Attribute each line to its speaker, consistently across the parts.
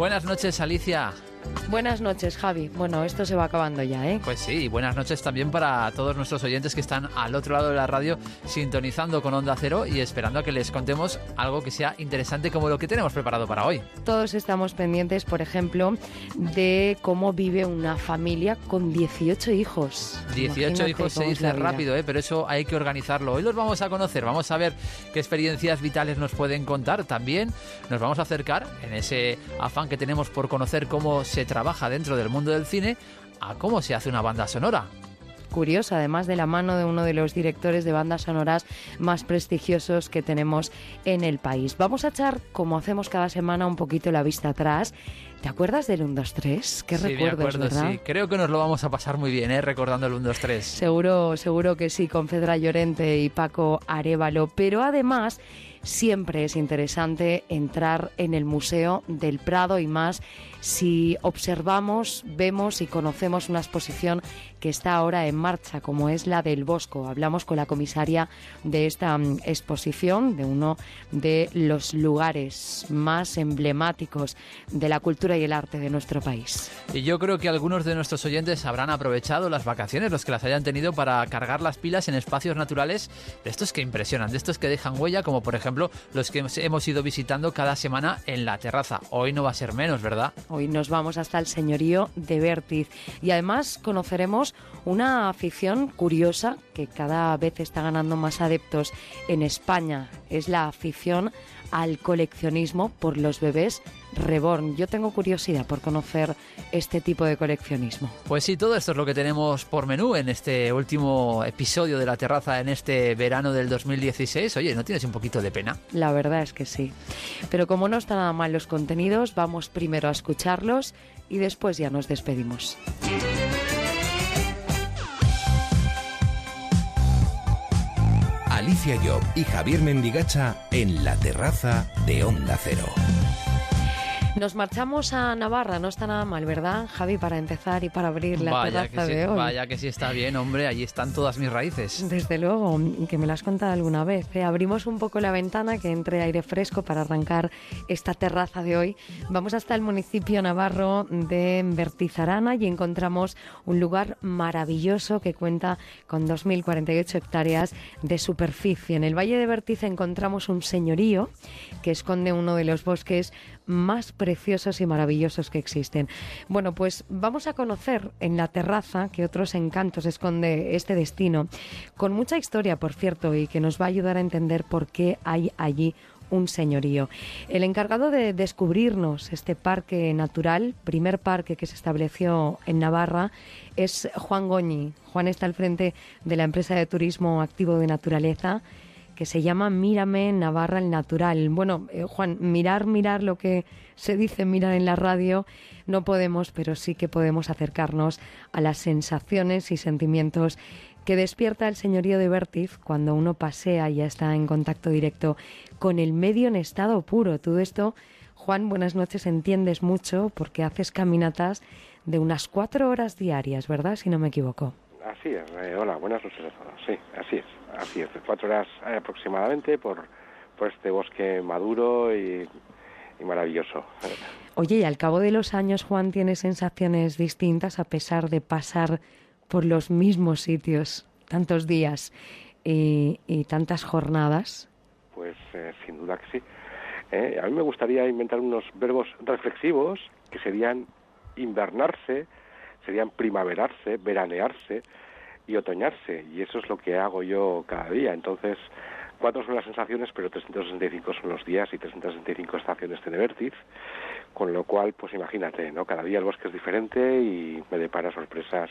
Speaker 1: Buenas noches, Alicia.
Speaker 2: Buenas noches, Javi. Bueno, esto se va acabando ya, ¿eh?
Speaker 1: Pues sí, buenas noches también para todos nuestros oyentes que están al otro lado de la radio sintonizando con Onda Cero y esperando a que les contemos algo que sea interesante como lo que tenemos preparado para hoy.
Speaker 2: Todos estamos pendientes, por ejemplo, de cómo vive una familia con 18 hijos.
Speaker 1: 18 hijos se dice rápido, ¿eh? pero eso hay que organizarlo. Hoy los vamos a conocer, vamos a ver qué experiencias vitales nos pueden contar. También nos vamos a acercar en ese afán que tenemos por conocer cómo se trabaja dentro del mundo del cine a cómo se hace una banda sonora
Speaker 2: curiosa, además de la mano de uno de los directores de bandas sonoras más prestigiosos que tenemos en el país. Vamos a echar, como hacemos cada semana, un poquito la vista atrás. ¿Te acuerdas del 1, 2, 3? ¿Qué
Speaker 1: sí,
Speaker 2: recuerdos,
Speaker 1: verdad? Sí, creo que nos lo vamos a pasar muy bien, ¿eh? recordando el 1, 2, 3.
Speaker 2: Seguro, seguro que sí, con Fedra Llorente y Paco Arevalo. Pero además siempre es interesante entrar en el Museo del Prado y más si observamos, vemos y conocemos una exposición que está ahora en marcha, como es la del Bosco. Hablamos con la comisaria de esta mm, exposición, de uno de los lugares más emblemáticos de la cultura y el arte de nuestro país.
Speaker 1: Y yo creo que algunos de nuestros oyentes habrán aprovechado las vacaciones, los que las hayan tenido, para cargar las pilas en espacios naturales de estos que impresionan, de estos que dejan huella, como por ejemplo ejemplo, los que hemos ido visitando cada semana en la terraza. Hoy no va a ser menos, ¿verdad?
Speaker 2: Hoy nos vamos hasta el señorío de Vértiz y además conoceremos una afición curiosa que cada vez está ganando más adeptos en España. Es la afición al coleccionismo por los bebés reborn. Yo tengo curiosidad por conocer este tipo de coleccionismo.
Speaker 1: Pues sí, todo esto es lo que tenemos por menú en este último episodio de la terraza en este verano del 2016. Oye, ¿no tienes un poquito de pena?
Speaker 2: La verdad es que sí. Pero como no están nada mal los contenidos, vamos primero a escucharlos y después ya nos despedimos.
Speaker 3: Alicia Job y Javier Mendigacha en la terraza de Onda Cero.
Speaker 2: Nos marchamos a Navarra, no está nada mal, ¿verdad, Javi, para empezar y para abrir la
Speaker 1: vaya
Speaker 2: terraza
Speaker 1: que
Speaker 2: de hoy?
Speaker 1: Vaya que sí está bien, hombre, allí están todas mis raíces.
Speaker 2: Desde luego, que me lo has contado alguna vez. ¿eh? Abrimos un poco la ventana, que entre aire fresco para arrancar esta terraza de hoy. Vamos hasta el municipio navarro de Bertizarana y encontramos un lugar maravilloso que cuenta con 2.048 hectáreas de superficie. En el Valle de Bertiz encontramos un señorío que esconde uno de los bosques más preciosos y maravillosos que existen. Bueno, pues vamos a conocer en la terraza que otros encantos esconde este destino, con mucha historia, por cierto, y que nos va a ayudar a entender por qué hay allí un señorío. El encargado de descubrirnos este parque natural, primer parque que se estableció en Navarra, es Juan Goñi. Juan está al frente de la empresa de turismo activo de naturaleza que se llama Mírame Navarra el Natural. Bueno, eh, Juan, mirar, mirar lo que se dice mirar en la radio, no podemos, pero sí que podemos acercarnos a las sensaciones y sentimientos que despierta el señorío de Vértiz cuando uno pasea y ya está en contacto directo con el medio en estado puro. Todo esto, Juan, buenas noches, entiendes mucho porque haces caminatas de unas cuatro horas diarias, ¿verdad? Si no me equivoco.
Speaker 4: Así es, eh, hola, buenas noches. Sí, así es, así es, cuatro horas eh, aproximadamente por, por este bosque maduro y, y maravilloso.
Speaker 2: Oye, y al cabo de los años, Juan, ¿tienes sensaciones distintas a pesar de pasar por los mismos sitios tantos días y, y tantas jornadas?
Speaker 4: Pues eh, sin duda que sí. Eh, a mí me gustaría inventar unos verbos reflexivos que serían invernarse, serían primaverarse, veranearse y otoñarse. Y eso es lo que hago yo cada día. Entonces, cuatro son las sensaciones, pero 365 son los días y 365 estaciones tiene Vértiz. Con lo cual, pues imagínate, ¿no? Cada día el bosque es diferente y me depara sorpresas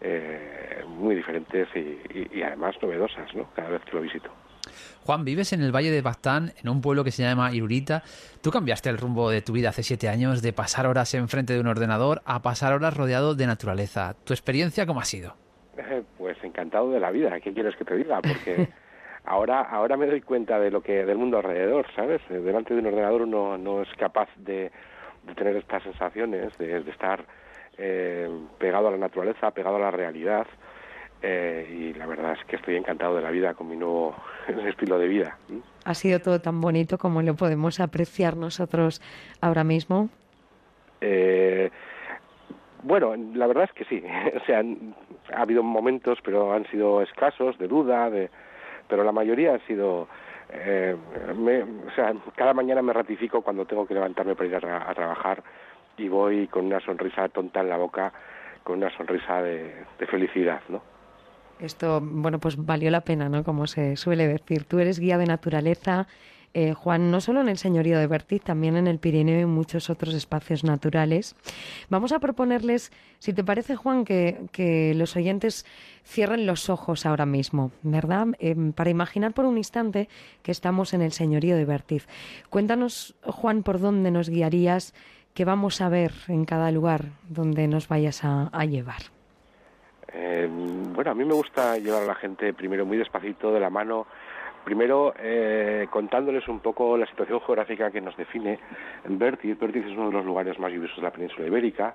Speaker 4: eh, muy diferentes y, además novedosas, ¿no? Cada vez que lo visito.
Speaker 1: Juan, vives en el Valle de Baztán, en un pueblo que se llama Irurita. Tú cambiaste el rumbo de tu vida hace siete años de pasar horas enfrente de un ordenador a pasar horas rodeado de naturaleza. ¿Tu experiencia cómo ha sido?
Speaker 4: Eh, pues encantado de la vida. ¿Qué quieres que te diga? Porque ahora, ahora me doy cuenta de lo que del mundo alrededor, ¿sabes? Eh, Delante de un ordenador uno no es capaz de, de tener estas sensaciones, de, de estar eh, pegado a la naturaleza, pegado a la realidad. Eh, y la verdad es que estoy encantado de la vida con mi nuevo estilo de vida.
Speaker 2: ¿Ha sido todo tan bonito como lo podemos apreciar nosotros ahora mismo?
Speaker 4: Eh, bueno, la verdad es que sí. o sea, ha habido momentos, pero han sido escasos, de duda, de, pero la mayoría han sido. Eh, o sea, cada mañana me ratifico cuando tengo que levantarme para ir a, trabajar y voy con una sonrisa tonta en la boca, con una sonrisa de, de felicidad, ¿no?
Speaker 2: Esto, bueno, pues valió la pena, ¿no? Como se suele decir. Tú eres guía de naturaleza, eh, Juan, no solo en el señorío de Bertiz, también en el Pirineo y muchos otros espacios naturales. Vamos a proponerles, si te parece, Juan, que, los oyentes cierren los ojos ahora mismo, ¿verdad? Em, para imaginar por un instante que estamos en el señorío de Bertiz. Cuéntanos, Juan, por dónde nos guiarías, qué vamos a ver en cada lugar donde nos vayas a, llevar.
Speaker 4: Eh, bueno, a mí me gusta llevar a la gente primero muy despacito de la mano Primero, eh, contándoles un poco la situación geográfica que nos define en Bertiz. Bertiz es uno de los lugares más lluviosos de la península ibérica,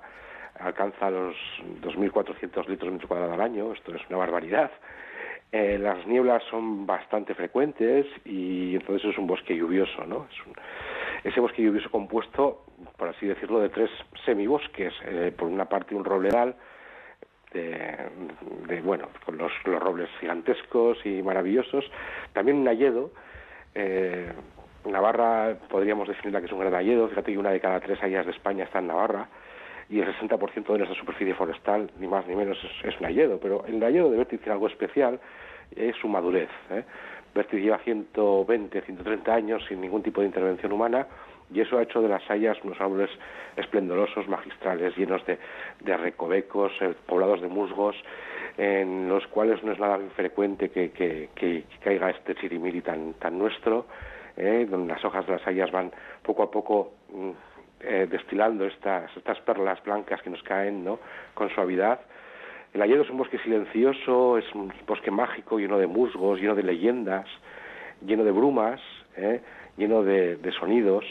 Speaker 4: alcanza los 2.400 litros metro cuadrado al año, esto es una barbaridad. Eh, las nieblas son bastante frecuentes y entonces es un bosque lluvioso, ¿no? Es ese bosque lluvioso compuesto, por así decirlo, de tres semibosques. Eh, por una parte un robledal, de, bueno, con los, robles gigantescos y maravillosos. También un hayedo. Eh, Navarra podríamos definirla que es un gran hayedo. Fíjate que una de cada tres hayas de España está en Navarra y el 60% de nuestra superficie forestal, ni más ni menos, es, un hayedo. Pero el hayedo de Vértiz tiene algo especial, es su madurez. ¿eh? Vértiz lleva 120, 130 años sin ningún tipo de intervención humana y eso ha hecho de las hayas unos árboles esplendorosos, magistrales, llenos de, de recovecos, eh, poblados de musgos, en los cuales no es nada infrecuente que, que, caiga este chirimiri tan, tan nuestro, eh, donde las hojas de las hayas van poco a poco mm, eh, destilando estas, estas perlas blancas que nos caen ¿no? con suavidad. El ayedo es un bosque silencioso, es un bosque mágico, lleno de musgos, lleno de leyendas, lleno de brumas, lleno de, de sonidos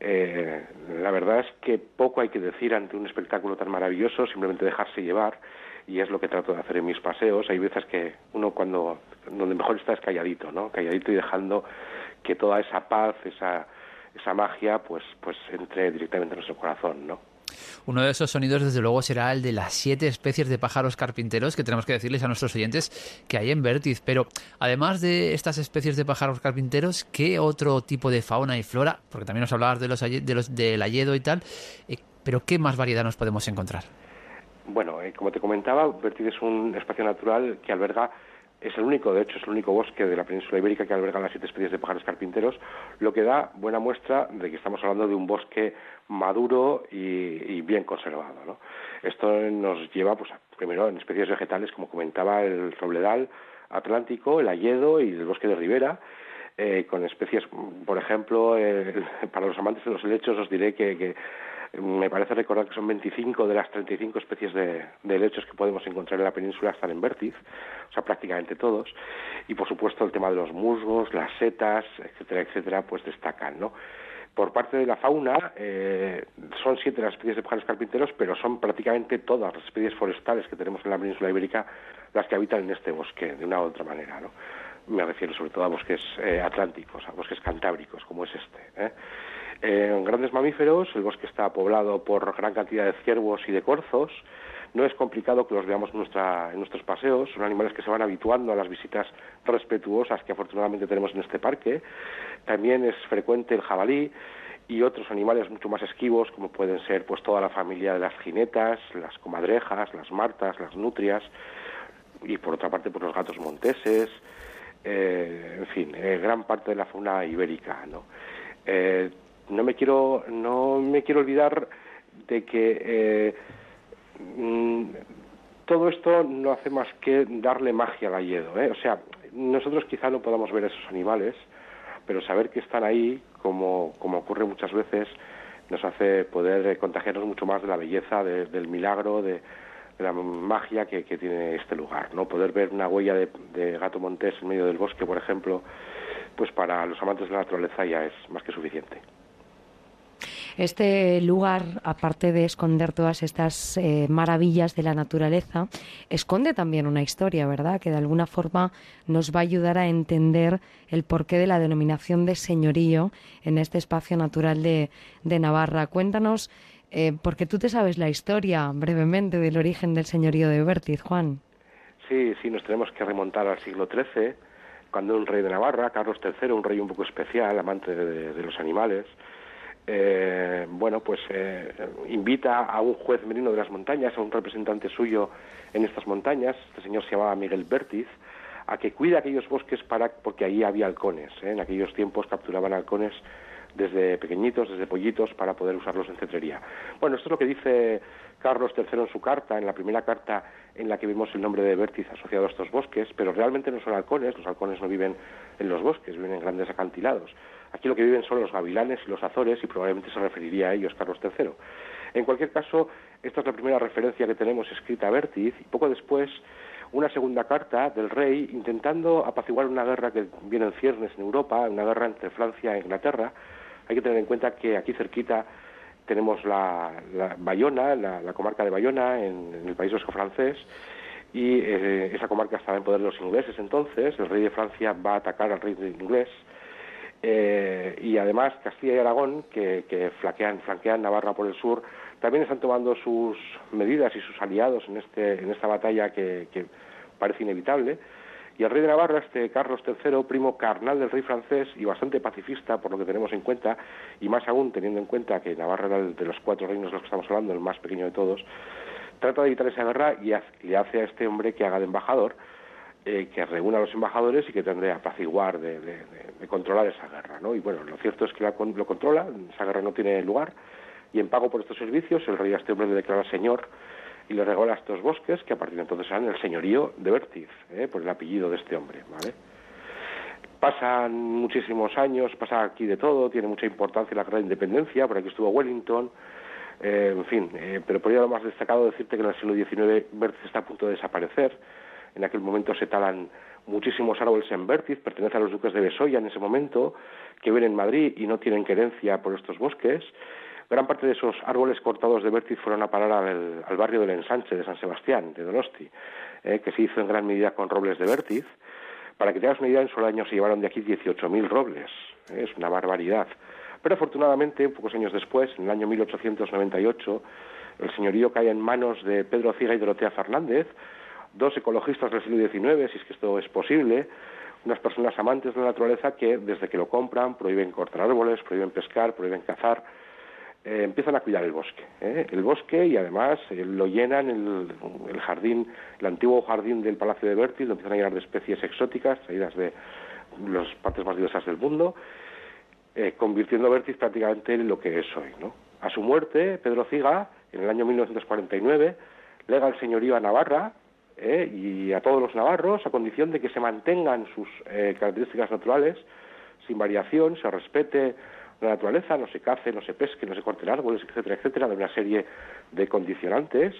Speaker 4: eh, la verdad es que poco hay que decir ante un espectáculo tan maravilloso, simplemente dejarse llevar y es lo que trato de hacer en mis paseos. Hay veces que uno cuando donde mejor está es calladito, ¿no? Calladito y dejando que toda esa paz, esa esa magia, pues pues entre directamente en nuestro corazón, ¿no?
Speaker 1: Uno de esos sonidos, desde luego, será el de las siete especies de pájaros carpinteros que tenemos que decirles a nuestros oyentes que hay en Vértiz. Pero además de estas especies de pájaros carpinteros, ¿qué otro tipo de fauna y flora? Porque también nos hablabas de los, de los del ayedo y tal, eh, pero ¿qué más variedad nos podemos encontrar?
Speaker 4: Bueno, eh, como te comentaba, Vértiz es un espacio natural que alberga es el único, de hecho, es el único bosque de la península ibérica que alberga las siete especies de pájaros carpinteros, lo que da buena muestra de que estamos hablando de un bosque maduro y, bien conservado. ¿no? Esto nos lleva, pues, primero en especies vegetales, como comentaba, el robledal atlántico, el ayedo y el bosque de ribera, eh, con especies, por ejemplo, para los amantes de los helechos os diré que me parece recordar que son 25 de las 35 especies de, de helechos que podemos encontrar en la península están en Vértiz, o sea, prácticamente todos. Y por supuesto el tema de los musgos, las setas, etcétera, etcétera, pues destacan, ¿no? Por parte de la fauna, eh, son siete las especies de pájaros carpinteros, pero son prácticamente todas las especies forestales que tenemos en la península ibérica las que habitan en este bosque, de una u otra manera, ¿no? Me refiero sobre todo a bosques eh, atlánticos, a bosques cantábricos, como es este. ¿eh? En grandes mamíferos, el bosque está poblado por gran cantidad de ciervos y de corzos. No es complicado que los veamos en, nuestra, en nuestros paseos. Son animales que se van habituando a las visitas respetuosas que afortunadamente tenemos en este parque. También es frecuente el jabalí y otros animales mucho más esquivos, como pueden ser pues toda la familia de las jinetas, las comadrejas, las martas, las nutrias, y por otra parte pues los gatos monteses, eh, en fin, eh, gran parte de la fauna ibérica, ¿no? Eh, no me quiero no me quiero olvidar de que eh, mm, todo esto no hace más que darle magia al ayedo ¿eh? o sea nosotros quizá no podamos ver esos animales pero saber que están ahí como como ocurre muchas veces nos hace poder contagiarnos mucho más de la belleza del milagro de, la magia que, tiene este lugar no poder ver una huella de, de gato montés en medio del bosque por ejemplo pues para los amantes de la naturaleza ya es más que suficiente
Speaker 2: este lugar, aparte de esconder todas estas eh, maravillas de la naturaleza, esconde también una historia, ¿verdad? Que de alguna forma nos va a ayudar a entender el porqué de la denominación de señorío en este espacio natural de, Navarra. Cuéntanos eh, porque tú te sabes la historia brevemente del origen del señorío de Bertiz, Juan.
Speaker 4: Sí, sí, nos tenemos que remontar al siglo XIII, cuando un rey de Navarra, Carlos III, un rey un poco especial, amante de, los animales, eh, bueno, pues eh, invita a un juez merino de las montañas, a un representante suyo en estas montañas, este señor se llamaba Miguel Bertiz, a que cuide aquellos bosques para, porque ahí había halcones, en aquellos tiempos capturaban halcones desde pequeñitos, desde pollitos, para poder usarlos en cetrería. Bueno, esto es lo que dice Carlos III en su carta, en la primera carta en la que vemos el nombre de Vértiz asociado a estos bosques, pero realmente no son halcones, los halcones no viven en los bosques, viven en grandes acantilados. Aquí lo que viven son los gavilanes y los azores y probablemente se referiría a ellos Carlos III. En cualquier caso, esta es la primera referencia que tenemos escrita a Vértiz y poco después una segunda carta del rey intentando apaciguar una guerra que viene en ciernes en Europa, una guerra entre Francia e Inglaterra, hay que tener en cuenta que aquí cerquita tenemos la, Bayona, la, comarca de Bayona, en, el País Vasco francés, y eh, esa comarca estaba en poder de los ingleses entonces, el rey de Francia va a atacar al rey inglés, eh, y además Castilla y Aragón, que, flanquean, Navarra por el sur, también están tomando sus medidas y sus aliados en, este, en esta batalla que parece inevitable, y el rey de Navarra, este Carlos III, primo carnal del rey francés y bastante pacifista, por lo que tenemos en cuenta, y más aún teniendo en cuenta que Navarra era el de los cuatro reinos de los que estamos hablando, el más pequeño de todos, trata de evitar esa guerra y le hace a este hombre que haga de embajador, eh, que reúna a los embajadores y que tendré a apaciguar, de, controlar esa guerra. ¿no? Y bueno, lo cierto es que lo controla, esa guerra no tiene lugar, y en pago por estos servicios el rey a este hombre le declara señor y le regala estos bosques que a partir de entonces serán el señorío de Bertiz, ¿eh? por el apellido de este hombre. ¿vale? Pasan muchísimos años, pasa aquí de todo, tiene mucha importancia la guerra de independencia, por aquí estuvo Wellington, eh, en fin, eh, pero por ello lo más destacado decirte que en el siglo XIX Bertiz está a punto de desaparecer. En aquel momento se talan muchísimos árboles en Bertiz, pertenece a los duques de Besoya en ese momento, que viven en Madrid y no tienen querencia por estos bosques. Gran parte de esos árboles cortados de Vértiz fueron a parar al, barrio del ensanche de San Sebastián, de Donosti, eh, que se hizo en gran medida con robles de Vértiz. Para que tengas una idea, en solo año se llevaron de aquí 18.000 robles. Eh, es una barbaridad. Pero afortunadamente, pocos años después, en el año 1898, el señorío cae en manos de Pedro Ciga y Dorotea Fernández, dos ecologistas del siglo XIX, si es que esto es posible, unas personas amantes de la naturaleza que desde que lo compran prohíben cortar árboles, prohíben pescar, prohíben cazar, eh, empiezan a cuidar el bosque. ¿eh? El bosque y además eh, lo llenan el, jardín, el antiguo jardín del Palacio de Bertis, lo empiezan a llenar de especies exóticas traídas de las partes más diversas del mundo, convirtiendo a Bertis prácticamente en lo que es hoy. ¿no? A su muerte, Pedro Ciga, en el año 1949, lega el señorío a Navarra y a todos los navarros a condición de que se mantengan sus características naturales sin variación, se respete la naturaleza, no se cace, no se pesque, no se corten árboles, etcétera, etcétera, de una serie de condicionantes.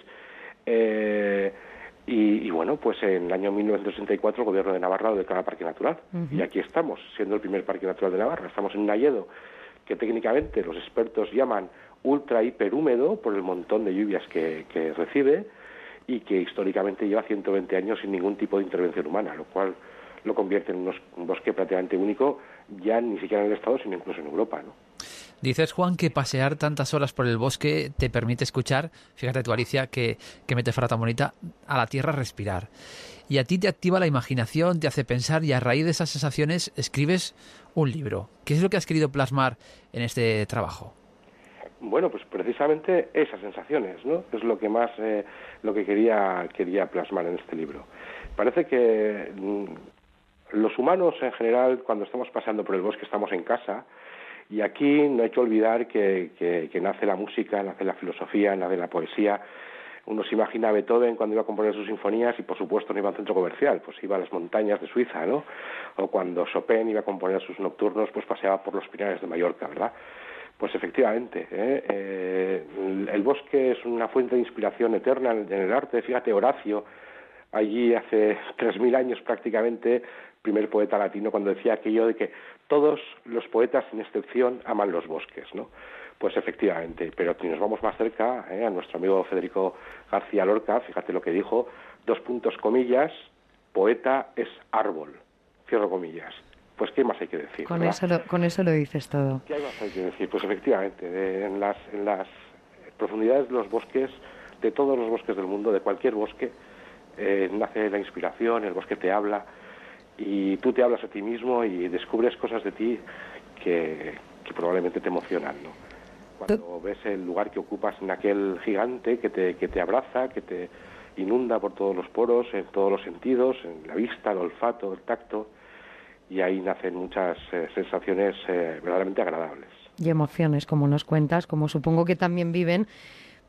Speaker 4: Eh, y, bueno, pues en el año 1964 el gobierno de Navarra lo declara parque natural. Y aquí estamos, siendo el primer parque natural de Navarra. Estamos en un Nayedo que técnicamente los expertos llaman ultra hiperhúmedo por el montón de lluvias que, que recibe y que históricamente lleva 120 años sin ningún tipo de intervención humana, lo cual lo convierte en un bosque prácticamente único, ya ni siquiera en el Estado, sino incluso en Europa. ¿no?
Speaker 1: Dices, Juan, que pasear tantas horas por el bosque te permite escuchar, fíjate tú, Alicia, que, que metáfora tan bonita, a la tierra respirar. Y a ti te activa la imaginación, te hace pensar y a raíz de esas sensaciones escribes un libro. ¿Qué es lo que has querido plasmar en este trabajo?
Speaker 4: Bueno, pues precisamente esas sensaciones, ¿no? Es lo que más, eh, lo que quería, quería plasmar en este libro. Parece que mm, los humanos en general, cuando estamos pasando por el bosque, estamos en casa, y aquí no hay que olvidar que, que, nace la música, nace la filosofía, nace la poesía. Uno se imagina a Beethoven cuando iba a componer sus sinfonías y por supuesto no iba a un centro comercial, pues iba a las montañas de Suiza, ¿no? O cuando Chopin iba a componer sus nocturnos, pues paseaba por los pinares de Mallorca, ¿verdad? Pues efectivamente, ¿eh? Eh, el bosque es una fuente de inspiración eterna en el arte. Fíjate, Horacio, allí hace tres mil años prácticamente, primer poeta latino, cuando decía aquello de que todos los poetas, sin excepción, aman los bosques, ¿no? Pues efectivamente, pero si nos vamos más cerca, ¿eh? a nuestro amigo Federico García Lorca, fíjate lo que dijo, dos puntos comillas, poeta es árbol, cierro comillas. Pues qué más hay que decir.
Speaker 2: Con, eso lo, con eso lo dices todo.
Speaker 4: ¿Qué más hay que decir? Pues efectivamente, en las, en las profundidades de los bosques, de todos los bosques del mundo, de cualquier bosque, eh, nace la inspiración, el bosque te habla y tú te hablas a ti mismo y descubres cosas de ti que, que probablemente te emocionan, ¿no? Cuando ves el lugar que ocupas en aquel gigante que te, que te abraza, que te inunda por todos los poros, en todos los sentidos, en la vista, el olfato, el tacto, y ahí nacen muchas eh, sensaciones eh, verdaderamente agradables.
Speaker 2: Y emociones, como nos cuentas, como supongo que también viven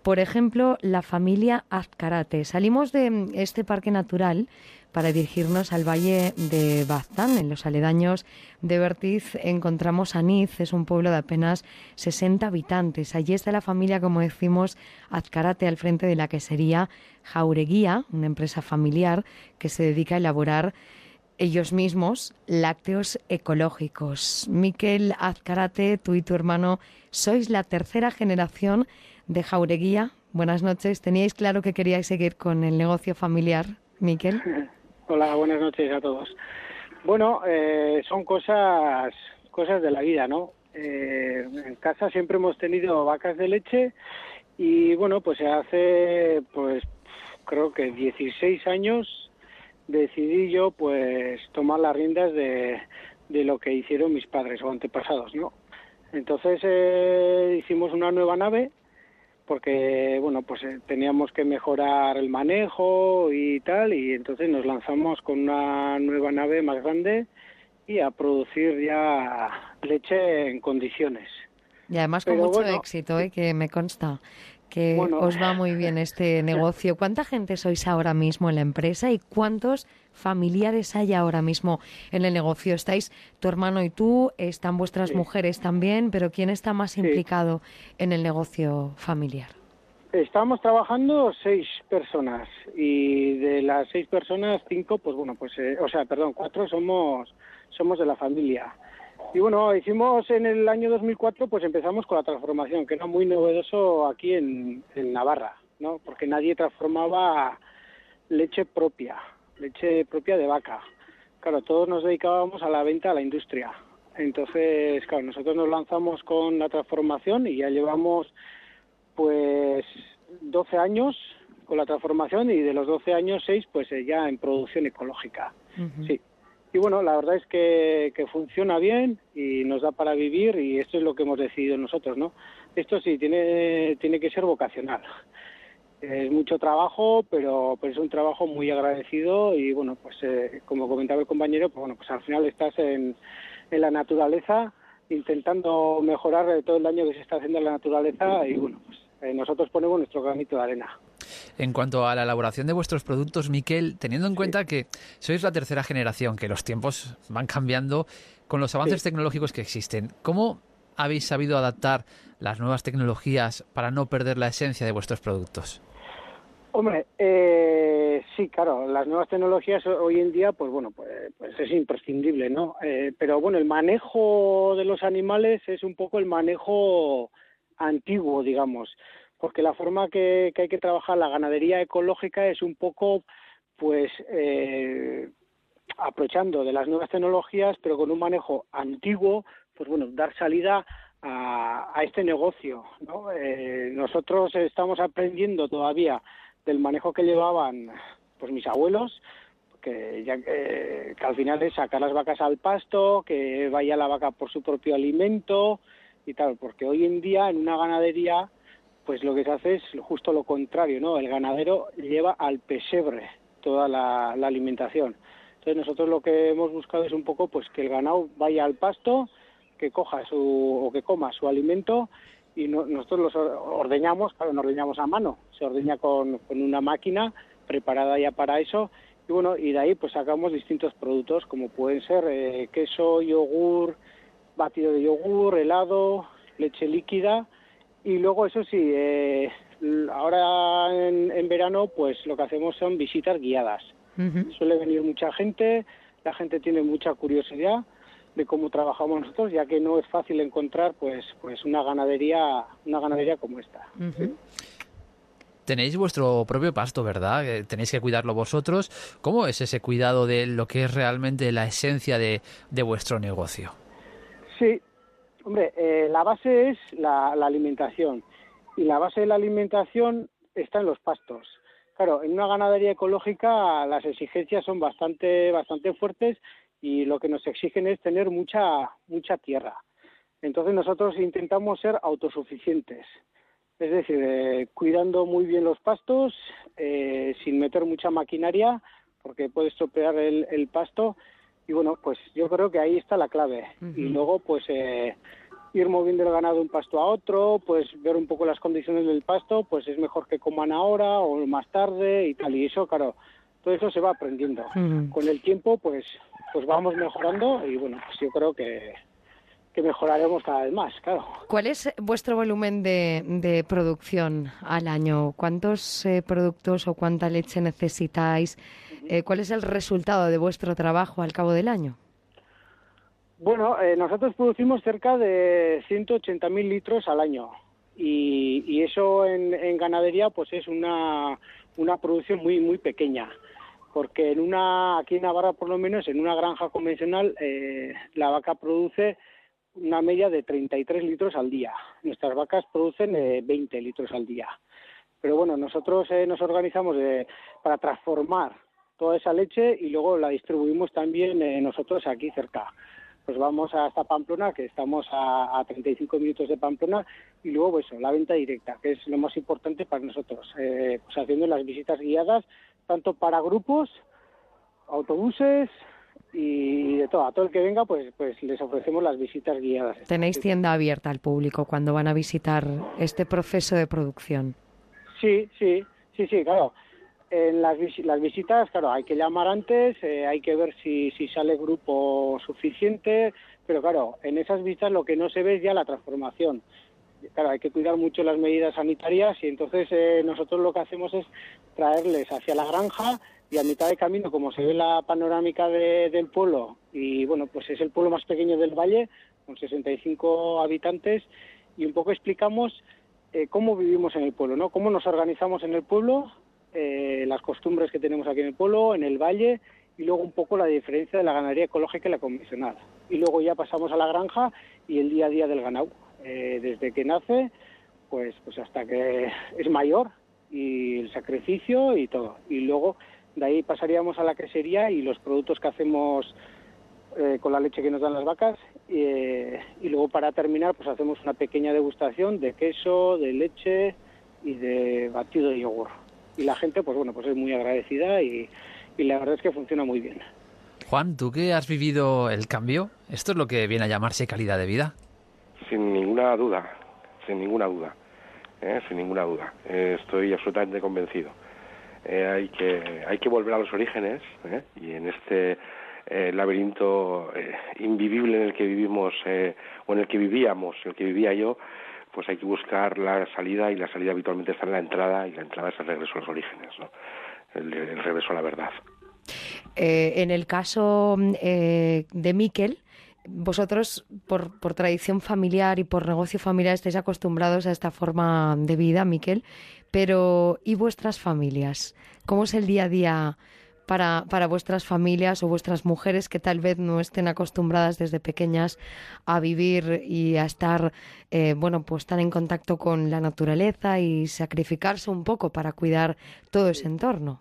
Speaker 2: por ejemplo, la familia Azcarate. Salimos de este parque natural para dirigirnos al valle de Baztán, en los aledaños de Bertiz. Encontramos Aniz, es un pueblo de apenas 60 habitantes. Allí está la familia, como decimos, Azcarate, al frente de la que sería Jaureguía, una empresa familiar que se dedica a elaborar ellos mismos lácteos ecológicos. Miquel Azcarate, tú y tu hermano sois la tercera generación de Jaureguía. Buenas noches. ¿Teníais claro que queríais seguir con el negocio familiar, Miquel?
Speaker 5: Hola, buenas noches a todos. Bueno, eh, son cosas, cosas de la vida, ¿no? Eh, en casa siempre hemos tenido vacas de leche y bueno, pues hace, pues creo que 16 años decidí yo pues tomar las riendas de, de lo que hicieron mis padres o antepasados, ¿no? Entonces eh, hicimos una nueva nave porque bueno pues eh, teníamos que mejorar el manejo y tal y entonces nos lanzamos con una nueva nave más grande y a producir ya leche en condiciones
Speaker 2: y además con mucho éxito ¿eh? que me consta que os va muy bien este negocio. ¿Cuánta gente sois ahora mismo en la empresa y cuántos familiares hay ahora mismo en el negocio? Estáis tu hermano y tú, están vuestras mujeres también, pero ¿quién está más implicado en el negocio familiar?
Speaker 5: Estamos trabajando seis personas y de las seis personas, cinco, pues bueno, pues, eh, o sea, perdón, cuatro somos, somos de la familia. Y bueno, hicimos en el año 2004, pues empezamos con la transformación, que era muy novedoso aquí en, Navarra, ¿no? Porque nadie transformaba leche propia, leche propia de vaca. Claro, todos nos dedicábamos a la venta a la industria. Entonces, claro, nosotros nos lanzamos con la transformación y ya llevamos pues 12 años con la transformación y de los 12 años 6 pues eh, ya en producción ecológica. Sí. Y bueno, la verdad es que, funciona bien y nos da para vivir y esto es lo que hemos decidido nosotros, ¿no? Esto sí, tiene, tiene que ser vocacional. Es mucho trabajo, pero, es un trabajo muy agradecido y bueno, pues eh, como comentaba el compañero, pues bueno, pues al final estás en, en la naturaleza intentando mejorar todo el daño que se está haciendo a la naturaleza y bueno, pues eh, nosotros ponemos nuestro granito de arena.
Speaker 1: En cuanto a la elaboración de vuestros productos, Miquel, teniendo en cuenta que sois la tercera generación, que los tiempos van cambiando con los avances tecnológicos que existen, ¿cómo habéis sabido adaptar las nuevas tecnologías para no perder la esencia de vuestros productos?
Speaker 5: Hombre, eh, sí, claro, las nuevas tecnologías hoy en día, pues bueno, pues, pues es imprescindible, ¿no? Eh, pero bueno, el manejo de los animales es un poco el manejo antiguo, digamos porque la forma que, hay que trabajar la ganadería ecológica es un poco, pues, eh, aprovechando de las nuevas tecnologías, pero con un manejo antiguo, pues bueno, dar salida a, este negocio. Eh, nosotros estamos aprendiendo todavía del manejo que llevaban pues mis abuelos, que, ya, que al final es sacar las vacas al pasto, que vaya la vaca por su propio alimento y tal, porque hoy en día en una ganadería pues lo que se hace es justo lo contrario, ¿no? El ganadero lleva al pesebre toda la, alimentación. Entonces nosotros lo que hemos buscado es un poco pues que el ganado vaya al pasto, que coja su o que coma su alimento y nosotros los ordeñamos, claro, no ordeñamos a mano, se ordeña con, una máquina preparada ya para eso y bueno, y de ahí pues sacamos distintos productos como pueden ser eh, queso, yogur, batido de yogur, helado, leche líquida y luego, eso sí, eh, ahora en, verano, pues lo que hacemos son visitas guiadas. Suele venir mucha gente, la gente tiene mucha curiosidad de cómo trabajamos nosotros, ya que no es fácil encontrar, pues, pues una ganadería, una ganadería como esta.
Speaker 1: Tenéis vuestro propio pasto, ¿verdad? Tenéis que cuidarlo vosotros. ¿Cómo es ese cuidado de lo que es realmente la esencia de, de vuestro negocio?
Speaker 5: Sí, Hombre, eh, la base es la, alimentación y la base de la alimentación está en los pastos. Claro, en una ganadería ecológica las exigencias son bastante, bastante fuertes y lo que nos exigen es tener mucha, mucha tierra. Entonces nosotros intentamos ser autosuficientes, es decir, eh, cuidando muy bien los pastos, eh, sin meter mucha maquinaria, porque puede estropear el, el, pasto. Y bueno, pues yo creo que ahí está la clave. Y luego, pues eh, ir moviendo el ganado de un pasto a otro, pues ver un poco las condiciones del pasto, pues es mejor que coman ahora o más tarde y tal. Y eso, claro, todo eso se va aprendiendo. Con el tiempo, pues, pues vamos mejorando y bueno, pues yo creo que, que mejoraremos cada vez más, claro.
Speaker 2: ¿Cuál es vuestro volumen de, de producción al año? ¿Cuántos eh, productos o cuánta leche necesitáis? Eh, ¿Cuál es el resultado de vuestro trabajo al cabo del año?
Speaker 5: Bueno, eh, nosotros producimos cerca de 180.000 litros al año y, y eso en, en, ganadería pues es una, una producción muy muy pequeña porque en una aquí en Navarra por lo menos en una granja convencional eh, la vaca produce una media de 33 litros al día. Nuestras vacas producen eh, 20 litros al día. Pero bueno, nosotros nos organizamos para transformar toda esa leche y luego la distribuimos también eh, nosotros aquí cerca pues vamos hasta Pamplona, que estamos a, a 35 minutos de Pamplona, y luego pues, la venta directa, que es lo más importante para nosotros, eh, pues haciendo las visitas guiadas, tanto para grupos, autobuses y de todo, a todo el que venga, pues, pues les ofrecemos las visitas guiadas.
Speaker 2: ¿Tenéis tienda abierta al público cuando van a visitar este proceso de producción?
Speaker 5: Sí, sí, sí, sí, claro en las, las, visitas, claro, hay que llamar antes, eh, hay que ver si, si sale grupo suficiente, pero claro, en esas visitas lo que no se ve es ya la transformación. Claro, hay que cuidar mucho las medidas sanitarias y entonces eh, nosotros lo que hacemos es traerles hacia la granja y a mitad de camino, como se ve la panorámica de, del pueblo, y bueno, pues es el pueblo más pequeño del valle, con 65 habitantes, y un poco explicamos eh, cómo vivimos en el pueblo, ¿no? Cómo nos organizamos en el pueblo, eh, las costumbres que tenemos aquí en el pueblo, en el valle, y luego un poco la diferencia de la ganadería ecológica y la convencional. Y luego ya pasamos a la granja y el día a día del ganado, eh, desde que nace, pues, pues hasta que es mayor, y el sacrificio y todo. Y luego de ahí pasaríamos a la quesería y los productos que hacemos eh, con la leche que nos dan las vacas. Eh, y luego para terminar, pues hacemos una pequeña degustación de queso, de leche y de batido de yogur y la gente, pues bueno, pues es muy agradecida y, y, la verdad es que funciona muy bien.
Speaker 1: Juan, ¿tú que has vivido el cambio? ¿Esto es lo que viene a llamarse calidad de vida?
Speaker 4: Sin ninguna duda, sin ninguna duda, ¿eh? sin ninguna duda. Eh, estoy absolutamente convencido. Eh, hay que hay que volver a los orígenes y en este laberinto invivible en el que vivimos o en el que vivíamos, en el que vivía yo, pues hay que buscar la salida y la salida habitualmente está en la entrada y la entrada es el regreso a los orígenes, el regreso a la verdad.
Speaker 2: Eh, en el caso eh, de Miquel, vosotros, por, por, tradición familiar y por negocio familiar, estáis acostumbrados a esta forma de vida, Miquel, pero ¿y vuestras familias? ¿Cómo es el día a día para, para vuestras familias o vuestras mujeres que tal vez no estén acostumbradas desde pequeñas a vivir y a estar, eh, bueno, pues estar en contacto con la naturaleza y sacrificarse un poco para cuidar todo ese entorno?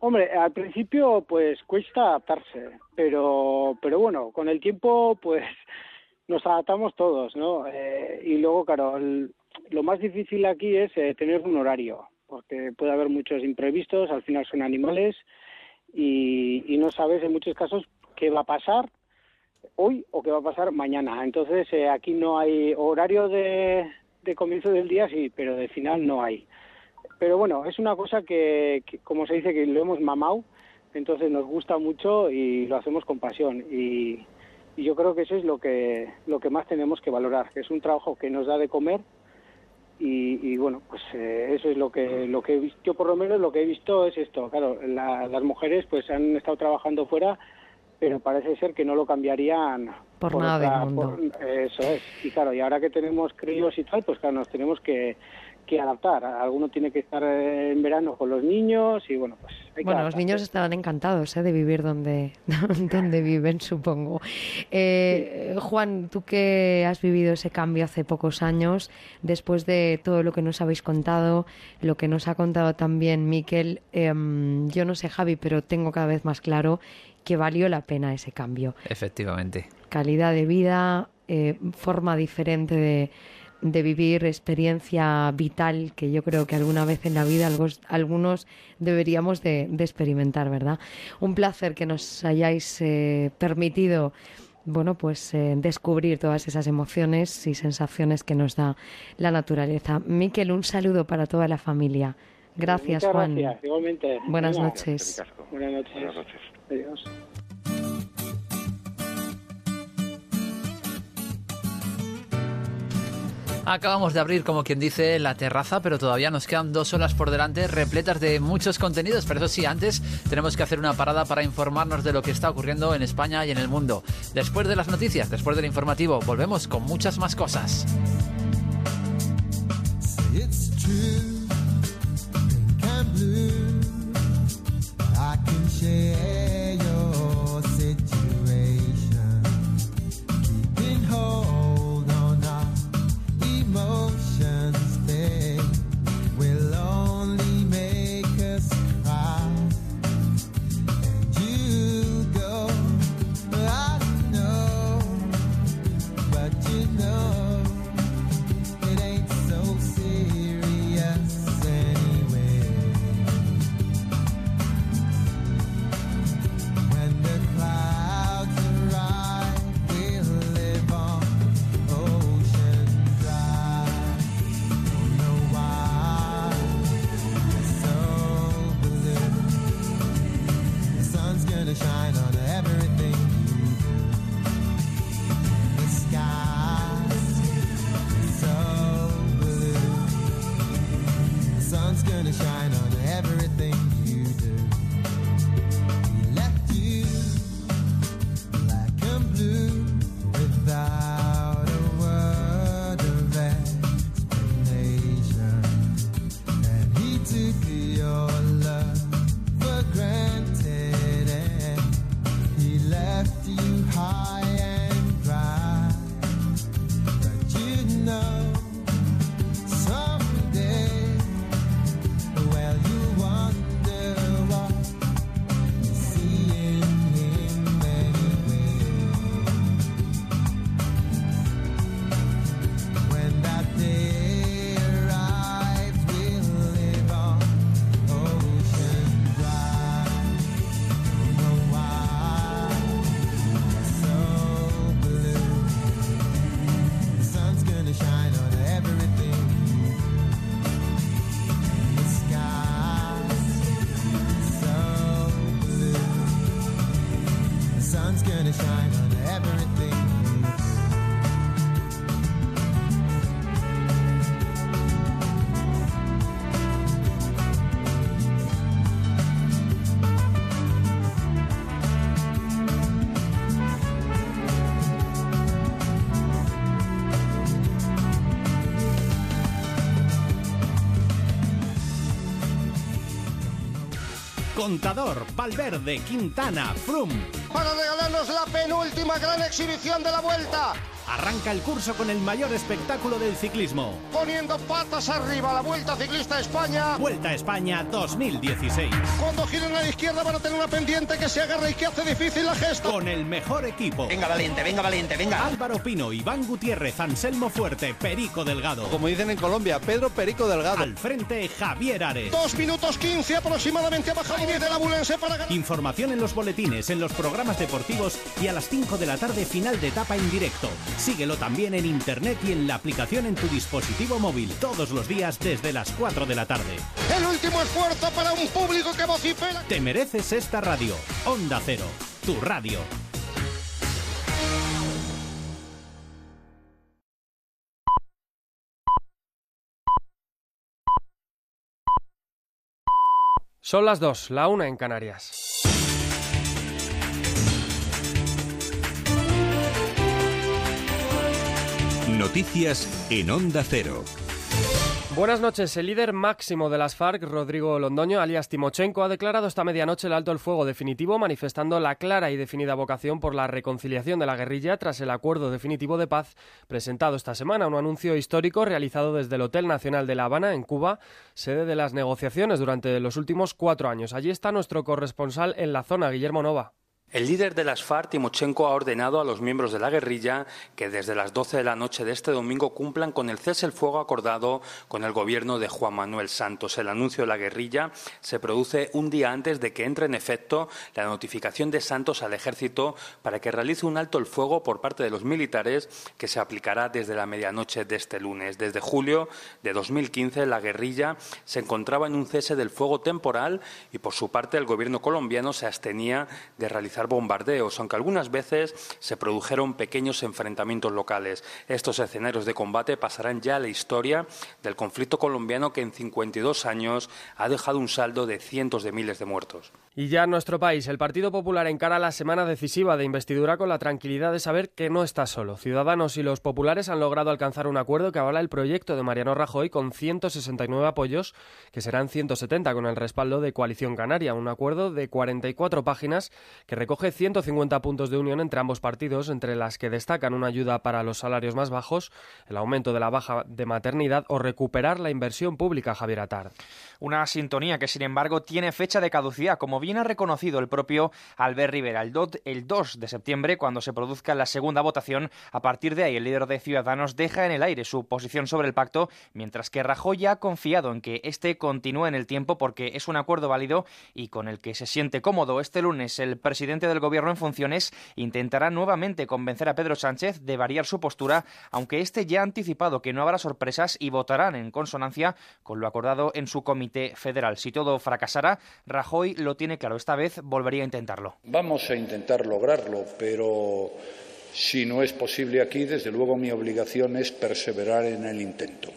Speaker 5: Hombre, al principio pues cuesta adaptarse, pero, pero bueno, con el tiempo pues nos adaptamos todos, ¿no? Eh, y luego, claro, lo más difícil aquí es eh, tener un horario porque puede haber muchos imprevistos, al final son animales y, y, no sabes en muchos casos qué va a pasar hoy o qué va a pasar mañana. Entonces eh, aquí no hay horario de, de, comienzo del día, sí, pero de final no hay. Pero bueno, es una cosa que, como se dice, que lo hemos mamado, entonces nos gusta mucho y lo hacemos con pasión. Y, y yo creo que eso es lo que, lo que más tenemos que valorar, que es un trabajo que nos da de comer y, y, bueno pues eh, eso es lo que lo que he visto yo por lo menos lo que he visto es esto claro la, las mujeres pues han estado trabajando fuera pero parece ser que no lo cambiarían
Speaker 2: por, nada del mundo.
Speaker 5: eso es. Y claro, y ahora que tenemos críos y tal, pues claro, nos tenemos que, que adaptar. Alguno tiene que estar en verano con los niños y bueno, pues...
Speaker 2: bueno, los niños estarán encantados ¿eh? de vivir donde, donde viven, supongo. Eh, Juan, tú que has vivido ese cambio hace pocos años, después de todo lo que nos habéis contado, lo que nos ha contado también Miquel, em, yo no sé Javi, pero tengo cada vez más claro que valió la pena ese cambio.
Speaker 6: Efectivamente.
Speaker 2: Calidad de vida, eh, forma diferente de de vivir experiencia vital que yo creo que alguna vez en la vida algunos, deberíamos de, experimentar, ¿verdad? Un placer que nos hayáis eh, permitido bueno, pues eh, descubrir todas esas emociones y sensaciones que nos da la naturaleza. Miquel, un saludo para toda la familia. Gracias, Juan.
Speaker 5: Gracias, igualmente.
Speaker 2: Buenas noches.
Speaker 5: Buenas noches. Buenas noches. Adiós.
Speaker 6: Acabamos de abrir, como quien dice, la terraza, pero todavía nos quedan dos horas por delante repletas de muchos contenidos. Pero eso sí, antes tenemos que hacer una parada para informarnos de lo que está ocurriendo en España y en el mundo. Después de las noticias, después del informativo, volvemos con muchas más cosas. most.
Speaker 7: Contador, Valverde, Quintana, Frum.
Speaker 8: Para regalarnos la penúltima gran exhibición de la vuelta.
Speaker 7: Arranca el curso con el mayor espectáculo del ciclismo.
Speaker 8: Poniendo patas arriba la Vuelta Ciclista a España.
Speaker 7: Vuelta a España 2016.
Speaker 8: Cuando giren a la izquierda van a tener una pendiente que se agarra y que hace difícil la gesta.
Speaker 7: Con el mejor equipo.
Speaker 9: Venga, valiente, venga, valiente, venga.
Speaker 7: Álvaro Pino, Iván Gutiérrez, Anselmo Fuerte, Perico Delgado.
Speaker 10: Como dicen en Colombia, Pedro Perico Delgado.
Speaker 7: Al frente, Javier Ares.
Speaker 8: Dos minutos quince aproximadamente a bajar de la Bulense para ganar.
Speaker 7: Información en los boletines, en los programas deportivos y a las 5 de la tarde final de etapa en directo. Síguelo también en internet y en la aplicación en tu dispositivo móvil todos los días desde las 4 de la tarde.
Speaker 8: El último esfuerzo para un público que vocifera.
Speaker 7: Te mereces esta radio. Onda Cero, tu radio.
Speaker 11: Son las dos, la una en Canarias.
Speaker 3: Noticias en Onda Cero.
Speaker 11: Buenas noches. El líder máximo de las FARC, Rodrigo Londoño, alias Timochenko, ha declarado esta medianoche el alto el fuego definitivo, manifestando la clara y definida vocación por la reconciliación de la guerrilla tras el acuerdo definitivo de paz presentado esta semana. Un anuncio histórico realizado desde el Hotel Nacional de La Habana, en Cuba, sede de las negociaciones durante los últimos cuatro años. Allí está nuestro corresponsal en la zona, Guillermo Nova.
Speaker 12: El líder de las FARC, Timochenko, ha ordenado a los miembros de la guerrilla que desde las 12 de la noche de este domingo cumplan con el cese el fuego acordado con el gobierno de Juan Manuel Santos. El anuncio de la guerrilla se produce un día antes de que entre en efecto la notificación de Santos al ejército para que realice un alto el fuego por parte de los militares que se aplicará desde la medianoche de este lunes. Desde julio de 2015 la guerrilla se encontraba en un cese del fuego temporal y por su parte el gobierno colombiano se abstenía de realizar bombardeos, aunque algunas veces se produjeron pequeños enfrentamientos locales. Estos escenarios de combate pasarán ya a la historia del conflicto colombiano que en 52 años ha dejado un saldo de cientos de miles de muertos.
Speaker 11: Y ya en nuestro país, el Partido Popular encara la semana decisiva de investidura con la tranquilidad de saber que no está solo. Ciudadanos y los populares han logrado alcanzar un acuerdo que avala el proyecto de Mariano Rajoy con 169 apoyos, que serán 170 con el respaldo de Coalición Canaria. Un acuerdo de 44 páginas que recoge 150 puntos de unión entre ambos partidos, entre las que destacan una ayuda para los salarios más bajos, el aumento de la baja de maternidad o recuperar la inversión pública, Javier Atard.
Speaker 13: Una sintonía que, sin embargo, tiene fecha de caducidad, como bien ha reconocido el propio Albert Rivera. El, 2 de septiembre, cuando se produzca la segunda votación, a partir de ahí el líder de Ciudadanos deja en el aire su posición sobre el pacto, mientras que Rajoy ha confiado en que este continúe en el tiempo porque es un acuerdo válido y con el que se siente cómodo. Este lunes, el presidente del Gobierno en funciones intentará nuevamente convencer a Pedro Sánchez de variar su postura, aunque este ya ha anticipado que no habrá sorpresas y votarán en consonancia con lo acordado en su comité federal. Si todo fracasara, Rajoy lo tiene claro. Esta vez volvería a intentarlo.
Speaker 14: Vamos a intentar lograrlo, pero si no es posible aquí, desde luego mi obligación es perseverar en el intento.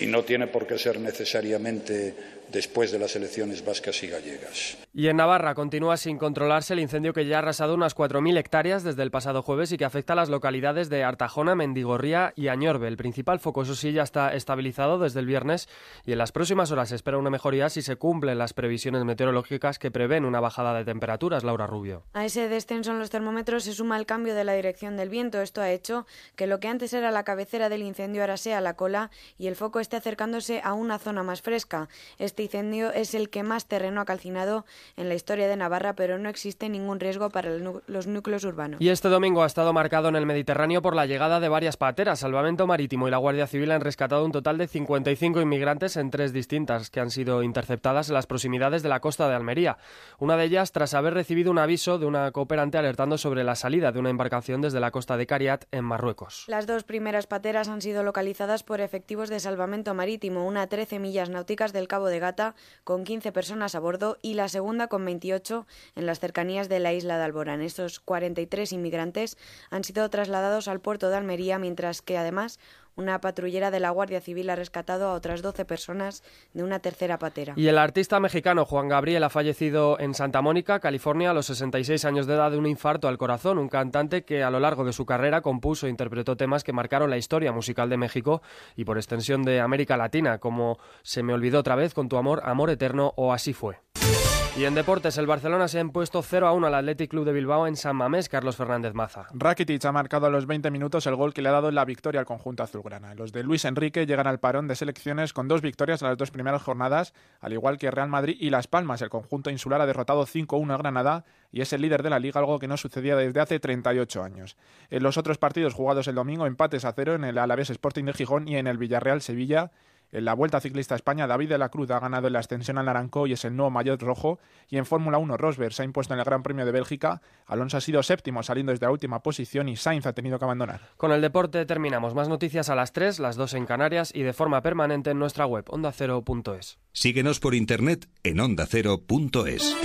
Speaker 14: Y no tiene por qué ser necesariamente después de las elecciones vascas y gallegas.
Speaker 11: Y en Navarra continúa sin controlarse el incendio que ya ha arrasado unas 4.000 hectáreas desde el pasado jueves y que afecta a las localidades de Artajona, Mendigorría y Añorbe. El principal foco, eso sí, ya está estabilizado desde el viernes y en las próximas horas se espera una mejoría si se cumplen las previsiones meteorológicas que prevén una bajada de temperaturas. Laura Rubio.
Speaker 15: A ese descenso en los termómetros se suma el cambio de la dirección del viento. Esto ha hecho que lo que antes era la cabecera del incendio ahora sea la cola y el foco esté acercándose a una zona más fresca. Este incendio es el que más terreno ha calcinado en la historia de Navarra, pero no existe ningún riesgo para los núcleos urbanos.
Speaker 11: Y este domingo ha estado marcado en el Mediterráneo por la llegada de varias pateras. Salvamento Marítimo y la Guardia Civil han rescatado un total de 55 inmigrantes en tres distintas que han sido interceptadas en las proximidades de la costa de Almería. Una de ellas tras haber recibido un aviso de una cooperante alertando sobre la salida de una embarcación desde la costa de Cariat en Marruecos.
Speaker 15: Las dos primeras pateras han sido localizadas por efectivos de salvamento marítimo, una a 13 millas náuticas del Cabo de Gata, con 15 personas a bordo, y la segunda con 28 en las cercanías de la isla de Alborán. Estos 43 inmigrantes han sido trasladados al puerto de Almería, mientras que además una patrullera de la Guardia Civil ha rescatado a otras 12 personas de una tercera patera.
Speaker 11: Y el artista mexicano Juan Gabriel ha fallecido en Santa Mónica, California, a los 66 años de edad de un infarto al corazón. Un cantante que a lo largo de su carrera compuso e interpretó temas que marcaron la historia musical de México y por extensión de América Latina, como Se me olvidó otra vez con tu amor, amor eterno o así fue. Y en deportes, el Barcelona se ha impuesto 0 a 1 al Athletic Club de Bilbao en San Mamés, Carlos Fernández Maza.
Speaker 16: Rakitic ha marcado a los 20 minutos el gol que le ha dado la victoria al conjunto azulgrana. Los de Luis Enrique llegan al parón de selecciones con dos victorias en las dos primeras jornadas, al igual que Real Madrid y Las Palmas. El conjunto insular ha derrotado 5-1 a Granada y es el líder de la liga, algo que no sucedía desde hace 38 años. En los otros partidos jugados el domingo, empates a cero en el Alavés Sporting de Gijón y en el Villarreal Sevilla. En la Vuelta Ciclista España, David de la Cruz ha ganado en la extensión al Naranco y es el nuevo maillot rojo. Y en Fórmula 1, Rosberg se ha impuesto en el Gran Premio de Bélgica. Alonso ha sido séptimo saliendo desde la última posición y Sainz ha tenido que abandonar.
Speaker 11: Con el deporte terminamos. Más noticias a las 3, las 2 en Canarias y de forma permanente en nuestra web ondacero.es.
Speaker 3: Síguenos por internet en ondacero.es.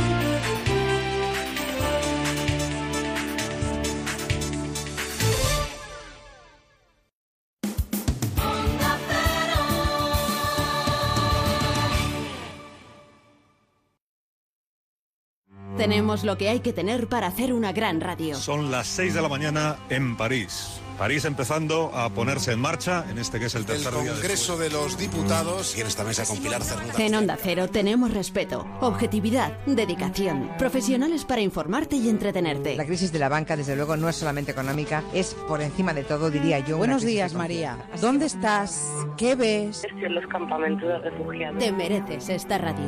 Speaker 17: Tenemos lo que hay que tener para hacer una gran radio.
Speaker 18: Son las 6 de la mañana en París.
Speaker 17: París empezando a ponerse en marcha en este que es el tercer
Speaker 18: el
Speaker 17: día.
Speaker 18: Congreso de los Diputados y en esta mesa con Pilar Cernuda.
Speaker 19: En Onda Cero tenemos respeto, objetividad, dedicación, profesionales para informarte y entretenerte.
Speaker 20: La crisis de la banca, desde luego, no es solamente económica, es por encima de todo, diría yo.
Speaker 21: Buenos días, María. ¿Dónde estás? ¿Qué ves?
Speaker 22: Estoy en los campamentos de refugiados.
Speaker 19: Te mereces esta radio.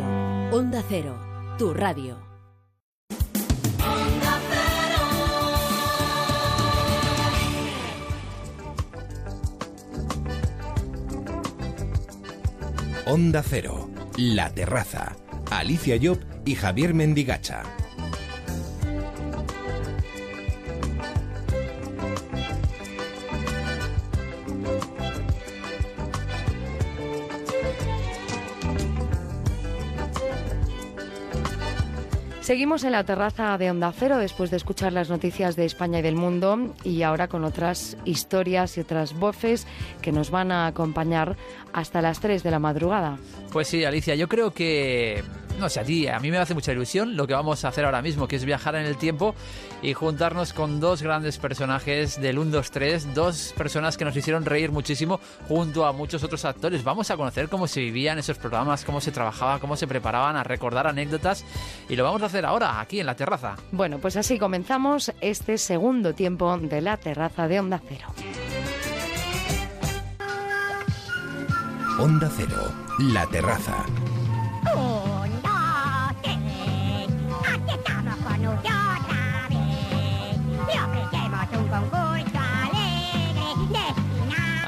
Speaker 19: Onda Cero, tu radio.
Speaker 3: Onda Cero, La Terraza, Alicia Job y Javier Mendigacha.
Speaker 2: Seguimos en la terraza de Onda Cero después de escuchar las noticias de España y del mundo y ahora con otras historias y otras voces que nos van a acompañar hasta las 3 de la madrugada.
Speaker 1: Pues sí, Alicia, yo creo que, no sé, a ti, a mí me hace mucha ilusión lo que vamos a hacer ahora mismo, que es viajar en el tiempo y juntarnos con dos grandes personajes del 1, 2, 3, dos personas que nos hicieron reír muchísimo junto a muchos otros actores. Vamos a conocer cómo se vivían esos programas, cómo se trabajaba, cómo se preparaban, a recordar anécdotas y lo vamos a hacer ahora, aquí en la terraza.
Speaker 2: Bueno, pues así comenzamos este segundo tiempo de la terraza de Onda Cero.
Speaker 3: Onda Cero, La Terraza.
Speaker 23: Dos, estamos con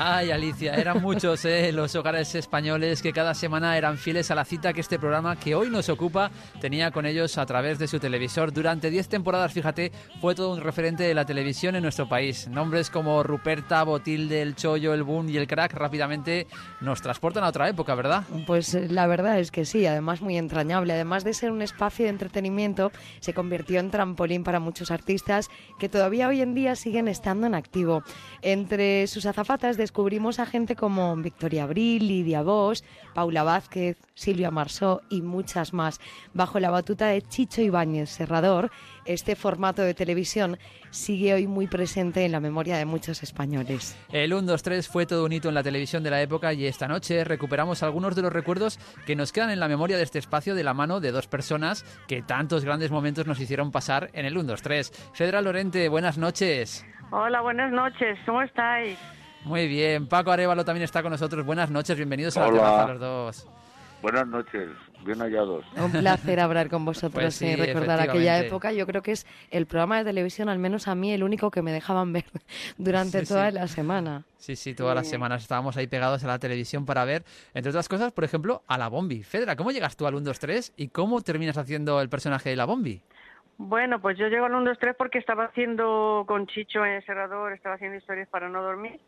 Speaker 1: Ay, Alicia, eran muchos ¿eh? los hogares españoles que cada semana eran fieles a la cita que este programa que hoy nos ocupa tenía con ellos a través de su televisor. Durante 10 temporadas, fíjate, fue todo un referente de la televisión en nuestro país. Nombres como Ruperta, Botilde, El Chollo, El Boom y El Crack rápidamente nos transportan a otra época, ¿verdad?
Speaker 2: Pues eh, la verdad es que sí, además muy entrañable. Además de ser un espacio de entretenimiento, se convirtió en trampolín para muchos artistas que todavía hoy en día siguen estando en activo. Entre sus azafatas descubrimos a gente como Victoria Abril, Lidia Bosch, Paula Vázquez, Silvia Marsó y muchas más. Bajo la batuta de Chicho Ibáñez Serrador, este formato de televisión sigue hoy muy presente en la memoria de muchos españoles.
Speaker 1: El 1, 2, 3 fue todo un hito en la televisión de la época y esta noche recuperamos algunos de los recuerdos que nos quedan en la memoria de este espacio de la mano de dos personas que tantos grandes momentos nos hicieron pasar en el 1, 2, 3. Fedra Lorente, buenas noches.
Speaker 22: Hola, buenas noches. ¿Cómo estáis?
Speaker 1: Muy bien, Paco Arevalo también está con nosotros. Buenas noches, bienvenidos a la terraza los dos.
Speaker 24: Buenas noches, bien hallados.
Speaker 2: Un placer hablar con vosotros
Speaker 1: Pues sí,
Speaker 2: y recordar aquella época. Yo creo que es el programa de televisión, al menos a mí, el único que me dejaban ver durante
Speaker 1: Sí,
Speaker 2: toda
Speaker 1: sí.
Speaker 2: la semana.
Speaker 1: Sí, sí, todas las semanas estábamos ahí pegados a la televisión para ver, entre otras cosas, por ejemplo, a la Bombi. Fedra, ¿cómo llegas tú al 1, 2, 3 y cómo terminas haciendo el personaje de la Bombi?
Speaker 22: Bueno, pues yo llego al 1, 2, 3 porque estaba haciendo con Chicho en Serrador, estaba haciendo historias para no dormir.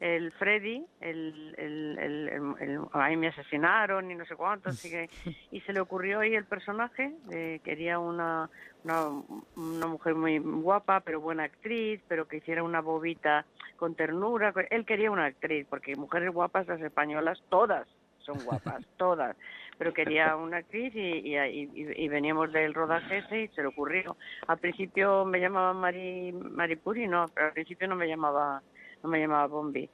Speaker 22: El Freddy, el, el, el, el- me asesinaron y no sé cuánto, así que, y se le ocurrió ahí el personaje, eh, quería una, una, una mujer muy guapa, pero buena actriz, pero que hiciera una bobita con ternura. Él quería una actriz, porque mujeres guapas, las españolas, todas son guapas, todas. Pero quería una actriz y, y, y- y veníamos del rodaje ese y se le ocurrió. Al principio me llamaba Mari, Maripuri, no, pero al principio no me llamaba, no me llamaba Bombi.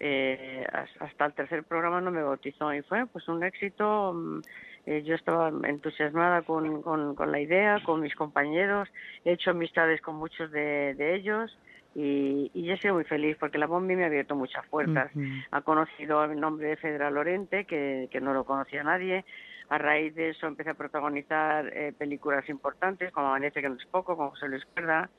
Speaker 22: Eh, has- hasta el tercer programa no me bautizó y fue pues un éxito. mm, eh, yo estaba entusiasmada con, con, con la idea, con mis compañeros, he hecho amistades con muchos de, de ellos y, y yo he sido muy feliz porque la Bombi me ha abierto muchas puertas. Ha conocido el nombre de Fedra Lorente, que, que no lo conocía nadie. A raíz de eso empecé a protagonizar eh, películas importantes, como Amanece, que no es poco, con José Luis Cuerda,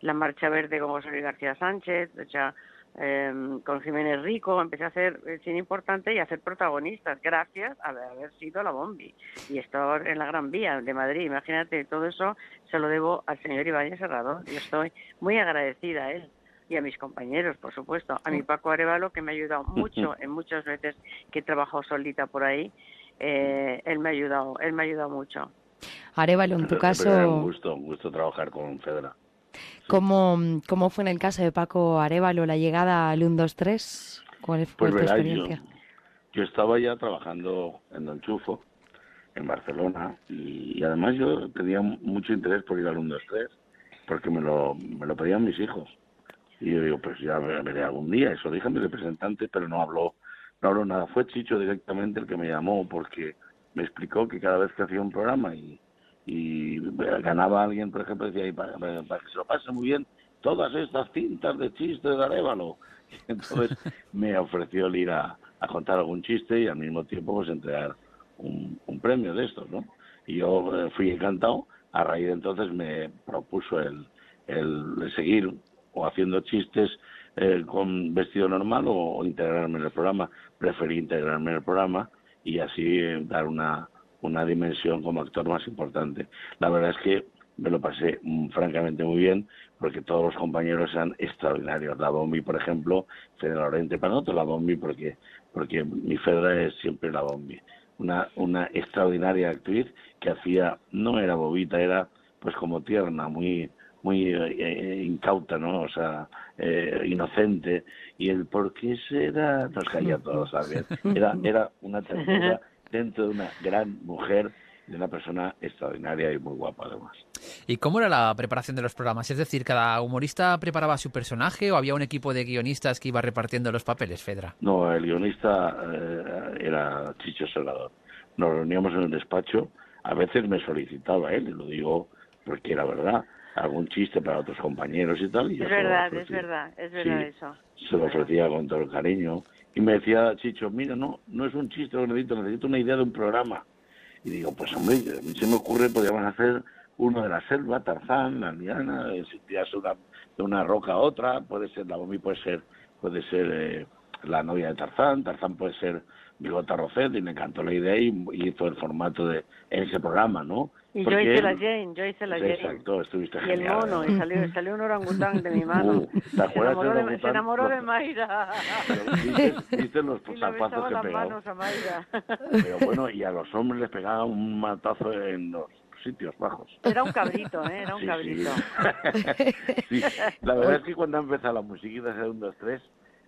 Speaker 22: La Marcha Verde con José Luis García Sánchez, o sea, eh, con Jiménez Rico, empecé a hacer eh, cine importante y a ser protagonistas, gracias a haber sido la Bombi y estar en la Gran Vía de Madrid. Imagínate, todo eso se lo debo al señor Ibáñez Serrador. Yo estoy muy agradecida a él y a mis compañeros, por supuesto, a mi Paco Arevalo, que me ha ayudado mucho en muchas veces que he trabajado solita por ahí. Eh, él me ha ayudado, él me ha ayudado mucho.
Speaker 2: Arevalo, en tu
Speaker 24: es un
Speaker 2: caso,
Speaker 24: gusto, un gusto trabajar con Fedra.
Speaker 2: ¿Cómo, ¿cómo fue en el caso de Paco Arevalo la llegada al 1, 2, 3? ¿Cuál fue
Speaker 24: Pues
Speaker 2: tu
Speaker 24: yo,
Speaker 2: experiencia?
Speaker 24: yo estaba ya trabajando en Don Chufo, en Barcelona, y, y además yo tenía mucho interés por ir al 1, 2, 3, porque me lo, me lo pedían mis hijos. Y yo digo, pues ya veré algún día. Eso dije a mi representante, pero no habló, no habló nada. Fue Chicho directamente el que me llamó porque me explicó que cada vez que hacía un programa y, y ganaba alguien, por ejemplo, decía, "Y para, que se lo pase muy bien, todas estas cintas de chistes de Arévalo. Entonces me ofreció el ir a, a contar algún chiste y al mismo tiempo pues entregar un, un premio de estos, ¿no? Y yo eh, fui encantado. A raíz de entonces me propuso el, el seguir o haciendo chistes eh, con vestido normal o, o integrarme en el programa. Preferí integrarme en el programa y así eh, dar una, una dimensión como actor más importante. La verdad es que me lo pasé mm, francamente muy bien porque todos los compañeros eran extraordinarios. La Bombi, por ejemplo, Fede Lorente, para nosotros la Bombi porque, porque mi Fedra es siempre la Bombi. Una, una extraordinaria actriz que hacía, no era bobita, era pues como tierna, muy muy eh, eh, incauta, ¿no? O sea, eh, inocente. Y el por qué será nos caía a todos también. Era, era una ternura dentro de una gran mujer, de una persona extraordinaria y muy guapa además.
Speaker 1: ¿Y cómo era la preparación de los programas? Es decir, ¿cada humorista preparaba su personaje o había un equipo de guionistas que iba repartiendo los papeles, Fedra?
Speaker 24: No, el guionista eh, era Chicho Salvador. Nos reuníamos en el despacho, a veces me solicitaba él, y lo digo porque era verdad, algún chiste para otros compañeros y tal. Y
Speaker 22: Es verdad, es verdad, es verdad
Speaker 24: Sí.
Speaker 22: eso.
Speaker 24: se lo ofrecía con todo el cariño. Y me decía Chicho, mira, no, no es un chiste lo necesito, necesito una idea de un programa. Y digo, pues hombre, a mí se me ocurre, podríamos hacer uno de la selva, Tarzán, la liana, eh, tiras una, de una roca a otra, puede ser, la Bomi puede ser, puede ser eh, la novia de Tarzán, Tarzán puede ser Bigota Rocet, y me encantó la idea y, y hizo el formato de ese programa, ¿no?
Speaker 22: Y
Speaker 24: Porque
Speaker 22: yo hice
Speaker 24: él-
Speaker 22: la Jane, yo hice la Jane.
Speaker 24: Exacto, estuviste
Speaker 22: Y el
Speaker 24: genial.
Speaker 22: mono, y salió, salió un orangután de mi mano.
Speaker 24: Uh, ¿te
Speaker 22: se, enamoró de, se enamoró de Mayra.
Speaker 24: ¿Viste, viste los
Speaker 22: Y besaba
Speaker 24: que pegaba?
Speaker 22: manos a Mayra.
Speaker 24: Pero bueno, y a los hombres les pegaba un matazo en los sitios bajos.
Speaker 22: Era un cabrito, ¿eh? Era un
Speaker 24: Sí,
Speaker 22: cabrito.
Speaker 24: Sí, la verdad es que cuando ha empezado la musiquita de 1, 2, 3,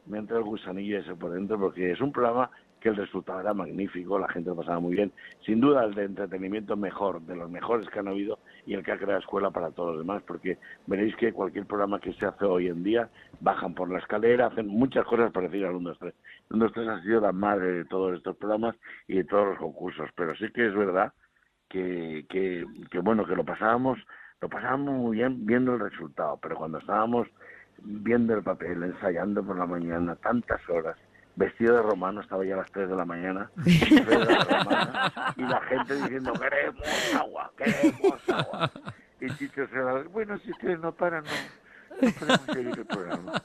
Speaker 24: me entra el gusanillo ese por dentro porque es un programa que el resultado era magnífico, la gente lo pasaba muy bien. Sin duda el de entretenimiento mejor, de los mejores que han habido y el que ha creado escuela para todos los demás, porque veréis que cualquier programa que se hace hoy en día bajan por la escalera, hacen muchas cosas parecidas al 1, 2, 3. 1, 2, 3 ha sido la madre de todos estos programas y de todos los concursos, pero sí que es verdad que, que, que bueno, que lo pasábamos, lo pasábamos muy bien viendo el resultado, pero cuando estábamos viendo el papel, ensayando por la mañana, tantas horas, vestido de romano, estaba ya a las 3 de la mañana, romana, y la gente diciendo, queremos agua, queremos agua. Y Chicho se va, bueno, si ustedes no paran, no, no podemos seguir el programa.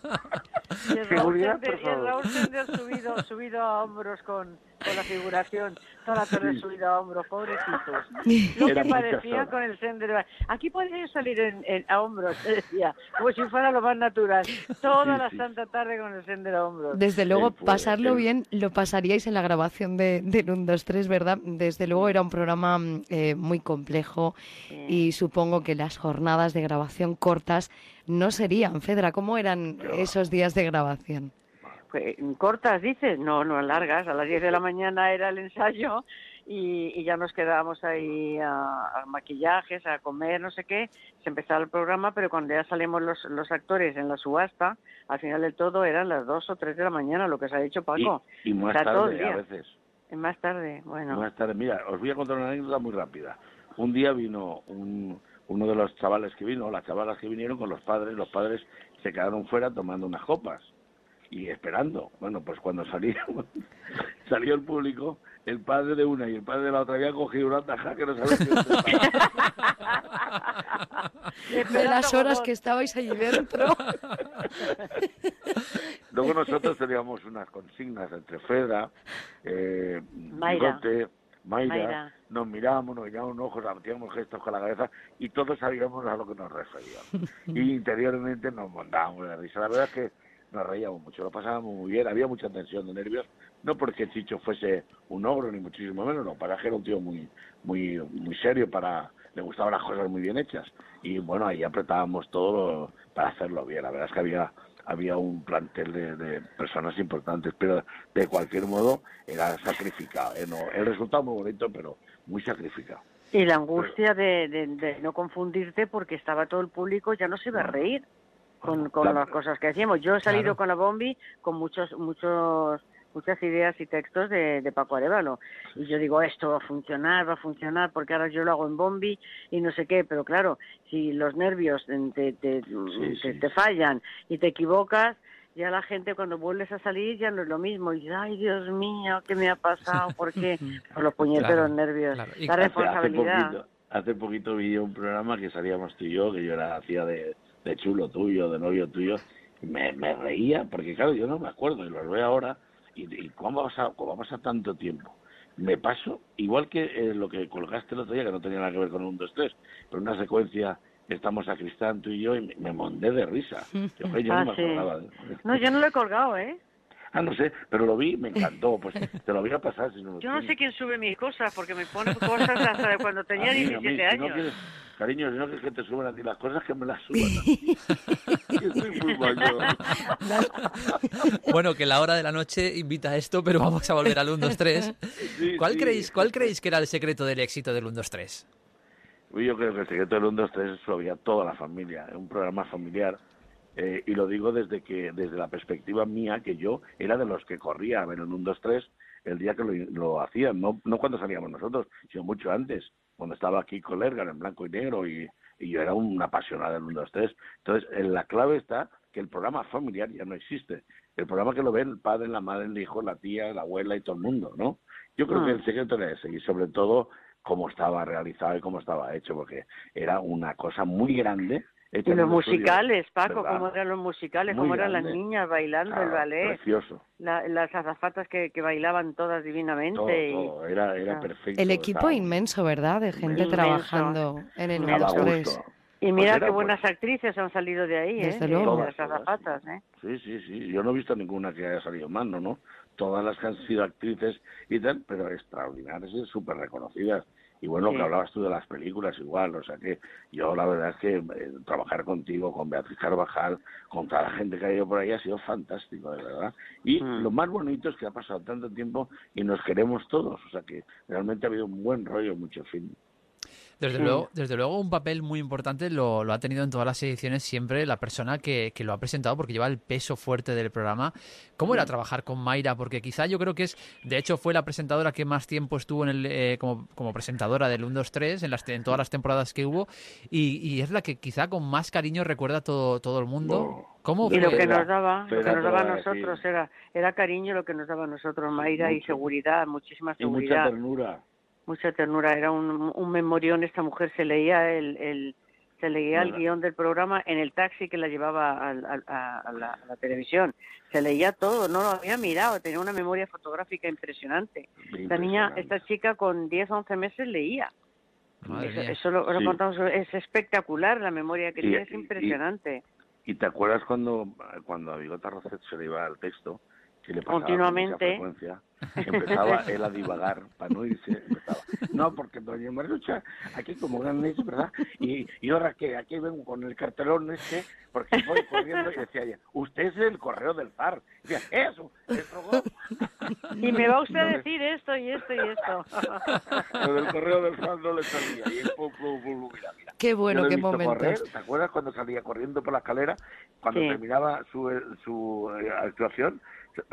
Speaker 22: Y el Raúl
Speaker 24: Seguridad,
Speaker 22: Sender,
Speaker 24: por
Speaker 22: y el
Speaker 24: favor.
Speaker 22: Raúl Sender subido, subido a hombros con, con la figuración, toda la tarde
Speaker 24: Sí.
Speaker 22: subido a hombros, pobrecitos. Lo
Speaker 24: Era
Speaker 22: que parecía con el Sender. Aquí podría salir en, en- a hombros, decía, como si fuera lo más natural. Toda
Speaker 24: Sí,
Speaker 22: la
Speaker 24: sí.
Speaker 22: santa tarde con el Sender a hombros.
Speaker 2: Desde luego, pasarlo bien lo pasaríais en la grabación de, del 1, 2, 3, ¿verdad? Desde luego era un programa mm, eh, muy complejo y supongo que las jornadas de grabación cortas no serían. Fedra, ¿cómo eran esos días de grabación?
Speaker 22: Pues, cortas, dices, no, no largas. A las 10 de la mañana era el ensayo y, y ya nos quedábamos ahí a, a maquillajes, a comer, no sé qué. Se empezaba el programa, pero cuando ya salimos los, los actores en la subasta, al final del todo eran las 2 o 3 de la mañana, lo que se ha dicho Paco.
Speaker 24: Y, y más tarde, a veces.
Speaker 22: Más tarde, bueno.
Speaker 24: Más tarde, mira, os voy a contar una anécdota muy rápida. Un día vino un, uno de los chavales que vino, las chavalas que vinieron con los padres, los padres se quedaron fuera tomando unas copas y esperando. Bueno, pues cuando salieron, salió el público, el padre de una y el padre de la otra habían cogido una taja que no sabía qué
Speaker 2: De las horas que estabais allí dentro.
Speaker 24: Luego nosotros teníamos unas consignas entre Fedra, eh,
Speaker 22: Mayra.
Speaker 24: Bigote, Mayra,
Speaker 22: Mayra.
Speaker 24: nos mirábamos, nos guiñábamos ojos, hacíamos gestos con la cabeza y todos sabíamos a lo que nos referíamos. y interiormente nos montábamos de risa. La verdad es que nos reíamos mucho, lo pasábamos muy bien, había mucha tensión de nervios, no porque Chicho fuese un ogro ni muchísimo menos, no, para que era un tío muy, muy, muy serio, para le gustaban las cosas muy bien hechas y bueno ahí apretábamos todo para hacerlo bien. La verdad es que había había un plantel de, de personas importantes, pero de cualquier modo era sacrificado. ¿eh? No, el resultado muy bonito, pero muy sacrificado.
Speaker 22: Y la angustia de, de- de no confundirte porque estaba todo el público, ya no se iba a reír. Con, con
Speaker 24: Claro.
Speaker 22: las cosas que hacíamos. Yo he salido
Speaker 24: Claro.
Speaker 22: con la Bombi con muchos, muchos, muchas ideas y textos de, de Paco Arevalo. Y yo digo, esto va a funcionar, va a funcionar, porque ahora yo lo hago en Bombi y no sé qué. Pero claro, si los nervios te, te, te- te fallan y te equivocas, ya la gente cuando vuelves a salir ya no es lo mismo. Y ay, Dios mío, ¿qué me ha pasado? ¿Por qué? Por los puñeteros
Speaker 24: Claro,
Speaker 22: nervios.
Speaker 24: claro.
Speaker 22: La
Speaker 24: Hace-
Speaker 22: responsabilidad.
Speaker 24: Hace poquito, hace poquito vi un programa que salíamos tú y yo, que yo era hacía de, de chulo tuyo, de novio tuyo, me, me reía, porque claro, yo no me acuerdo, y lo veo ahora, y, y cómo, ha pasado, cómo ha pasado tanto tiempo. Me paso, igual que eh, lo que colgaste el otro día, que no tenía nada que ver con un 2, 3, pero una secuencia, estamos a Cristán tú y yo, y me, me mondé de risa. Yo, yo
Speaker 22: Ah,
Speaker 24: no me
Speaker 22: sí.
Speaker 24: acordaba. de-
Speaker 22: No, yo no lo he colgado, ¿eh?
Speaker 24: Ah, no sé, pero lo vi, me encantó, pues te lo voy a pasar si no lo
Speaker 22: Yo no sé quién sube mis cosas, porque me pone cosas hasta de cuando tenía
Speaker 24: A mí, a mí,
Speaker 22: 17
Speaker 24: si no
Speaker 22: años.
Speaker 24: quieres- cariño, si no quieres que te suban a ti las cosas, que me las suban a soy muy mayor.
Speaker 1: Bueno, que la hora de la noche invita a esto, pero vamos a volver al 1, 2, 3.
Speaker 24: Sí,
Speaker 1: ¿Cuál,
Speaker 24: sí.
Speaker 1: creéis, ¿Cuál creéis que era el secreto del éxito del 1, 2, 3?
Speaker 24: Uy, Yo creo que el secreto del 1, 2, 3 lo había toda la familia, es un programa familiar. Eh, y lo digo desde que desde la perspectiva mía, que yo era de los que corría a ver el 1, 2, 3 el día que lo, lo hacían, no, no cuando salíamos nosotros, sino mucho antes, cuando estaba aquí con Lergar en blanco y negro y, y yo era un apasionado del 1, 2, 3. Entonces, en la clave está que el programa familiar ya no existe. El programa que lo ven el padre, la madre, el hijo, la tía, la abuela y todo el mundo, ¿no? Yo creo
Speaker 22: Ah.
Speaker 24: que el secreto era ese y sobre todo cómo estaba realizado y cómo estaba hecho, porque era una cosa muy grande.
Speaker 22: Y los
Speaker 24: estudio,
Speaker 22: musicales, Paco,
Speaker 24: ¿verdad?
Speaker 22: cómo eran los musicales,
Speaker 24: Muy
Speaker 22: cómo eran las niñas bailando el
Speaker 24: Claro,
Speaker 22: ballet,
Speaker 24: Precioso.
Speaker 22: la- las azafatas que, que bailaban todas divinamente.
Speaker 24: Todo,
Speaker 22: y-
Speaker 24: todo. Era, era
Speaker 22: Ah.
Speaker 24: perfecto.
Speaker 2: El equipo inmenso, ¿verdad? De gente
Speaker 22: Inmenso.
Speaker 2: trabajando en el 1,
Speaker 24: Daba
Speaker 2: 2, 3.
Speaker 24: gusto.
Speaker 22: Y mira
Speaker 24: Pues
Speaker 22: qué
Speaker 24: era,
Speaker 22: buenas actrices han salido de ahí,
Speaker 2: Desde
Speaker 22: ¿eh?
Speaker 2: luego.
Speaker 22: De las
Speaker 24: Todas, todas,
Speaker 22: azafatas, ¿eh?
Speaker 24: Sí, sí, sí. Yo no he visto ninguna que haya salido mal, ¿no? ¿no? Todas las que han sido actrices y tal, pero extraordinarias y súper reconocidas. Y bueno,
Speaker 22: Sí.
Speaker 24: que hablabas tú de las películas igual, o sea que yo la verdad es que eh, trabajar contigo, con Beatriz Carvajal, con toda la gente que ha ido por ahí ha sido fantástico, de verdad. Y
Speaker 22: Mm.
Speaker 24: lo más bonito es que ha pasado tanto tiempo y nos queremos todos, o sea que realmente ha habido un buen rollo en muchos filmes.
Speaker 1: Desde,
Speaker 24: Sí.
Speaker 1: luego, desde luego, un papel muy importante lo, lo ha tenido en todas las ediciones siempre la persona que, que lo ha presentado, porque lleva el peso fuerte del programa. ¿Cómo era trabajar con Mayra? Porque quizá yo creo que es, de hecho, fue la presentadora que más tiempo estuvo en el, eh, como, como presentadora del 1, 2, 3 en, las, en todas las temporadas que hubo, y, y es la que quizá con más cariño recuerda todo, todo el mundo. ¿Cómo
Speaker 22: Y lo que nos daba, lo que nos daba a nosotros era, era cariño lo que nos daba a nosotros, Mayra, y
Speaker 24: mucho.
Speaker 22: seguridad, muchísima
Speaker 24: Y mucha
Speaker 22: seguridad.
Speaker 24: ternura.
Speaker 22: Mucha ternura, era un, un memorión, esta mujer se leía el, el se leía el guion del programa en el taxi que la llevaba a, a la, a la televisión, se leía todo, no lo había mirado, tenía una memoria fotográfica impresionante. Esta niña, esta chica con 10, 11 meses leía. Eso, eso lo, lo
Speaker 24: Sí.
Speaker 22: contamos, es espectacular la memoria que
Speaker 24: Y-
Speaker 22: tiene, es
Speaker 24: y-
Speaker 22: impresionante.
Speaker 24: ¿Y te acuerdas cuando, cuando a Bigota Rocet se le iba al texto? Que le pasaba con
Speaker 22: Continuamente.
Speaker 24: mucha frecuencia, empezaba él a divagar para no irse. Empezaba, no, porque doña Marucha, aquí como gran niño, ¿verdad? Y, y ahora que aquí vengo con el cartelón este, porque voy corriendo y decía ella, usted es el correo del FAR. Y decía, eso, eso.
Speaker 22: Y me va usted a
Speaker 24: No le-
Speaker 22: decir esto y esto y esto.
Speaker 24: Lo del correo del FAR no le salía. Y pum, pum, mira, mira.
Speaker 2: Qué bueno, qué
Speaker 24: visto
Speaker 2: momentos.
Speaker 24: correr, ¿Te acuerdas cuando salía corriendo por la escalera? Cuando
Speaker 22: Sí.
Speaker 24: terminaba su, su eh, actuación,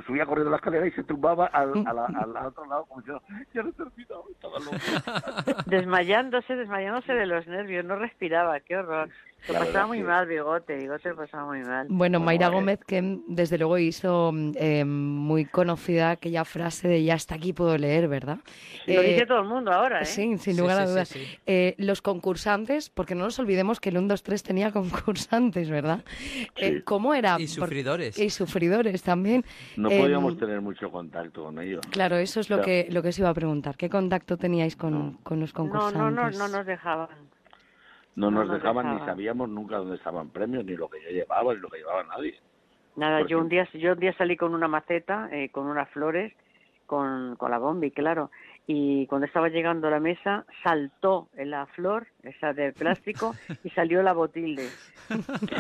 Speaker 24: subía corriendo la escalera y se tumbaba al, al otro lado como diciendo, ya lo he terminado, estaba loco.
Speaker 22: desmayándose, desmayándose de los nervios, no respiraba, qué horror. Lo
Speaker 24: La
Speaker 22: pasaba muy
Speaker 24: que-
Speaker 22: mal, Bigote, Bigote lo pasaba muy mal.
Speaker 2: Bueno, Mayra
Speaker 24: eh.
Speaker 2: Gómez, que desde luego hizo eh, muy conocida aquella frase de ya está aquí, puedo leer, ¿verdad?
Speaker 22: Lo
Speaker 2: Eh,
Speaker 22: dice todo el mundo ahora, ¿eh?
Speaker 2: Sí, sin lugar a
Speaker 1: sí,
Speaker 2: dudas.
Speaker 1: sí.
Speaker 2: Eh, los concursantes, porque no nos olvidemos que el 1, 2, 3 tenía concursantes, ¿verdad? Eh, ¿Cómo era?
Speaker 1: Y
Speaker 2: Por-
Speaker 1: sufridores.
Speaker 2: Y sufridores también.
Speaker 24: No
Speaker 2: Em,
Speaker 24: podíamos tener mucho contacto con ellos.
Speaker 2: Claro, eso es lo
Speaker 24: Claro.
Speaker 2: que lo que os iba a preguntar. ¿Qué contacto teníais con, con los
Speaker 22: No,
Speaker 2: concursantes?
Speaker 22: no, no, no nos dejaban.
Speaker 24: No
Speaker 22: No
Speaker 24: nos
Speaker 22: nos
Speaker 24: dejaban ni sabíamos nunca dónde estaban premios, ni lo que yo llevaba, ni lo que llevaba nadie.
Speaker 22: Nada,
Speaker 24: Porque-
Speaker 22: yo un día yo un día salí con una maceta, eh, con unas flores, con, con la bombi, claro. Y cuando estaba llegando a la mesa saltó la flor, esa de plástico, y salió la botilde.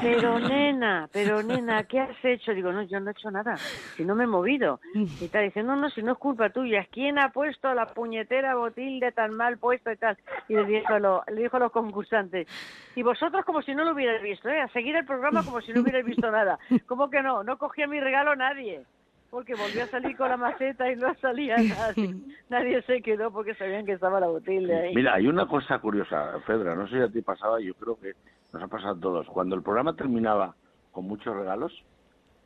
Speaker 22: Pero nena, pero nena, ¿qué has hecho? Digo, no, yo no he hecho nada, si no me he movido. Y está diciendo, no, no, si no es culpa tuya, ¿quién ha puesto la puñetera botilde tan mal puesta y tal? Y le dijo a, lo- le dijo a los concursantes, y vosotros como si no lo hubierais visto, ¿eh? A seguir el programa como si no hubierais visto nada. ¿Cómo que no? No cogía mi regalo nadie. Porque volvió a salir con la maceta y no salía nadie. Nadie se quedó porque sabían que estaba la botilde ahí.
Speaker 24: Mira, hay una cosa curiosa, Fedra, no sé si a ti pasaba, yo creo que nos ha pasado a todos. Cuando el programa terminaba con muchos regalos,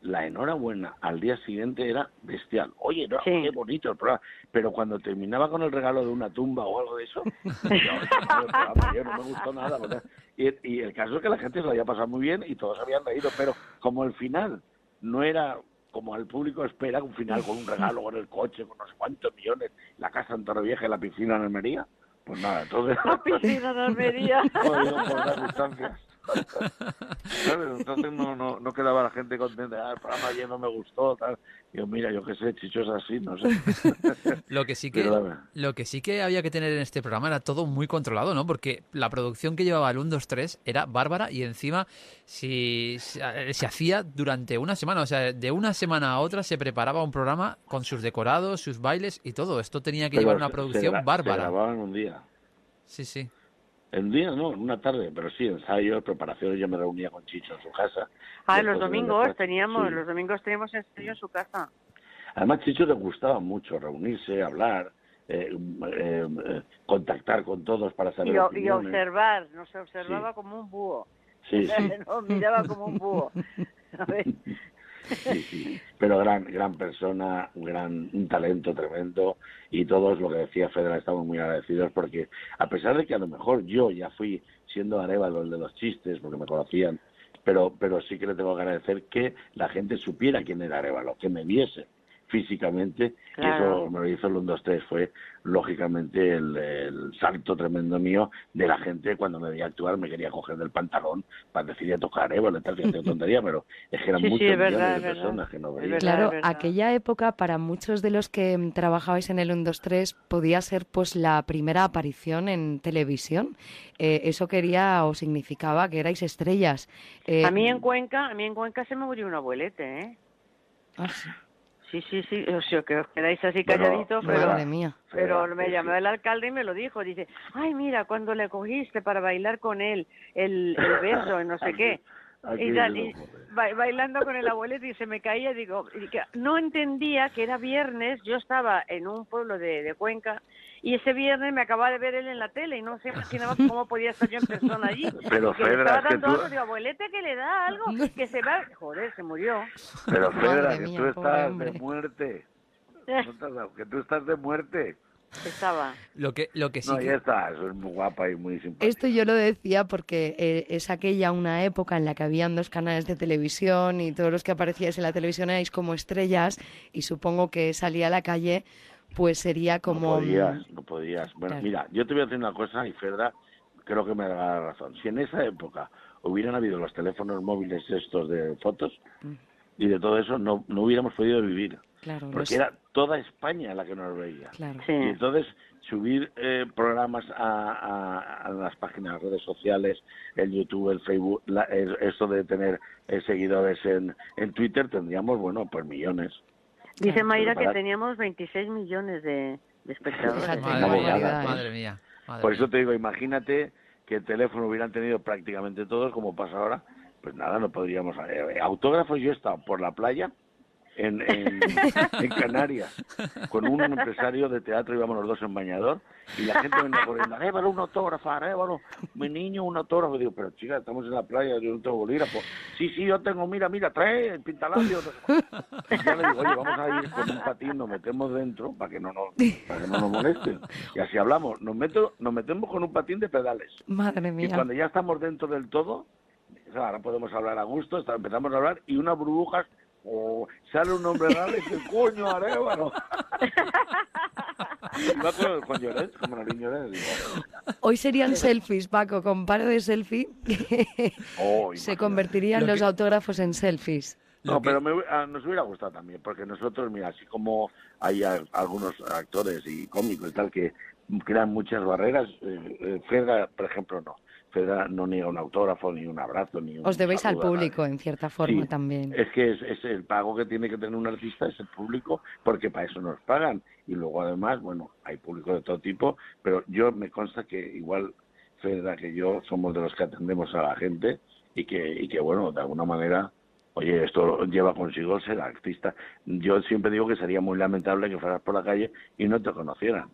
Speaker 24: la enhorabuena al día siguiente era bestial. Oye, no, qué bonito el programa. Pero cuando terminaba con el regalo de una tumba o algo de eso, yo, no, yo me gustó nada. ¿verdad? Y, y el caso es que la gente se lo había pasado muy bien y todos habían reído, pero como el final no era como el público espera, un final con un regalo, con el coche, con no sé cuántos millones, la casa en Torrevieja y la piscina en Almería, pues nada, entonces...
Speaker 22: La piscina de Almería.
Speaker 24: Jodido por las distancias. ¿Sabes? Entonces no, no, no quedaba la gente contenta, ah, el programa ayer no me gustó, tal. Yo, mira, yo qué sé, Chicho es así, no sé.
Speaker 1: Lo que sí que
Speaker 24: Pero
Speaker 1: lo que sí que había que tener en este programa era todo muy controlado, ¿no? Porque la producción que llevaba el 1 2 3 era bárbara y encima si se, se hacía durante una semana, o sea, de una semana a otra se preparaba un programa con sus decorados, sus bailes y todo. Esto tenía que
Speaker 24: Pero
Speaker 1: llevar una
Speaker 24: se-
Speaker 1: producción
Speaker 24: se Se
Speaker 1: bárbara.
Speaker 24: grababa en un día.
Speaker 1: Sí, sí.
Speaker 24: En un día no, en una tarde, pero sí, ensayos, preparaciones, yo me reunía con Chicho en su casa.
Speaker 22: Ah, los domingos teníamos,
Speaker 24: sí.
Speaker 22: los domingos teníamos ensayo en su casa.
Speaker 24: Además, Chicho le gustaba mucho reunirse, hablar, eh, eh, eh, contactar con todos para saber
Speaker 22: Y, y observar, nos observaba como un búho.
Speaker 24: Sí, sí.
Speaker 22: Nos miraba como un búho. A ver.
Speaker 24: Sí, sí. Pero gran, gran persona, un gran, un talento tremendo y todos lo que decía Federer estamos muy agradecidos porque a pesar de que a lo mejor yo ya fui siendo Arevalo el de los chistes porque me conocían, pero, pero sí que le tengo que agradecer que la gente supiera quién era Arevalo, que me viese físicamente y eso me lo hizo el 1, 2, 3 fue lógicamente el, el salto tremendo mío de la gente cuando me veía actuar me quería coger del pantalón para decir a tocar Arevalo y tal, fíjate, tontería pero es que eran
Speaker 22: Sí, sí,
Speaker 24: muchos
Speaker 22: verdad,
Speaker 24: millones
Speaker 22: es
Speaker 24: de
Speaker 22: verdad.
Speaker 24: personas que no veían
Speaker 2: Claro, aquella época para muchos de los que mm, trabajabais en el 1, 2, 3 podía ser pues la primera aparición en televisión. Eh, eso quería o significaba que erais estrellas. Eh,
Speaker 22: A mí en Cuenca, a mí en Cuenca se me murió un abuelete, ¿eh?
Speaker 2: ah, sí.
Speaker 22: Sí, sí, sí, o sea, que os quedáis así
Speaker 24: Bueno,
Speaker 22: calladitos, pero,
Speaker 2: Madre mía.
Speaker 22: pero me llamó el alcalde y me lo dijo, dice, ay, mira, cuando le cogiste para bailar con él el, el beso y no sé qué,
Speaker 24: Aquí
Speaker 22: y, tal, y ba- bailando con el abuelito y se me caía, digo, y que no entendía que era viernes, yo estaba en un pueblo de, de Cuenca y ese viernes me acababa de ver él en la tele y no se imaginaba cómo podía estar yo en persona allí.
Speaker 24: Pero,
Speaker 22: que
Speaker 24: Fedra,
Speaker 22: estaba
Speaker 24: es que
Speaker 22: dando
Speaker 24: tú-
Speaker 22: algo, digo, abuelete que le da algo, que se va, joder, se murió.
Speaker 24: pero Fedra, que
Speaker 2: mía,
Speaker 24: tú estás
Speaker 2: hombre.
Speaker 24: de muerte ¿No que tú estás de muerte
Speaker 22: Estaba.
Speaker 1: Lo que lo que sí
Speaker 24: no
Speaker 1: que-
Speaker 24: ya está eso es muy guapa y muy simpática
Speaker 2: Esto yo lo decía porque eh, es aquella una época en la que habían dos canales de televisión y todos los que aparecíais en la televisión erais como estrellas y supongo que salía a la calle pues sería como...
Speaker 24: No podías, no podías. Bueno,
Speaker 2: Claro.
Speaker 24: mira, yo te voy a decir una cosa y Fedra creo que me da la razón. Si en esa época hubieran habido los teléfonos móviles estos de fotos y de todo eso, no, no hubiéramos podido vivir.
Speaker 2: Claro,
Speaker 24: Porque
Speaker 2: los-
Speaker 24: era toda España la que nos veía.
Speaker 2: Claro.
Speaker 22: Sí.
Speaker 24: Y entonces subir eh, programas a, a- a las páginas, las redes sociales, el YouTube, el Facebook, la- el- esto de tener eh, seguidores en, en Twitter, tendríamos, bueno, pues millones.
Speaker 22: Dice Mayra que
Speaker 24: para-
Speaker 22: teníamos 26 millones de, de espectadores.
Speaker 1: Madre mía,
Speaker 24: ¿eh?
Speaker 1: madre mía. madre
Speaker 24: Por eso te digo, imagínate que el teléfono hubieran tenido prácticamente todos, como pasa ahora, pues nada, no podríamos. eh, autógrafos, yo he estado por la playa en, en, en Canarias con un empresario de teatro, íbamos los dos en bañador, y la gente venía corriendo, Arévalo, un autógrafo, Arévalo, mi niño, un autógrafo. Digo, pero chica, estamos en la playa, yo no tengo bolígrafo. Sí, sí, yo tengo, mira, mira, trae el pintalabios. Y ya le digo, oye, vamos a ir con un patín, nos metemos dentro para que no nos, para que no nos molesten. Y así hablamos, nos, meto, nos metemos con un patín de pedales.
Speaker 2: Madre
Speaker 24: Y
Speaker 2: mía.
Speaker 24: cuando ya estamos dentro del todo, o sea, ahora podemos hablar a gusto, empezamos a hablar y unas burbujas, o sale un hombre raro y dice, coño, acuerdo de Juan Lloret, como la Lloret,
Speaker 2: Hoy serían selfies, Paco, con paro de selfie.
Speaker 24: oh,
Speaker 2: Se convertirían
Speaker 1: Lo
Speaker 2: los
Speaker 1: que-
Speaker 2: autógrafos en selfies.
Speaker 24: No, pero me hu- ah, nos hubiera gustado también, porque nosotros, mira, así como hay a- algunos actores y cómicos y tal que crean muchas barreras, eh, eh, Fedra, por ejemplo, no. Fedra no niega un autógrafo, ni un abrazo, ni un
Speaker 2: Os debéis al público, en cierta forma,
Speaker 24: Sí,
Speaker 2: también.
Speaker 24: Es que es, es el pago que tiene que tener un artista, es el público, porque para eso nos pagan. Y luego además, bueno, hay público de todo tipo, pero yo me consta que igual Fedra que yo somos de los que atendemos a la gente y que, y que bueno, de alguna manera, oye, esto lleva consigo ser artista. Yo siempre digo que sería muy lamentable que fueras por la calle y no te conocieran.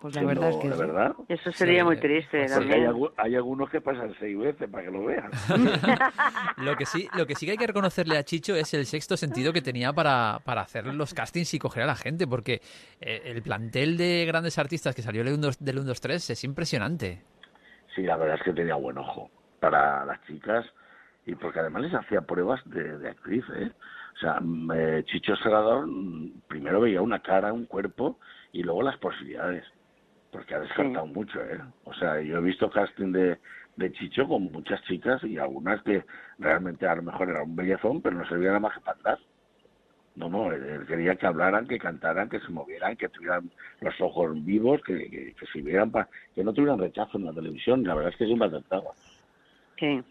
Speaker 2: Pues la verdad es que
Speaker 24: de
Speaker 2: sí.
Speaker 24: verdad.
Speaker 22: Eso sería muy triste
Speaker 24: Porque hay, hay algunos que pasan seis veces para que lo vean.
Speaker 1: Lo que sí, lo que sí que hay que reconocerle a Chicho es el sexto sentido que tenía para, para hacer los castings y coger a la gente, porque eh, el plantel de grandes artistas que salió del 1 del 1, 2, 3 es impresionante.
Speaker 24: Sí, la verdad es que tenía buen ojo para las chicas y porque además les hacía pruebas de, de actriz, ¿eh? O sea, mm, eh, Chicho Serrador mm, primero veía una cara, un cuerpo y luego las posibilidades, porque ha descartado mucho, ¿eh? O sea, yo he visto casting de, de Chicho con muchas chicas y algunas que realmente a lo mejor era un bellezón, pero no servían nada más que para atrás. No, no, él, quería que hablaran, que cantaran, que se movieran, que tuvieran los ojos vivos, que, que, que se vieran, pa- que no tuvieran rechazo en la televisión. La verdad es que siempre acertaba.
Speaker 22: Sí.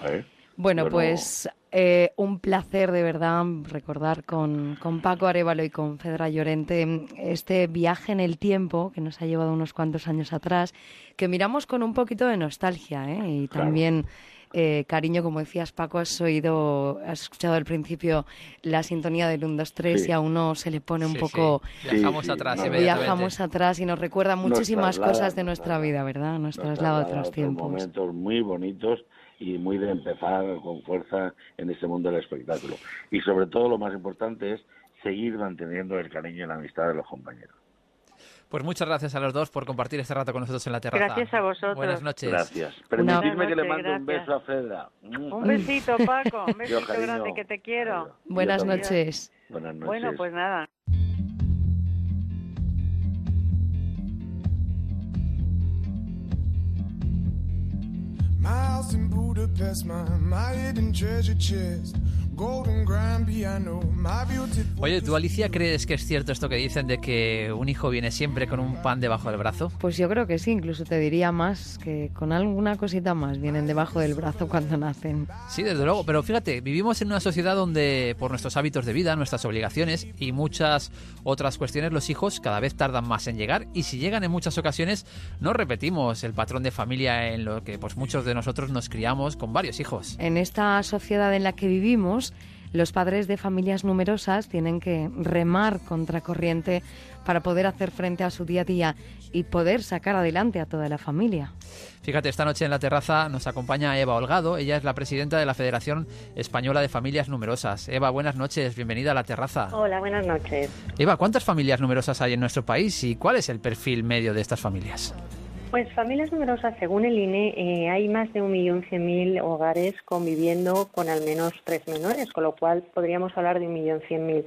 Speaker 24: Joder.
Speaker 2: Bueno, pues eh, un placer de verdad recordar con, con Paco Arevalo y con Fedra Llorente este viaje en el tiempo que nos ha llevado unos cuantos años atrás, que miramos con un poquito de nostalgia ¿eh? y
Speaker 1: Claro.
Speaker 2: también eh, cariño, como decías Paco, has oído, has escuchado al principio la sintonía del 1, 2, 3
Speaker 1: Sí.
Speaker 2: y a uno se le pone un
Speaker 1: Sí,
Speaker 2: poco...
Speaker 1: sí. Viajamos atrás no, inmediatamente.
Speaker 2: Viajamos atrás y nos recuerda
Speaker 24: Nos
Speaker 2: muchísimas
Speaker 24: traslada,
Speaker 2: cosas de nuestra vida, ¿verdad? Nos
Speaker 24: Nos
Speaker 2: traslada a
Speaker 24: traslada
Speaker 2: otros tiempos.
Speaker 24: momentos muy bonitos y muy de empezar con fuerza en este mundo del espectáculo. Y sobre todo lo más importante es seguir manteniendo el cariño y la amistad de los compañeros.
Speaker 1: Pues muchas gracias a los dos por compartir este rato con nosotros en la terraza.
Speaker 22: Gracias a vosotros.
Speaker 1: Buenas noches.
Speaker 24: Gracias. Permitidme que le mande un beso a Fedra.
Speaker 22: Un besito, Paco. Un besito grande que te quiero.
Speaker 2: Buenas noches.
Speaker 24: Buenas noches.
Speaker 22: Bueno, pues nada.
Speaker 25: My house in Budapest, my, my hidden treasure chest, golden grand piano, my beautiful.
Speaker 1: Oye, ¿tú, Alicia, crees que es cierto esto que dicen de que un hijo viene siempre con un pan debajo del brazo?
Speaker 2: Pues yo creo que sí, incluso te diría más que con alguna cosita más vienen debajo del brazo cuando nacen.
Speaker 1: Sí, desde luego, pero fíjate, vivimos en una sociedad donde por nuestros hábitos de vida, nuestras obligaciones y muchas otras cuestiones, los hijos cada vez tardan más en llegar y si llegan en muchas ocasiones no repetimos el patrón de familia en lo que pues muchos de nosotros nos criamos con varios hijos.
Speaker 2: En esta sociedad en la que vivimos, los padres de familias numerosas tienen que remar contracorriente para poder hacer frente a su día a día y poder sacar adelante a toda la familia.
Speaker 1: Fíjate, esta noche en la terraza nos acompaña Eva Holgado, ella es la presidenta de la Federación Española de Familias Numerosas. Eva, buenas noches, bienvenida a la terraza.
Speaker 26: Hola, buenas noches.
Speaker 1: Eva, ¿cuántas familias numerosas hay en nuestro país y cuál es el perfil medio de estas familias?
Speaker 26: Pues familias numerosas, según el INE, eh, hay más de 1.100.000 hogares conviviendo con al menos tres menores, con lo cual podríamos hablar de 1.100.000.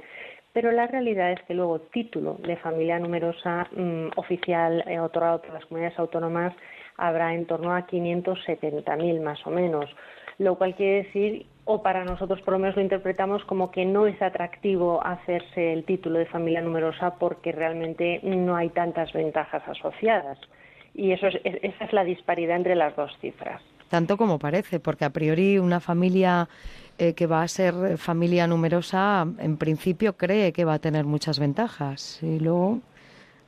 Speaker 26: Pero la realidad es que luego título de familia numerosa mm, oficial eh, otorgado por las comunidades autónomas habrá en torno a 570.000 más o menos, lo cual quiere decir, o para nosotros por lo menos lo interpretamos como que no es atractivo hacerse el título de familia numerosa porque realmente no hay tantas ventajas asociadas. Y eso es, es- esa es la disparidad entre las dos cifras.
Speaker 2: Tanto como parece, porque a priori una familia eh, que va a ser familia numerosa, en principio cree que va a tener muchas ventajas y luego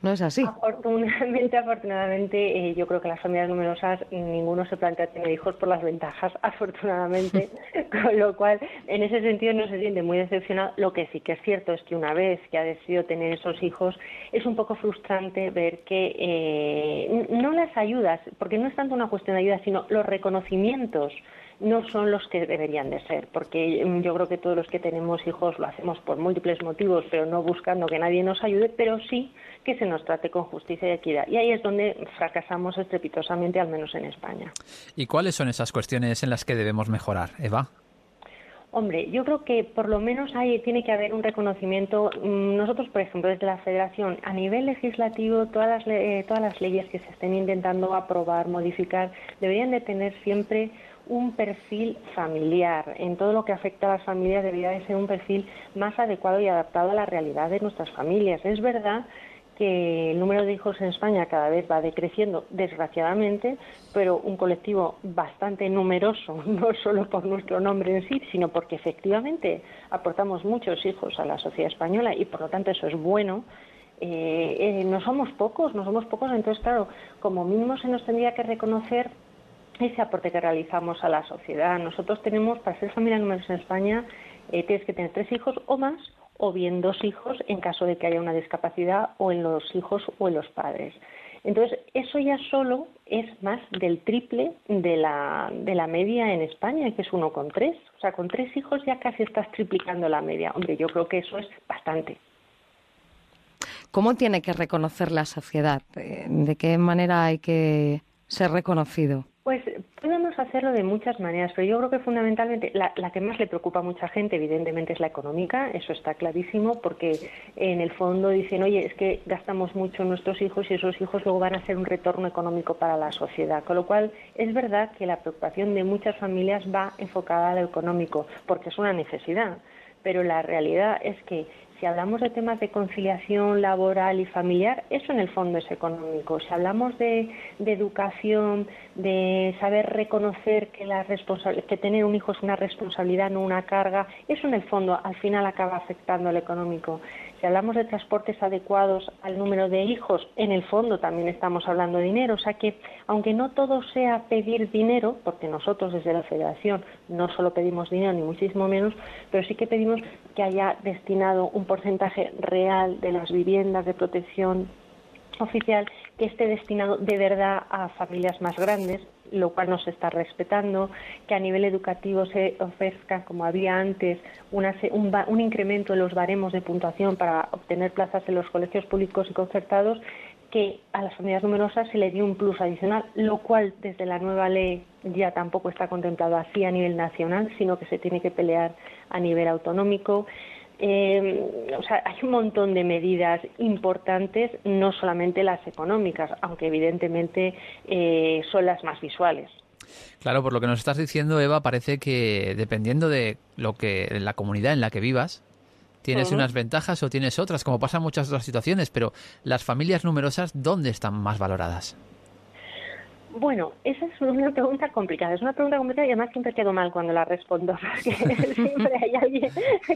Speaker 2: no es así.
Speaker 26: Afortunadamente, afortunadamente, eh, yo creo que las familias numerosas ninguno se plantea tener hijos por las ventajas, afortunadamente, con lo cual en ese sentido no se siente muy decepcionado. Lo que sí que es cierto es que una vez que ha decidido tener esos hijos es un poco frustrante ver que eh, no las ayudas, porque no es tanto una cuestión de ayuda, sino los reconocimientos no son los que deberían de ser, porque yo creo que todos los que tenemos hijos lo hacemos por múltiples motivos, pero no buscando que nadie nos ayude, pero sí que se nos trate con justicia y equidad. Y ahí es donde fracasamos estrepitosamente, al menos en España.
Speaker 1: ¿Y cuáles son esas cuestiones en las que debemos mejorar, Eva?
Speaker 26: Hombre, yo creo que por lo menos ahí tiene que haber un reconocimiento. Mm, Nosotros, por ejemplo, desde la Federación, a nivel legislativo, todas las, le- eh, todas las leyes que se estén intentando aprobar, modificar, deberían de tener siempre un perfil familiar. En todo lo que afecta a las familias debería de ser un perfil más adecuado y adaptado a la realidad de nuestras familias. Es verdad que el número de hijos en España cada vez va decreciendo, desgraciadamente, pero un colectivo bastante numeroso, no solo por nuestro nombre en sí, sino porque efectivamente aportamos muchos hijos a la sociedad española y por lo tanto eso es bueno. Eh, eh, no somos pocos, no somos pocos, entonces claro, como mínimo se nos tendría que reconocer ese aporte que realizamos a la sociedad. Nosotros tenemos, para ser familia numerosa en España, eh, tienes que tener tres hijos o más o bien dos hijos en caso de que haya una discapacidad o en los hijos o en los padres. Entonces, eso ya solo es más del triple de la, de la media en España, que es uno con tres. O sea, con tres hijos ya casi estás triplicando la media. Hombre, yo creo que eso es bastante.
Speaker 2: ¿Cómo tiene que reconocer la sociedad? Eh, ¿De qué manera hay que ser reconocido?
Speaker 26: Pues podemos hacerlo de muchas maneras, pero yo creo que fundamentalmente la, que más le preocupa a mucha gente, evidentemente, es la económica, eso está clarísimo, porque en el fondo dicen, oye, es que gastamos mucho en nuestros hijos y esos hijos luego van a ser un retorno económico para la sociedad. Con lo cual, es verdad que la preocupación de muchas familias va enfocada a lo económico, porque es una necesidad, pero la realidad es que si hablamos de temas de conciliación laboral y familiar, eso en el fondo es económico. Si hablamos de, de educación, de saber reconocer que, la que tener un hijo es una responsabilidad, no una carga, eso en el fondo al final acaba afectando al económico. Si hablamos de transportes adecuados al número de hijos, en el fondo también estamos hablando de dinero. O sea que, aunque no todo sea pedir dinero, porque nosotros desde la Federación no solo pedimos dinero, ni muchísimo menos, pero sí que pedimos que haya destinado un porcentaje real de las viviendas de protección oficial que esté destinado de verdad a familias más grandes, lo cual no se está respetando, que a nivel educativo se ofrezca, como había antes, una, un, un, incremento en los baremos de puntuación para obtener plazas en los colegios públicos y concertados, que a las familias numerosas se le dio un plus adicional, lo cual desde la nueva ley ya tampoco está contemplado así a nivel nacional, sino que se tiene que pelear a nivel autonómico. Eh, o sea, hay un montón de medidas importantes, no solamente las económicas, aunque evidentemente eh, son las más visuales.
Speaker 1: Claro, por lo que nos estás diciendo, Eva, parece que dependiendo de lo que la comunidad en la que vivas, tienes unas ventajas o tienes otras, como pasa en muchas otras situaciones, pero las familias numerosas, ¿dónde están más valoradas?
Speaker 26: Bueno, esa es una pregunta complicada. Es una pregunta complicada y además siempre quedo mal cuando la respondo, porque siempre hay alguien